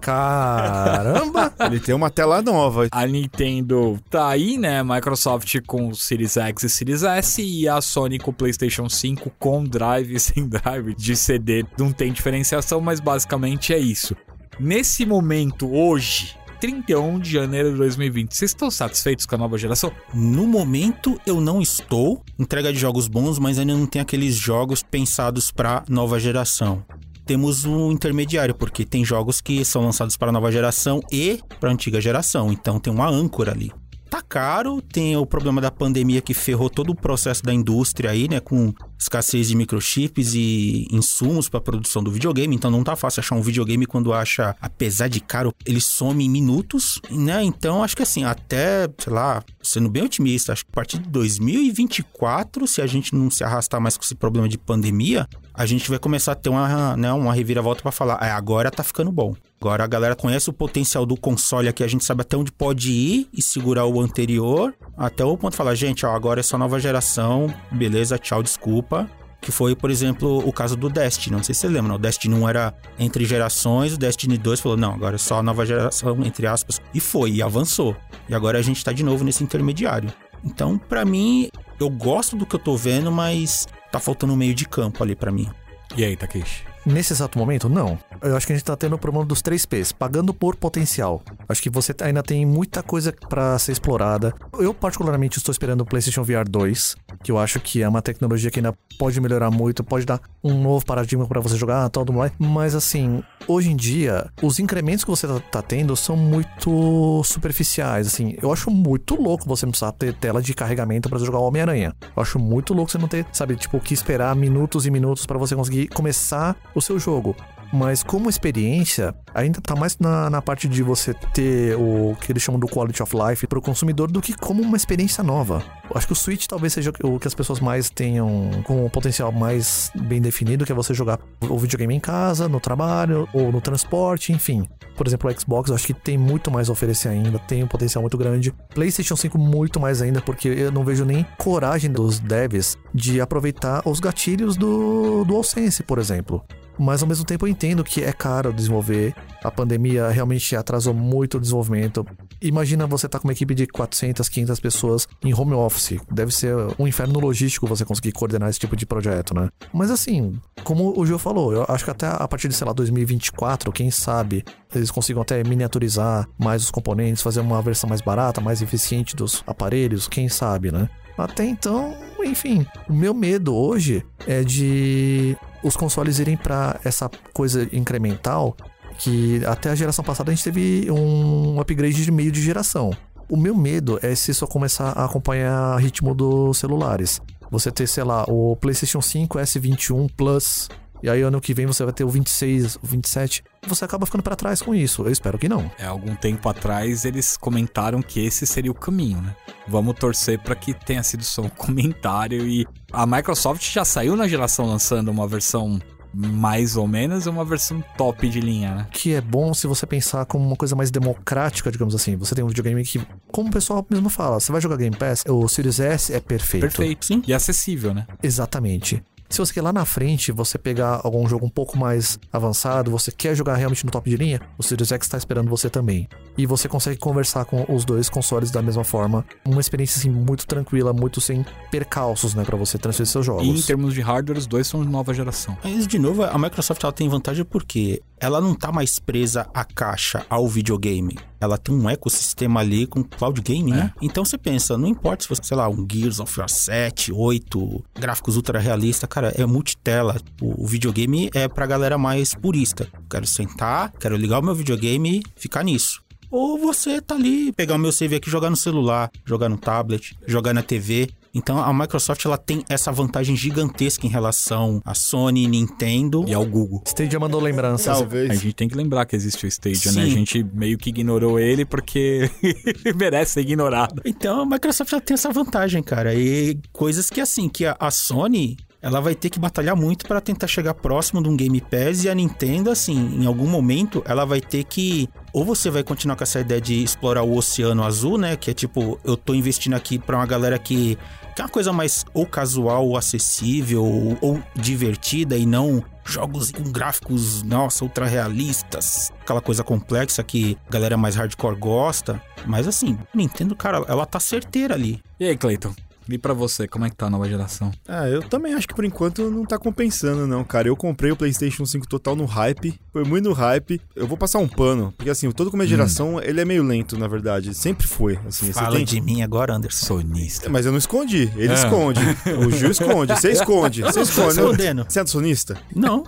Caramba! [LAUGHS] Ele tem uma tela nova. A Nintendo tá aí, né? Microsoft com o Series X e Series S e a Sony com o PlayStation 5 com drive e [LAUGHS] sem drive de CD. Não tem diferenciação, mas basicamente é isso. Nesse momento, hoje, 31 de janeiro de 2020, vocês estão satisfeitos com a nova geração? No momento eu não estou. Entrega de jogos bons, mas ainda não tem aqueles jogos pensados para nova geração. Temos um intermediário, porque tem jogos que são lançados para nova geração e para antiga geração. Então tem uma âncora ali. Tá caro, tem o problema da pandemia que ferrou todo o processo da indústria aí, né? Com escassez de microchips e insumos para produção do videogame. Então não tá fácil achar um videogame quando acha, apesar de caro, ele some em minutos, né? Então acho que assim, até, sei lá, sendo bem otimista, acho que a partir de 2024, se a gente não se arrastar mais com esse problema de pandemia, a gente vai começar a ter uma, né, uma reviravolta para falar, é, agora tá ficando bom. Agora a galera conhece o potencial do console aqui, a gente sabe até onde pode ir e segurar o anterior, até o ponto de falar, gente, ó, agora é só nova geração, beleza, tchau, desculpa. Que foi, por exemplo, o caso do Destiny. Não sei se você lembra, não? o Destiny 1 era entre gerações, o Destiny 2 falou, não, agora é só nova geração, entre aspas. E foi, e avançou. E agora a gente tá de novo nesse intermediário. Então, para mim, eu gosto do que eu tô vendo, mas tá faltando um meio de campo ali para mim. E aí, Takeshi? Nesse exato momento, não. Eu acho que a gente tá tendo o problema dos três P's, pagando por potencial. Acho que você ainda tem muita coisa para ser explorada. Eu, particularmente, estou esperando o PlayStation VR 2, que eu acho que é uma tecnologia que ainda pode melhorar muito, pode dar um novo paradigma para você jogar, tudo mais. Mas, assim, hoje em dia, os incrementos que você tá, tá, tendo são muito superficiais. Assim, eu acho muito louco você não precisar ter tela de carregamento para jogar Homem-Aranha. Eu acho muito louco você não ter, sabe, tipo, que esperar minutos e minutos para você conseguir começar o seu jogo. Mas como experiência, ainda tá mais na, na parte de você ter o que eles chamam do quality of life pro consumidor do que como uma experiência nova. Acho que o Switch talvez seja o que as pessoas mais tenham com o potencial mais bem definido, que é você jogar o videogame em casa, no trabalho ou no transporte, enfim. Por exemplo, o Xbox, acho que tem muito mais a oferecer ainda, tem um potencial muito grande. PlayStation 5 muito mais ainda, porque eu não vejo nem coragem dos devs de aproveitar os gatilhos do DualSense, por exemplo. Mas ao mesmo tempo eu entendo que é caro desenvolver. A pandemia realmente atrasou muito o desenvolvimento. Imagina você estar tá com uma equipe de 400, 500 pessoas em home office. Deve ser um inferno logístico você conseguir coordenar esse tipo de projeto, né? Mas assim, como o Gil falou, eu acho que até a partir de, sei lá, 2024, quem sabe, eles consigam até miniaturizar mais os componentes, fazer uma versão mais barata, mais eficiente dos aparelhos, quem sabe, né? Até então, enfim, o meu medo hoje é de os consoles irem para essa coisa incremental que até a geração passada a gente teve um upgrade de meio de geração. O meu medo é se isso começar a acompanhar o ritmo dos celulares. Você ter, sei lá, o PlayStation 5 S21 Plus e aí ano que vem você vai ter o 26, o 27. Você acaba ficando para trás com isso. Eu espero que não. É, algum tempo atrás eles comentaram que esse seria o caminho, né? Vamos torcer para que tenha sido só um [LAUGHS] comentário e a Microsoft já saiu na geração lançando uma versão mais ou menos, uma versão top de linha, né? Que é bom se você pensar como uma coisa mais democrática, digamos assim. Você tem um videogame que, como o pessoal mesmo fala, você vai jogar Game Pass, o Series S é perfeito. Perfeito, sim. E acessível, né? Exatamente. Se você quer lá na frente, você pegar algum jogo um pouco mais avançado, você quer jogar realmente no top de linha, o Series X está esperando você também. E você consegue conversar com os dois consoles da mesma forma. Uma experiência assim muito tranquila, muito sem percalços, né, para você transferir seus jogos. E em termos de hardware, os dois são de nova geração. Mas de novo, a Microsoft ela tem vantagem porque ela não tá mais presa à caixa, ao videogame. Ela tem um ecossistema ali com cloud game, né? é. né? Então você pensa, não importa se você, sei lá, um Gears of War 7, 8, gráficos ultra realistas, cara, é multitela. O, o videogame é pra galera mais purista. Quero sentar, quero ligar o meu videogame e ficar nisso. Ou você tá ali, pegar o meu save aqui, jogar no celular, jogar no tablet, jogar na TV. Então a Microsoft ela tem essa vantagem gigantesca em relação a Sony, Nintendo e ao Google. Stadia mandou lembrança. Talvez. A gente tem que lembrar que existe o Stadia, Sim. né? A gente meio que ignorou ele porque ele [LAUGHS] merece ser ignorado. Então a Microsoft ela tem essa vantagem, cara. E coisas que assim, que a, a Sony ela vai ter que batalhar muito para tentar chegar próximo de um Game Pass e a Nintendo, assim, em algum momento, ela vai ter que. Ou você vai continuar com essa ideia de explorar o oceano azul, né? Que é tipo, eu tô investindo aqui pra uma galera que que é uma coisa mais ou casual, ou acessível, ou, ou divertida e não jogos com gráficos, nossa, ultra realistas, aquela coisa complexa que a galera mais hardcore gosta. Mas assim, Nintendo, cara, ela tá certeira ali. E aí, Clayton? E para você, como é que tá a nova geração? Ah, eu também acho que por enquanto não tá compensando, não, cara. Eu comprei o PlayStation 5 total no hype. Foi muito no hype. Eu vou passar um pano, porque assim, todo começo de hum. geração, ele é meio lento, na verdade. Sempre foi, assim. Fala tem... de mim agora, Anderson. Sonista. Mas eu não escondi. Ele ah. esconde. O Gil esconde. Você esconde. Você esconde. escondendo. Você é sonista? Não.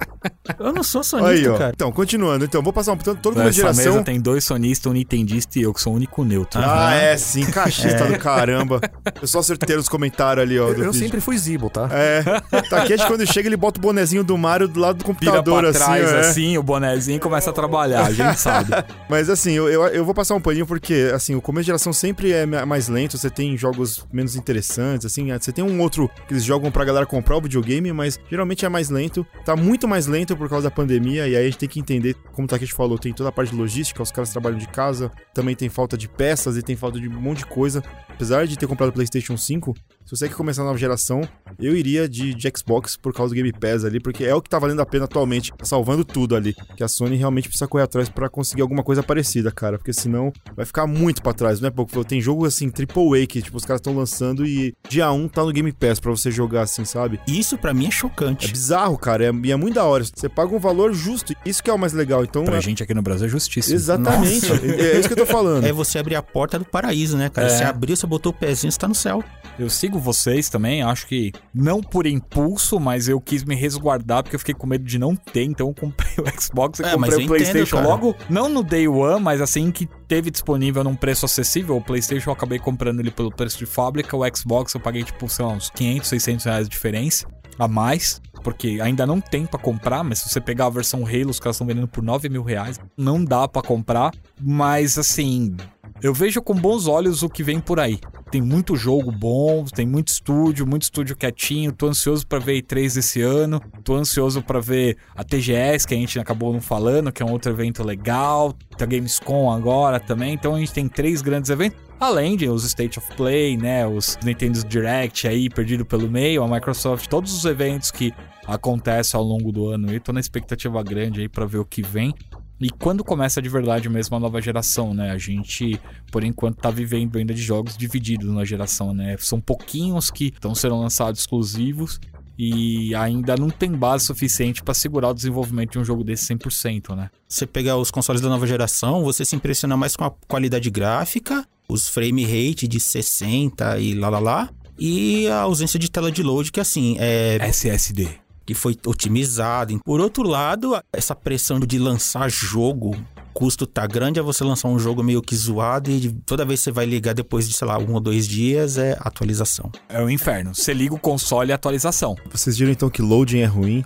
Eu não sou sonista, Aí, ó. cara. Então, continuando. Então, vou passar um pano. Todo começo de geração... mesa tem dois sonistas, um nintendista e eu, que sou o único neutro. Ah, é sim. Cachista é. do caramba. Eu só acertei os comentários ali, ó eu, eu sempre fui Zibo, tá? É. [LAUGHS] Takeshi, quando chega, ele bota o bonezinho do Mario do lado do computador, Vira pra trás, assim. assim, o bonezinho e começa a trabalhar, a gente sabe. [LAUGHS] Mas assim, eu, eu, eu vou passar um paninho porque, assim, o começo de geração sempre é ma- mais lento, você tem jogos menos interessantes, assim, você tem um outro que eles jogam pra galera comprar o videogame, mas geralmente é mais lento. Tá muito mais lento por causa da pandemia, e aí a gente tem que entender, como o Takeshi falou, tem toda a parte de logística, os caras trabalham de casa, também tem falta de peças e tem falta de um monte de coisa. Apesar de ter comprado o PlayStation 5, se você quer começar a nova geração, eu iria de, de Xbox por causa do Game Pass ali, porque é o que tá valendo a pena atualmente, salvando tudo ali. Que a Sony realmente precisa correr atrás pra conseguir alguma coisa parecida, cara, porque senão vai ficar muito pra trás, não é pouco. Tem jogo assim, AAA, que tipo, os caras estão lançando e dia 1 tá no Game Pass pra você jogar assim, sabe? Isso pra mim é É chocante. bizarro, cara, é, e é muito da hora. Você paga um valor justo, isso que é o mais legal. Então, Pra é- gente aqui no Brasil é justíssimo. exatamente, é, é isso que eu tô falando. É você abrir a porta do paraíso, né, cara? É. Você abriu, você botou o pezinho, você tá no céu. Eu sigo vocês também, acho que não por impulso, mas eu quis me resguardar porque eu fiquei com medo de não ter, então eu comprei o [LAUGHS] Xbox e É, comprei o entendo, PlayStation cara. logo, não no Day One, mas assim que teve disponível num preço acessível. O PlayStation eu acabei comprando ele pelo preço de fábrica, o Xbox eu paguei tipo, sei lá, uns 500, 600 reais de diferença a mais. Porque ainda não tem pra comprar, mas se você pegar a versão Halo, os caras estão vendendo por 9 mil reais. Não dá pra comprar, mas assim, eu vejo com bons olhos o que vem por aí. Tem muito jogo bom, tem muito estúdio, muito estúdio quietinho. Tô ansioso pra ver E3 esse ano. Tô ansioso pra ver a TGS, que a gente acabou não falando, que é um outro evento legal. Tem a Gamescom agora também. Então a gente tem três grandes eventos. Além de os State of Play, né? Os Nintendo Direct aí, perdido pelo meio, a Microsoft, todos os eventos que acontecem ao longo do ano. E tô na expectativa grande aí pra ver o que vem. E quando começa de verdade mesmo a nova geração, né? A gente, por enquanto, tá vivendo ainda de jogos divididos na geração, né? São pouquinhos que estão sendo lançados exclusivos e ainda não tem base suficiente pra segurar o desenvolvimento de um jogo desse 100%, né? Você pegar os consoles da nova geração, você se impressiona mais com a qualidade gráfica, os frame rate de 60 e lá lá lá, e a ausência de tela de load, que assim, é SSD. Que foi otimizado. Por outro lado, essa pressão de lançar jogo, o custo tá grande, é você lançar um jogo meio que zoado e toda vez que você vai ligar depois de, sei lá, um ou dois dias, é atualização. É o inferno. Você liga o console e atualização. Vocês viram então que loading é ruim?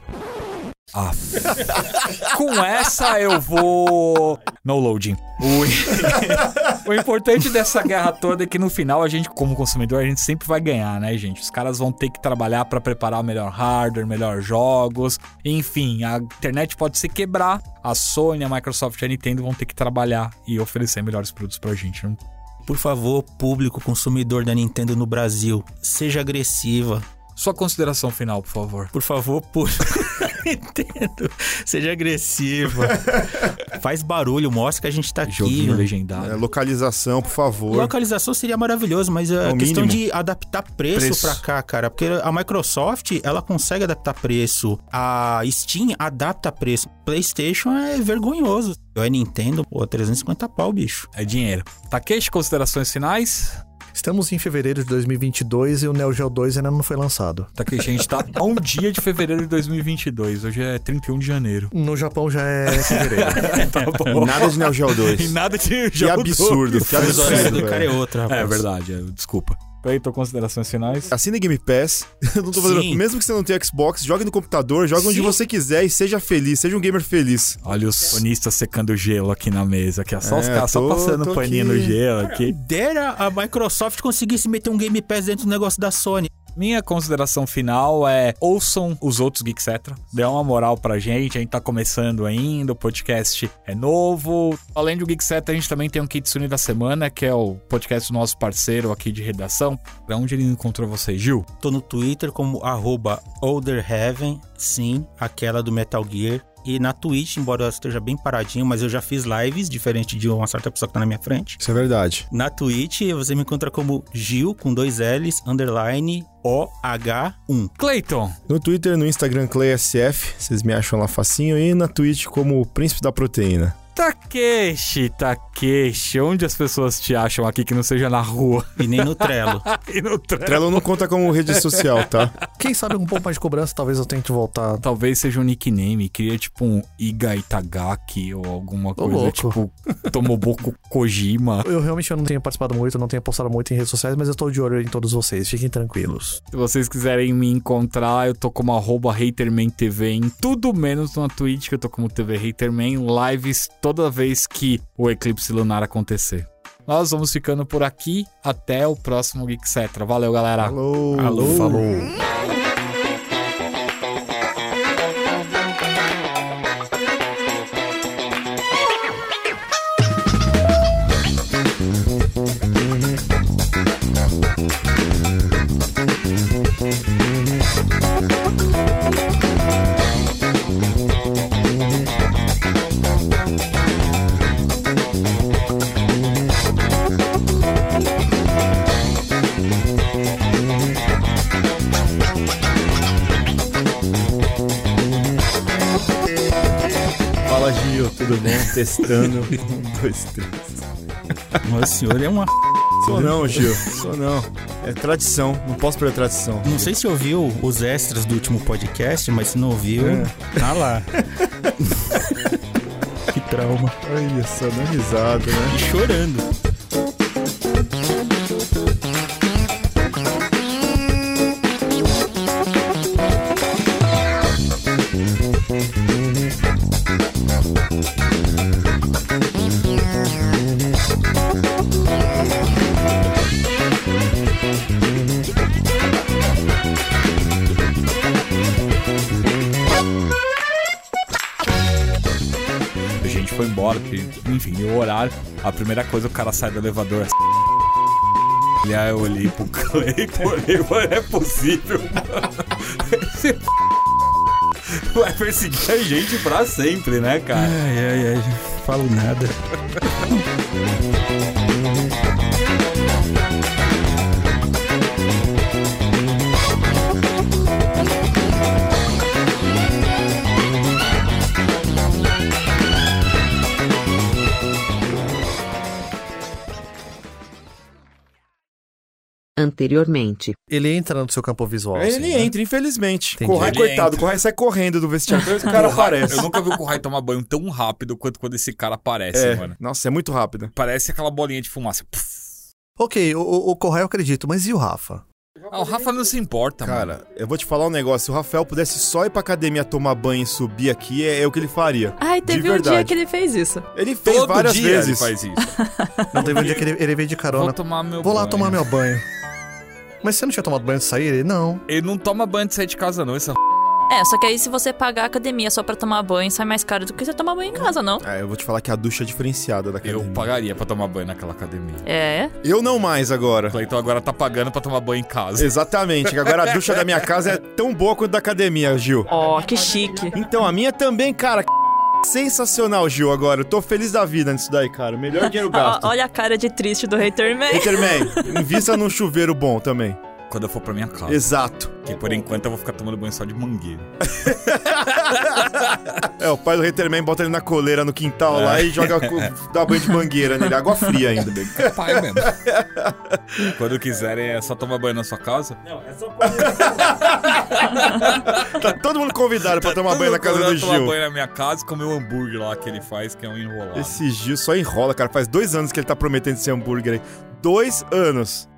Ah. Com essa eu vou. No loading. O... [LAUGHS] o importante dessa guerra toda é que no final a gente, como consumidor, a gente sempre vai ganhar, né, gente? Os caras vão ter que trabalhar pra preparar o melhor hardware, melhor jogos. Enfim, a internet pode se quebrar. A Sony, a Microsoft e a Nintendo vão ter que trabalhar e oferecer melhores produtos pra gente. Não Por favor, público consumidor da Nintendo no Brasil, seja agressiva. Sua consideração final, por favor. Por favor, público [LAUGHS] Nintendo, seja agressiva. Faz barulho, mostra que a gente tá aqui. Joguinho né? legendário. É, localização, por favor. Localização seria maravilhoso, mas é o questão mínimo. de adaptar preço, Preço. pra cá, cara. Porque a Microsoft, ela consegue adaptar preço. A Steam adapta preço. PlayStation é vergonhoso. A Nintendo, pô, 350 pau, bicho. É dinheiro. Takeshi, considerações finais? Estamos em fevereiro de 2022 e o Neo Geo 2 ainda não foi lançado. Takeshi, a gente tá a um dia de fevereiro de 2022. Hoje é 31 de janeiro. No Japão já é fevereiro. [LAUGHS] Tá bom. Nada de Neo Geo 2. [LAUGHS] E nada de Que jogo absurdo, que Mas o horário absurdo. do cara é outra, rapaz. É verdade, é, desculpa. Cleiton, considerações finais? Assina Game Pass. [LAUGHS] Eu não tô fazendo- Sim. Mesmo que você não tenha Xbox, jogue no computador, jogue onde Sim. você quiser e seja feliz, seja um gamer feliz. Olha os sonistas secando gelo aqui na mesa, que é só os É, caras só passando tô paninho aqui. no gelo aqui. Dera a Microsoft conseguisse meter um Game Pass dentro do negócio da Sony. Minha consideração final é ouçam os outros Geekcetra, dê uma moral pra gente, a gente tá começando ainda, o podcast é novo. Além do Geekcetra, a gente também tem um Kitsune da Semana, que é o podcast do nosso parceiro aqui de redação. Pra onde ele encontrou você, Gil? Tô no Twitter como arroba Olderheaven, sim, aquela do Metal Gear. E na Twitch, embora eu esteja bem paradinho, mas eu já fiz lives, diferente de uma certa pessoa que tá na minha frente. Isso é verdade. Na Twitch, você me encontra como Gil, com dois L's, underline, OH1. Cleiton, No Twitter, no Instagram, ClaySF, vocês me acham lá facinho. E na Twitch como o Príncipe da Proteína. Takeshi, Takeshi, onde as pessoas te acham aqui que não seja na rua? E nem no Trello. [LAUGHS] E no tre- Trello não conta como rede social, tá? Quem sabe um pouco mais de cobrança, talvez eu tente voltar. Talvez seja um nickname, queria tipo um Iga Itagaki ou alguma coisa louco. tipo Tomoboko Kojima. Eu realmente não tenho participado muito, não tenho postado muito em redes sociais, mas eu tô de olho em todos vocês, fiquem tranquilos. Se vocês quiserem me encontrar, eu tô como arroba HatermanTV em tudo menos na Twitch, que eu tô como TV Haterman, lives toda vez que o eclipse lunar acontecer. Nós vamos ficando por aqui, até o próximo Geekcetra. Valeu, galera! Alô. Alô. Falou. Fala, Testando. [LAUGHS] Um, dois, três. Nossa senhora, é uma. Sou não, Gil. Sou não. É tradição. Não posso perder tradição. Não sei se ouviu os extras do último podcast, mas se não ouviu, É. tá lá. [LAUGHS] que trauma. Olha só, dando risada, né? E chorando. Enfim, deu o horário. A primeira coisa, o cara sai do elevador assim. E aí eu olhei pro Cleiton, olhei, mano, é possível, mano. [LAUGHS] Esse Vai perseguir a gente pra sempre, né, cara? Ai, ai, ai. Falo nada. [LAUGHS] Anteriormente. Ele entra no seu campo visual. Ele assim, né? entra, infelizmente. Entendi. Corrai, Ele coitado. entra. Corrai sai correndo do vestiário. O [LAUGHS] cara aparece. Eu nunca vi o Kurrai tomar banho tão rápido quanto quando esse cara aparece, É, mano. nossa, é muito rápida. Parece aquela bolinha de fumaça. Puf. Ok, o, Correio eu acredito, mas e o Rafa? Ah, o Rafa não se importa, mano. Cara, eu vou te falar um negócio. Se o Rafael pudesse só ir pra academia tomar banho e subir aqui, é, é o que ele faria. Ai, De teve um dia que ele fez isso. Ele fez Todo várias dia vezes. ele faz isso. Não teve um dia que ele, ele veio de carona. Vou tomar meu Vou lá banho. tomar meu banho. Mas você não tinha tomado banho de sair? Ele, não. Ele não toma banho de sair de casa, não. Esse é É, só que aí se você pagar a academia só pra tomar banho, sai mais caro do que você tomar banho em casa, não? É, eu vou te falar que a ducha é diferenciada da academia. Eu pagaria pra tomar banho naquela academia. É. Eu não mais agora. O Cleiton agora tá pagando pra tomar banho em casa. Exatamente, que agora a ducha da minha [LAUGHS] casa é tão boa quanto da academia, Gil. Ó, que chique. Então, a minha também, cara. Sensacional, Gil, agora. Eu tô feliz da vida nisso daí, cara. Melhor dinheiro [LAUGHS] gasto. olha a cara de triste do Hater Man. Peterman, [LAUGHS] invista num chuveiro bom também. Quando eu for pra minha casa. Exato. Que por enquanto eu vou ficar tomando banho só de mangueira. [LAUGHS] É, o pai do Haterman bota ele na coleira no quintal lá e joga, dá banho de mangueira nele. Água fria ainda. Pai mesmo. Quando quiserem, é só tomar banho na sua casa. Tá todo mundo convidado pra tomar banho na casa do tomar Gil. banho na minha casa e comer o hambúrguer lá que ele faz, que é um enrolado. Esse Gil só enrola, cara. Faz dois anos que ele tá prometendo esse hambúrguer aí. Dois anos.